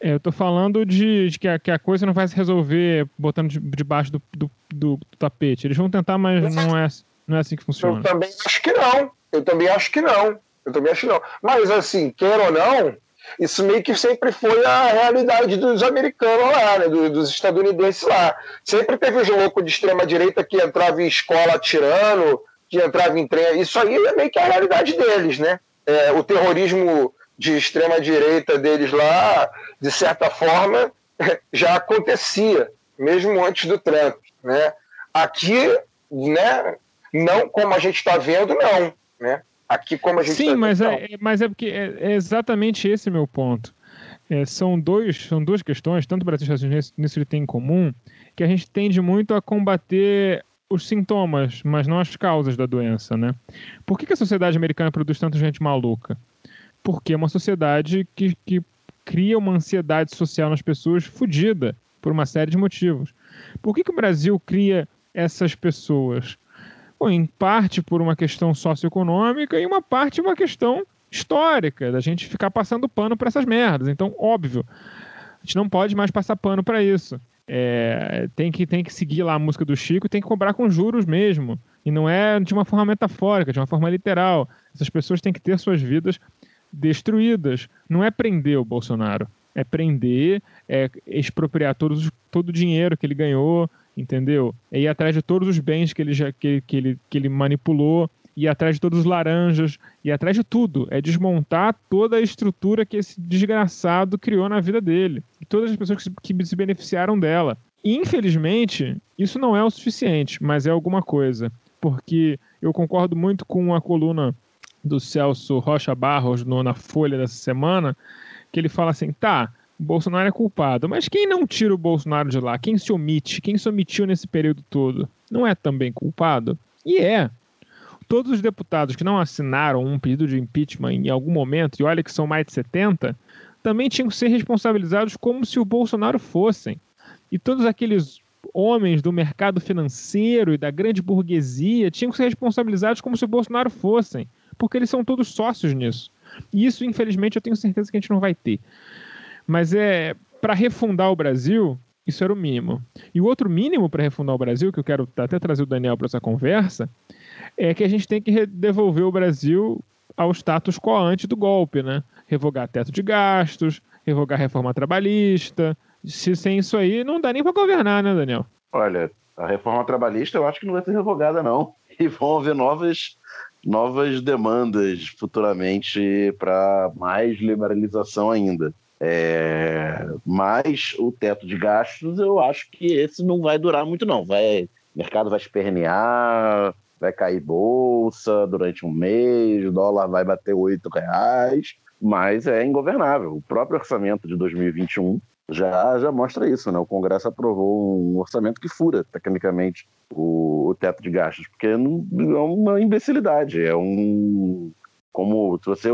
É, eu tô falando de, de que, a, que, a, coisa não vai se resolver botando de, debaixo do, do, do, tapete. Eles vão tentar, mas não é, não é assim que funciona. Eu também acho que não. Eu também acho que não. Eu também acho que não. Mas, assim, quer ou não, isso meio que sempre foi a realidade dos americanos lá, né, dos estadunidenses lá. Sempre teve um louco de extrema-direita que entrava em escola atirando que entrava em trem. Isso aí é meio que a realidade deles, né? É, o terrorismo de extrema direita deles lá, de certa forma, já acontecia, mesmo antes do Trump, né? Aqui, né? Não como a gente está vendo, não, né? Aqui como a gente Sim, tá mas, vendo, é, mas é porque é, é, exatamente esse meu ponto. É, são, dois, são duas questões, tanto o Brasil e os Estados Unidos nisso tem em comum, que a gente tende muito a combater os sintomas, mas não as causas da doença, né? Por que, que a sociedade americana produz tanta gente maluca? Porque é uma sociedade que, que cria uma ansiedade social nas pessoas fodida por uma série de motivos. Por que, que o Brasil cria essas pessoas? Bom, em parte por uma questão socioeconômica e uma parte uma questão histórica, da gente ficar passando pano para essas merdas. Então, óbvio, a gente não pode mais passar pano para isso. É, tem, que, tem que seguir lá a música do Chico e tem que cobrar com juros mesmo. E não é de uma forma metafórica, de uma forma literal. Essas pessoas têm que ter suas vidas destruídas. Não é prender o Bolsonaro. É prender, é expropriar todos, todo o dinheiro que ele ganhou, entendeu? É ir atrás de todos os bens que ele, já, que, que ele, que ele manipulou ir atrás de todos os laranjas, ir atrás de tudo. É desmontar toda a estrutura que esse desgraçado criou na vida dele. E todas as pessoas que se, beneficiaram dela. Infelizmente, isso não é o suficiente, mas é alguma coisa. Porque eu concordo muito com a coluna do Celso Rocha Barros no, na Folha dessa semana, que ele fala assim: tá, Bolsonaro é culpado, mas quem não tira o Bolsonaro de lá? Quem se omite? Quem se omitiu nesse período todo? Não é também culpado? E é todos os deputados que não assinaram um pedido de impeachment em algum momento, e olha que são mais de 70, também tinham que ser responsabilizados como se o Bolsonaro fossem. E todos aqueles homens do mercado financeiro e da grande burguesia tinham que ser responsabilizados como se o Bolsonaro fossem, porque eles são todos sócios nisso. E isso, infelizmente, eu tenho certeza que a gente não vai ter. Mas é para refundar o Brasil, isso era o mínimo. E o outro mínimo para refundar o Brasil, que eu quero até trazer o Daniel para essa conversa, é que a gente tem que devolver o Brasil ao status quo antes do golpe, né? Revogar teto de gastos, revogar reforma trabalhista. Se sem isso aí, não dá nem para governar, né, Daniel? Olha, a reforma trabalhista eu acho que não vai ser revogada, não. E vão haver novas, novas demandas futuramente para mais liberalização ainda. É, mas o teto de gastos, eu acho que esse não vai durar muito, não. Vai, o mercado vai espernear, vai cair bolsa durante um mês, o dólar vai bater oito reais, mas é ingovernável. O próprio orçamento de 2021 já, já mostra isso, né? O Congresso aprovou um orçamento que fura, tecnicamente, o, o teto de gastos, porque não, é uma imbecilidade, é um... Como se você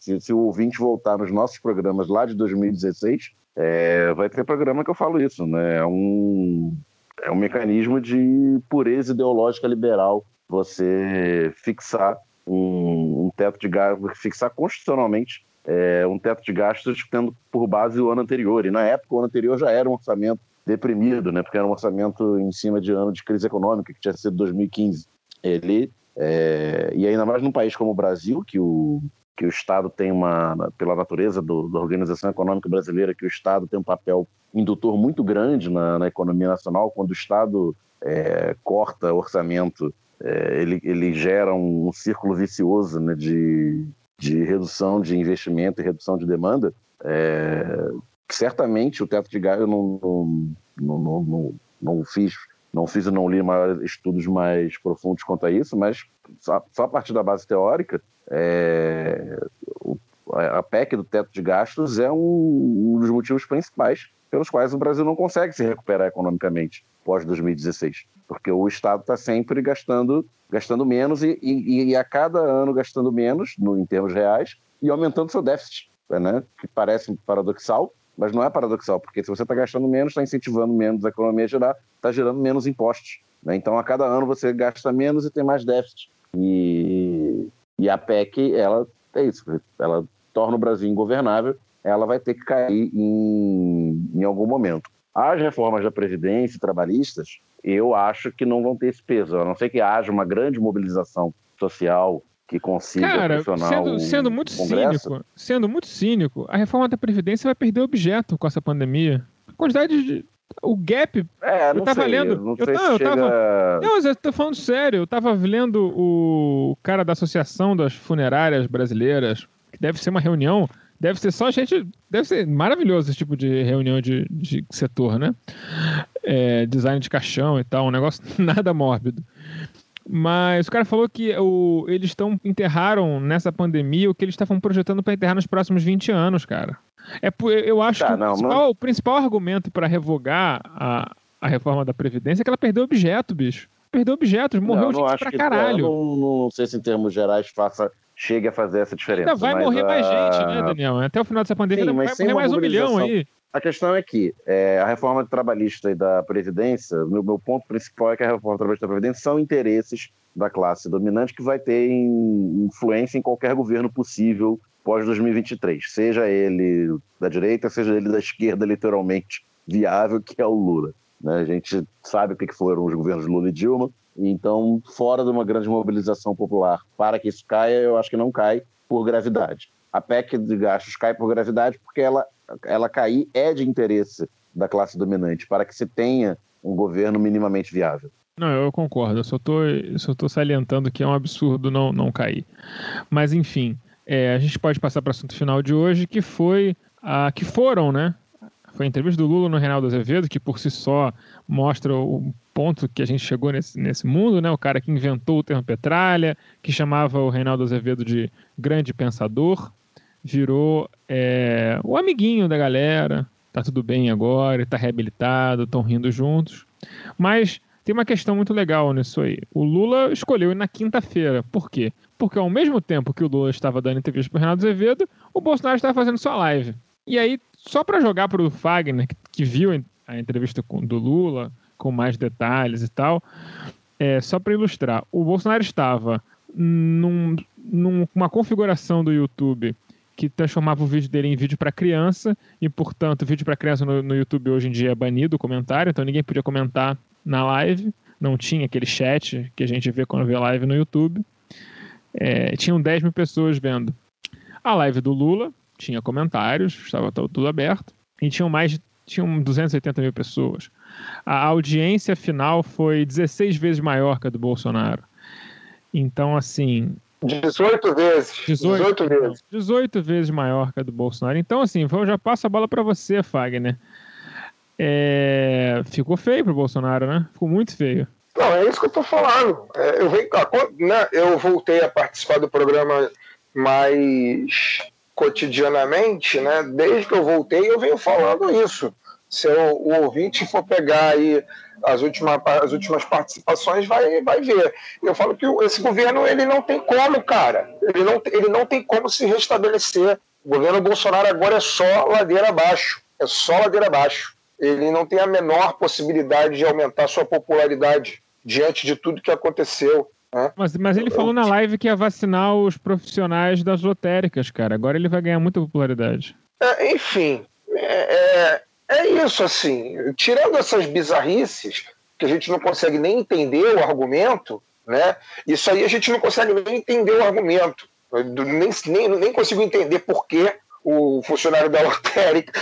se, se o ouvinte voltar nos nossos programas lá de 2016, é, vai ter programa que eu falo isso, né? É um, é um mecanismo de pureza ideológica liberal você fixar um, um teto de gastos, fixar constitucionalmente é, um teto de gastos tendo por base o ano anterior. E na época, o ano anterior já era um orçamento deprimido, né? porque era um orçamento em cima de ano de crise econômica, que tinha sido 2015. Ele, é, e ainda mais num país como o Brasil, que o, que o Estado tem uma, pela natureza do, da Organização Econômica Brasileira, que o Estado tem um papel indutor muito grande na, na economia nacional, quando o Estado é, corta orçamento, é, ele, ele gera um, um círculo vicioso né, de, de redução de investimento e redução de demanda, é, certamente o teto de gás eu não, não, não, não, não fiz não fiz e não li maiores estudos mais profundos quanto a isso, mas só, só a partir da base teórica, é, a PEC do teto de gastos é um, um, dos motivos principais pelos quais o Brasil não consegue se recuperar economicamente pós 2016 porque o Estado está sempre gastando, gastando menos e, e, e, a cada ano gastando menos, no, em termos reais, e aumentando seu déficit, né? que parece paradoxal, mas não é paradoxal, porque se você está gastando menos, está incentivando menos a economia a gerar, está gerando menos impostos. Né? Então, a cada ano você gasta menos e tem mais déficit. E, e a PEC, ela é isso, ela torna o Brasil ingovernável, ela vai ter que cair em, em algum momento. As reformas da Previdência trabalhistas, eu acho que não vão ter esse peso, a não ser que haja uma grande mobilização social que consiga Cara, sendo, sendo muito cínico, sendo muito cínico, a reforma da previdência vai perder objeto com essa pandemia. A quantidade de o gap. É, não eu tava sei, lendo. Não eu, não, eu chega... tava. Não, eu tô falando sério. Eu tava lendo o cara da Associação das Funerárias Brasileiras, que deve ser uma reunião deve ser só gente. Deve ser maravilhoso esse tipo de reunião de, de setor, né? É, design de caixão e tal, um negócio nada mórbido. Mas o cara falou que o, eles estão enterraram nessa pandemia o que eles estavam projetando para enterrar nos próximos 20 anos, cara. É, eu acho tá, que não, o, principal, mas... o, principal, argumento para revogar a, a reforma da Previdência é que ela perdeu objeto, bicho. Perdeu objetos, morreu não, gente pra que, caralho. Não, não sei se em termos gerais faça chegue a fazer essa diferença. Ainda vai morrer a... mais gente, né, Daniel? Até o final dessa pandemia Sim, vai morrer mais um milhão aí. A questão é que é, a reforma trabalhista e da Previdência, meu, meu, ponto principal é que a reforma trabalhista da Previdência são interesses da classe dominante que vai ter influência em qualquer governo possível pós-2023, seja ele da direita, seja ele da esquerda, literalmente viável, que é o Lula. Né? A gente sabe o que foram os governos Lula e Dilma, então, fora de uma grande mobilização popular para que isso caia, eu acho que não cai por gravidade. A PEC de gastos cai por gravidade porque ela, ela cair é de interesse da classe dominante, para que se tenha um governo minimamente viável. Não, eu concordo. Eu só estou salientando que é um absurdo não, não cair. Mas, enfim, é, a gente pode passar para o assunto final de hoje, que foi a, que foram, né? Foi a entrevista do Lula no Reinaldo Azevedo, que por si só mostra o ponto que a gente chegou nesse, nesse mundo, né? O cara que inventou o termo petralha, que chamava o Reinaldo Azevedo de grande pensador, virou é, o amiguinho da galera. Tá tudo bem agora, está reabilitado, estão rindo juntos. Mas tem uma questão muito legal nisso aí. O Lula escolheu ir na quinta-feira. Por quê? Porque ao mesmo tempo que o Lula estava dando entrevista para o Reinaldo Azevedo, o Bolsonaro estava fazendo sua live. E aí, só para jogar para o Fagner, que, viu a entrevista do Lula, com mais detalhes e tal. É, só para ilustrar, o Bolsonaro estava num, numa configuração do YouTube que transformava o vídeo dele em vídeo para criança e, portanto, vídeo para criança no, no, YouTube hoje em dia é banido o comentário, então ninguém podia comentar na live, não tinha aquele chat que a gente vê quando vê live no YouTube. É, tinham 10 mil pessoas vendo. A live do Lula tinha comentários, estava tudo aberto, e tinham mais tinham 280 mil pessoas. A audiência final foi 16 vezes maior que a do Bolsonaro. Então, assim, 18 vezes. 18, 18 vezes. 18 vezes maior que a do Bolsonaro. Então, assim, eu já passo a bola para você, Fagner. É... Ficou feio pro Bolsonaro, né? Ficou muito feio. Não, é isso que eu tô falando. É, eu, venho, né, eu voltei a participar do programa mais cotidianamente, né? Desde que eu voltei, eu venho falando isso. Se o, o ouvinte for pegar aí as últimas, as últimas participações, vai, vai ver. Eu falo que esse governo ele não tem como, cara. Ele não, ele não tem como se restabelecer. O governo Bolsonaro agora é só ladeira abaixo. É só ladeira abaixo. Ele não tem a menor possibilidade de aumentar sua popularidade diante de tudo que aconteceu. Né? Mas, mas ele falou na live que ia vacinar os profissionais das lotéricas, cara. Agora ele vai ganhar muita popularidade. É, enfim, é, é, é isso, assim. Tirando essas bizarrices, que a gente não consegue nem entender o argumento, né? Isso aí a gente não consegue nem entender o argumento. nem, nem, nem consigo entender por que o funcionário da lotérica.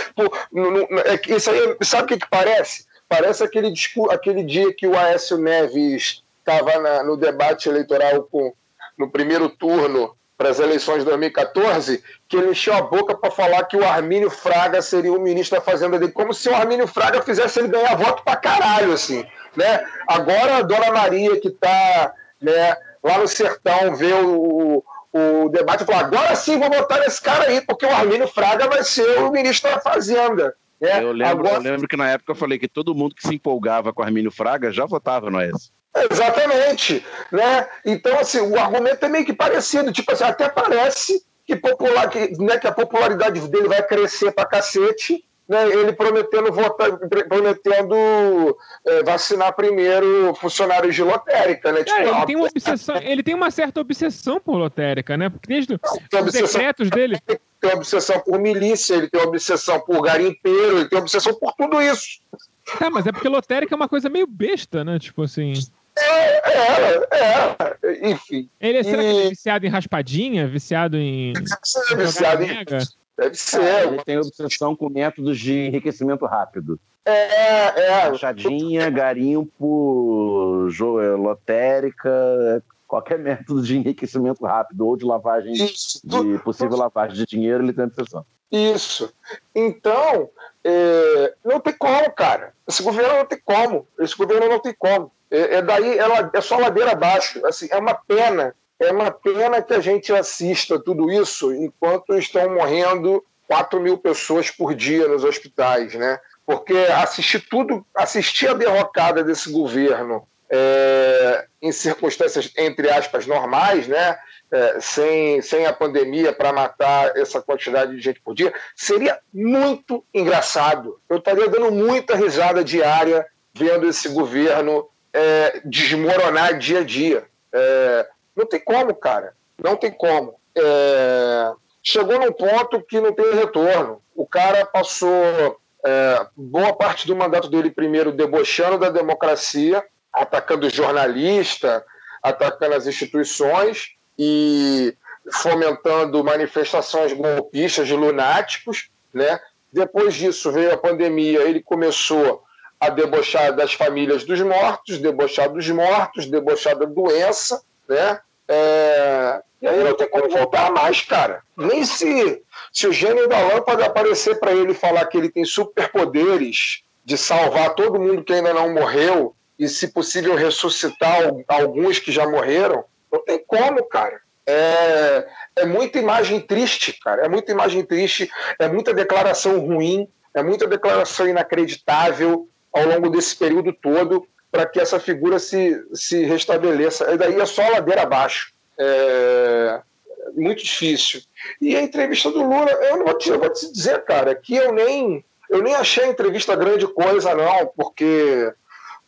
É, isso aí, sabe o que, que parece? Parece aquele, aquele dia que o Aécio Neves estava no debate eleitoral com, no primeiro turno para as eleições de 2014, que ele encheu a boca para falar que o Armínio Fraga seria o ministro da Fazenda dele, como se o Armínio Fraga fizesse ele ganhar voto para caralho, assim, né? Agora a Dona Maria, que está né, lá no sertão, vê o, o debate e fala, agora sim vou votar nesse cara aí, porque o Armínio Fraga vai ser o ministro da Fazenda. É, eu, lembro, agora... eu lembro que na época eu falei que todo mundo que se empolgava com o Armínio Fraga já votava no AES. Exatamente. Né? Então, assim, o argumento é meio que parecido. Tipo assim, até parece que, popular, que, né, que a popularidade dele vai crescer pra cacete, né, ele prometendo votar, prometendo é, vacinar primeiro funcionários de lotérica, né? Tipo, ele, tem uma obsessão, ele tem uma certa obsessão por lotérica, né? Porque desde os decretos dele. Ele tem obsessão por milícia, ele tem uma obsessão por garimpeiro, ele tem obsessão por tudo isso. Tá, mas é porque lotérica é uma coisa meio besta, né? Tipo assim. É, é, é, enfim. Ele é, será e... que ele é viciado em raspadinha? Viciado em. É viciado em. Deve ser. Ah, ele tem obsessão com métodos de enriquecimento rápido. É, é. Rachadinha, garimpo, é, lotérica, qualquer método de enriquecimento rápido ou de lavagem, Isso. de possível lavagem de dinheiro, ele tem obsessão. Isso. Então, é, não tem como, cara. Esse governo não tem como. Esse governo não tem como. É, é daí, é, é só ladeira abaixo. Assim, é uma pena. É uma pena que a gente assista tudo isso enquanto estão morrendo 4 mil pessoas por dia nos hospitais, né? Porque assistir tudo, assistir a derrocada desse governo é, em circunstâncias, entre aspas, normais, né? É, sem, sem a pandemia para matar essa quantidade de gente por dia, seria muito engraçado. Eu estaria dando muita risada diária vendo esse governo é, desmoronar dia a dia. É, não tem como, cara. Não tem como. É, chegou num ponto que não tem retorno. O cara passou é, boa parte do mandato dele primeiro debochando da democracia, atacando jornalista, atacando as instituições e fomentando manifestações golpistas de lunáticos, né? Depois disso veio a pandemia, ele começou a debochar das famílias dos mortos, debochar dos mortos, debochar da doença, né? É... E aí não tem como voltar mais, cara. Nem se, se o gênio da lâmpada aparecer para ele falar que ele tem superpoderes de salvar todo mundo que ainda não morreu e, se possível, ressuscitar alguns que já morreram, não tem como, cara. É, é muita imagem triste, cara. É muita imagem triste, é muita declaração ruim, é muita declaração inacreditável ao longo desse período todo para que essa figura se, se restabeleça. E daí é só ladeira abaixo. É muito difícil. E a entrevista do Lula, eu não vou te, eu vou te dizer, cara, que eu nem, eu nem achei a entrevista grande coisa, não, porque,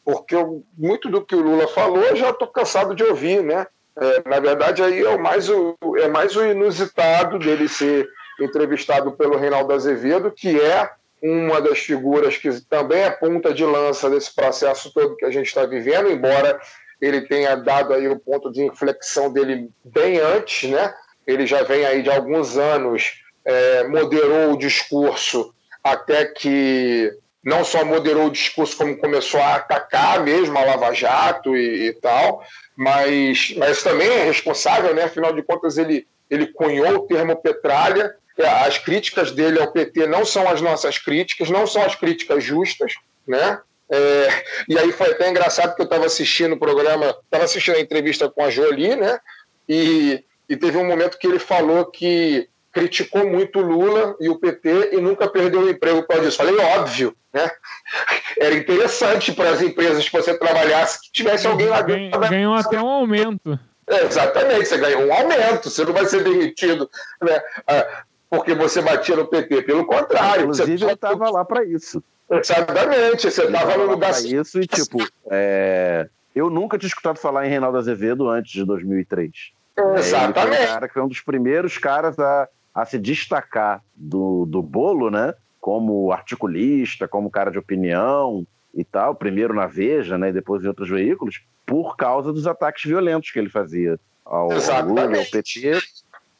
porque eu, muito do que o Lula falou eu já estou cansado de ouvir, né? É, na verdade, aí é, mais o, é mais o inusitado dele ser entrevistado pelo Reinaldo Azevedo, que é uma das figuras que também é ponta de lança desse processo todo que a gente está vivendo, embora ele tenha dado aí o ponto de inflexão dele bem antes, né? Ele já vem aí de alguns anos, é, moderou o discurso até que não só moderou o discurso, como começou a atacar mesmo a Lava Jato e, e tal, mas, mas também é responsável, né? Afinal de contas, ele, ele cunhou o termo petralha. As críticas dele ao PT não são as nossas críticas, não são as críticas justas, né? É, e aí foi até engraçado que eu estava assistindo o programa, estava assistindo a entrevista com a Jolie, né? E, e teve um momento que ele falou que criticou muito o Lula e o PT e nunca perdeu o emprego por causa disso. Falei, óbvio, né? Era interessante para as empresas que você trabalhasse que tivesse alguém lá dentro. Ganhou até um aumento. É, exatamente, você ganhou um aumento, você não vai ser demitido né, ah, porque você batia no PT, pelo contrário. Inclusive, você... eu estava lá para isso. Exatamente, você estava no lugar. isso e, tipo, é... eu nunca tinha escutado falar em Reinaldo Azevedo antes de 2003. Exatamente. É, ele foi um cara que foi um dos primeiros caras a a se destacar do, do bolo, né? Como articulista, como cara de opinião e tal, primeiro na Veja, né? E depois em outros veículos, por causa dos ataques violentos que ele fazia ao, ao Lula, ao PT,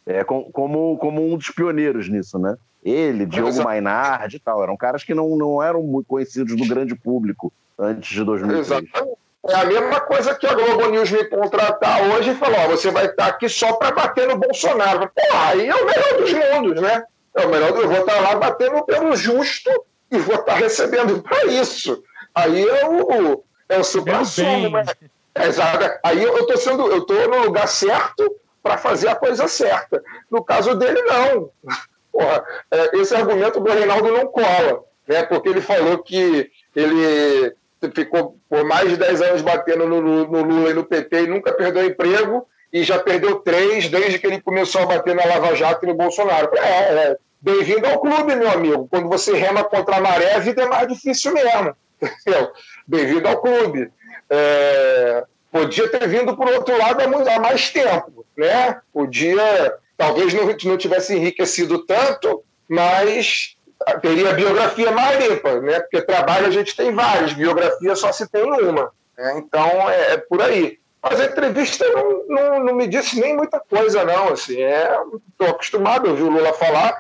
é, com, como, como um dos pioneiros nisso, né? Ele, Diogo Exato. Mainardi e tal, eram caras que não, não eram muito conhecidos do grande público antes de 2003. Exatamente. É a mesma coisa que a Globo News me contratar hoje e falou: ó, você vai estar aqui só para bater no Bolsonaro. Pô, aí é o melhor dos mundos, né? É o melhor. Eu vou estar lá batendo pelo justo e vou estar recebendo para isso. Aí é o, é o supra-sumo, né? É, exato. Aí eu estou sendo, eu estou no lugar certo para fazer a coisa certa. No caso dele, não. Porra, é, esse argumento do Reinaldo não cola, né? Porque ele falou que ele ficou por mais de 10 anos batendo no, no Lula e no PT e nunca perdeu emprego e já perdeu três desde que ele começou a bater na Lava Jato e no Bolsonaro. É, é. Bem-vindo ao clube, meu amigo. Quando você rema contra a maré, a vida é mais difícil mesmo. Bem-vindo ao clube. É, podia ter vindo por outro lado há mais tempo, né? Podia, talvez não, não tivesse enriquecido tanto, mas teria biografia mais limpa, né? Porque trabalho a gente tem vários, biografia só se tem uma. Né? Então é, é, por aí. Mas a entrevista não, não, não, me disse nem muita coisa, não. Assim, estou é, acostumado a ouvir o Lula falar.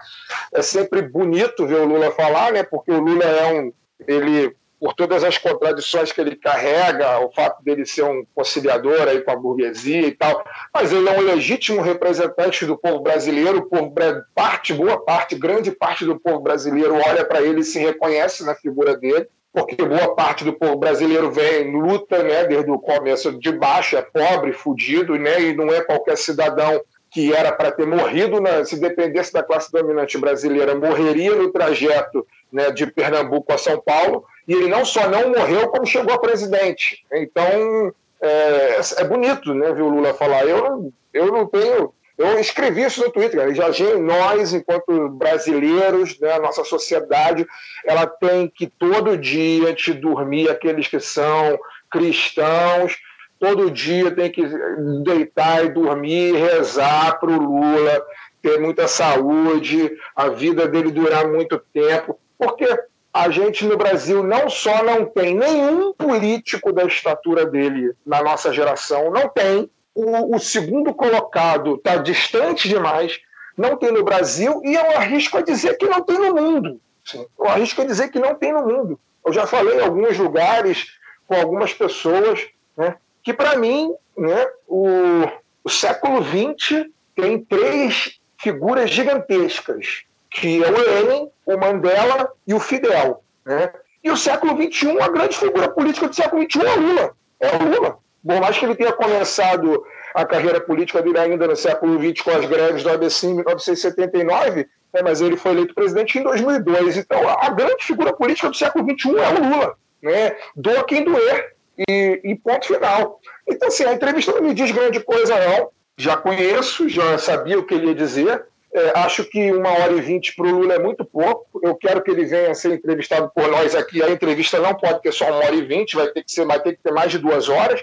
É sempre bonito ver o Lula falar, né? Porque o Lula é um. Ele por todas as contradições que ele carrega, o fato dele ser um conciliador aí com a burguesia e tal, mas ele é um legítimo representante do povo brasileiro, povo, parte, boa parte, grande parte do povo brasileiro olha para ele e se reconhece na figura dele, porque boa parte do povo brasileiro vem luta, né, desde o começo de baixo, é pobre, fudido, né, e não é qualquer cidadão que era para ter morrido, na, se dependesse da classe dominante brasileira, morreria no trajeto né, de Pernambuco a São Paulo, e ele não só não morreu, como chegou a presidente. Então, é, é bonito né, ver o Lula falar. Eu, eu não tenho. Eu escrevi isso no Twitter, já nós, enquanto brasileiros, né, a nossa sociedade, ela tem que todo dia, de dormir, aqueles que são cristãos, todo dia tem que deitar e dormir, rezar para o Lula ter muita saúde, a vida dele durar muito tempo, porque a gente no Brasil não só não tem nenhum político da estatura dele na nossa geração, não tem. O, o segundo colocado está distante demais, não tem no Brasil, e eu arrisco a dizer que não tem no mundo. Sim. Eu arrisco a dizer que não tem no mundo. Eu já falei em alguns lugares com algumas pessoas né, que, para mim, né, o, o século XX tem três figuras gigantescas que é o Lenin, o Mandela e o Fidel. Né? E o século XXI, a grande figura política do século XXI é o Lula. É o Lula. Por mais que ele tenha começado a carreira política dele ainda no século XX com as greves do ABC em 1979, né, mas ele foi eleito presidente em 2002. Então, a grande figura política do século XXI é o Lula. Né? Doa quem doer. E, e ponto final. Então, assim, a entrevista não me diz grande coisa, não. Já conheço, já sabia o que ele ia dizer. É, acho que uma hora e vinte para o Lula é muito pouco. Eu quero que ele venha a ser entrevistado por nós aqui. A entrevista não pode ter só uma hora e vinte, vai ter que ser, vai ter que ter mais de duas horas,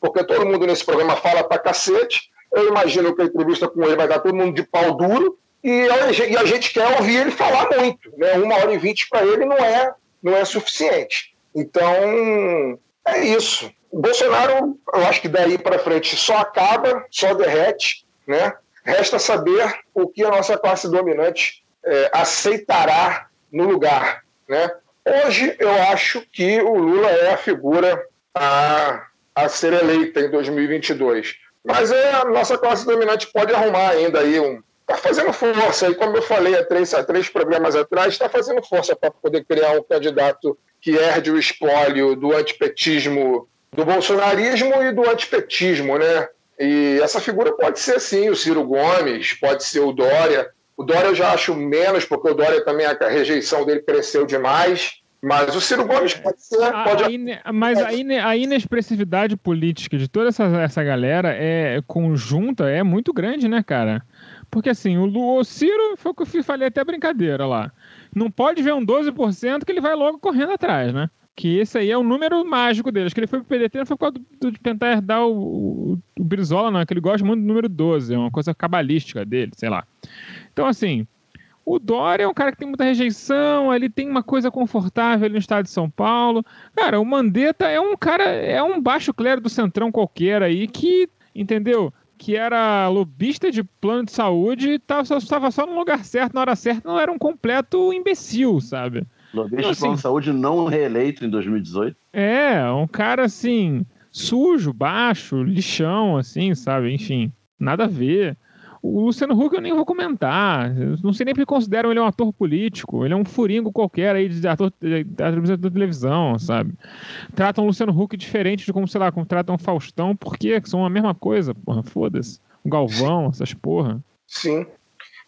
porque todo mundo nesse programa fala para cacete. Eu imagino que a entrevista com ele vai dar todo mundo de pau duro, e, e a gente quer ouvir ele falar muito. Né? Uma hora e vinte para ele não é, não é suficiente. Então, é isso. O Bolsonaro, eu acho que daí para frente só acaba, só derrete, né? Resta saber o que a nossa classe dominante é, aceitará no lugar, né? Hoje eu acho que o Lula é a figura a, a ser eleita em 2022. Mas é, a nossa classe dominante pode arrumar ainda aí um. Está fazendo força, e como eu falei há três, há três programas atrás, está fazendo força para poder criar um candidato que herde o espólio do antipetismo, do bolsonarismo e do antipetismo, né? E essa figura pode ser, sim, o Ciro Gomes, pode ser o Dória. O Dória eu já acho menos, porque o Dória também, a rejeição dele cresceu demais. Mas o Ciro Gomes pode ser. Pode... A ine... Mas a, ine... a inexpressividade política de toda essa, essa galera é conjunta, é muito grande, né, cara? Porque assim, o, Lu... o Ciro foi o que eu falei até brincadeira lá. Não pode ver um 12% que ele vai logo correndo atrás, né? Que esse aí é o número mágico dele. Acho que ele foi pro PDT não foi por causa do, de tentar herdar o, o, o Brizola, não. É que ele gosta muito do número 12. É uma coisa cabalística dele, sei lá. Então, assim, o Dória é um cara que tem muita rejeição, ele tem uma coisa confortável ali no estado de São Paulo. Cara, o Mandetta é um cara, é um baixo clero do centrão qualquer aí que, entendeu? Que era lobista de plano de saúde e estava só no lugar certo, na hora certa, não era um completo imbecil, sabe? Lobista assim, de saúde não reeleito em 2018. É, um cara assim, sujo, baixo, lixão, assim, sabe? Enfim, nada a ver. O Luciano Huck eu nem vou comentar. Eu não sei nem porque consideram ele um ator político. Ele é um furingo qualquer aí de ator de televisão, sabe? Tratam o Luciano Huck diferente de como, sei lá, como tratam o Faustão, porque são a mesma coisa, porra, foda-se. O Galvão, essas porra. Sim.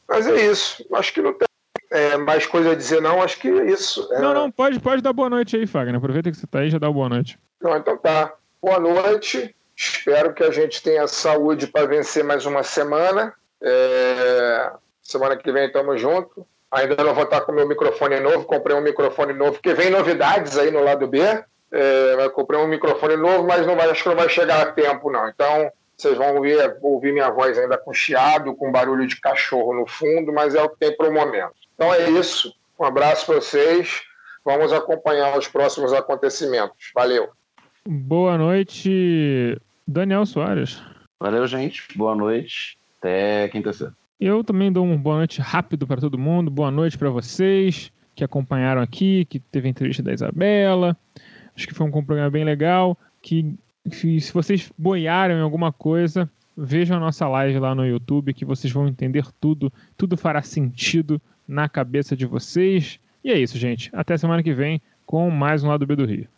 Mas é isso. Acho que não tem é, mais coisa a dizer, não. Acho que é isso. É... Não, não, pode, pode dar boa noite aí, Fagner. Aproveita que você tá aí e já dá boa noite. Não, então tá. Boa noite. Espero que a gente tenha saúde para vencer mais uma semana. É... Semana que vem estamos juntos. Ainda não vou estar com meu microfone novo. Comprei um microfone novo, porque vem novidades aí no lado B. É... Comprei um microfone novo, mas não vai, acho que não vai chegar a tempo, não. Então, vocês vão ouvir, ouvir minha voz ainda com chiado, com barulho de cachorro no fundo, mas é o que tem para o momento. Então é isso. Um abraço para vocês. Vamos acompanhar os próximos acontecimentos. Valeu. Boa noite, Daniel Soares. Valeu, gente. Boa noite. Até quinta-feira. Eu também dou uma boa noite rápido para todo mundo. Boa noite para vocês que acompanharam aqui, que teve a entrevista da Isabela. Acho que foi um programa bem legal. Que se vocês boiaram em alguma coisa, vejam a nossa live lá no YouTube que vocês vão entender tudo. Tudo fará sentido na cabeça de vocês. E é isso, gente. Até semana que vem com mais um lado B do Rio.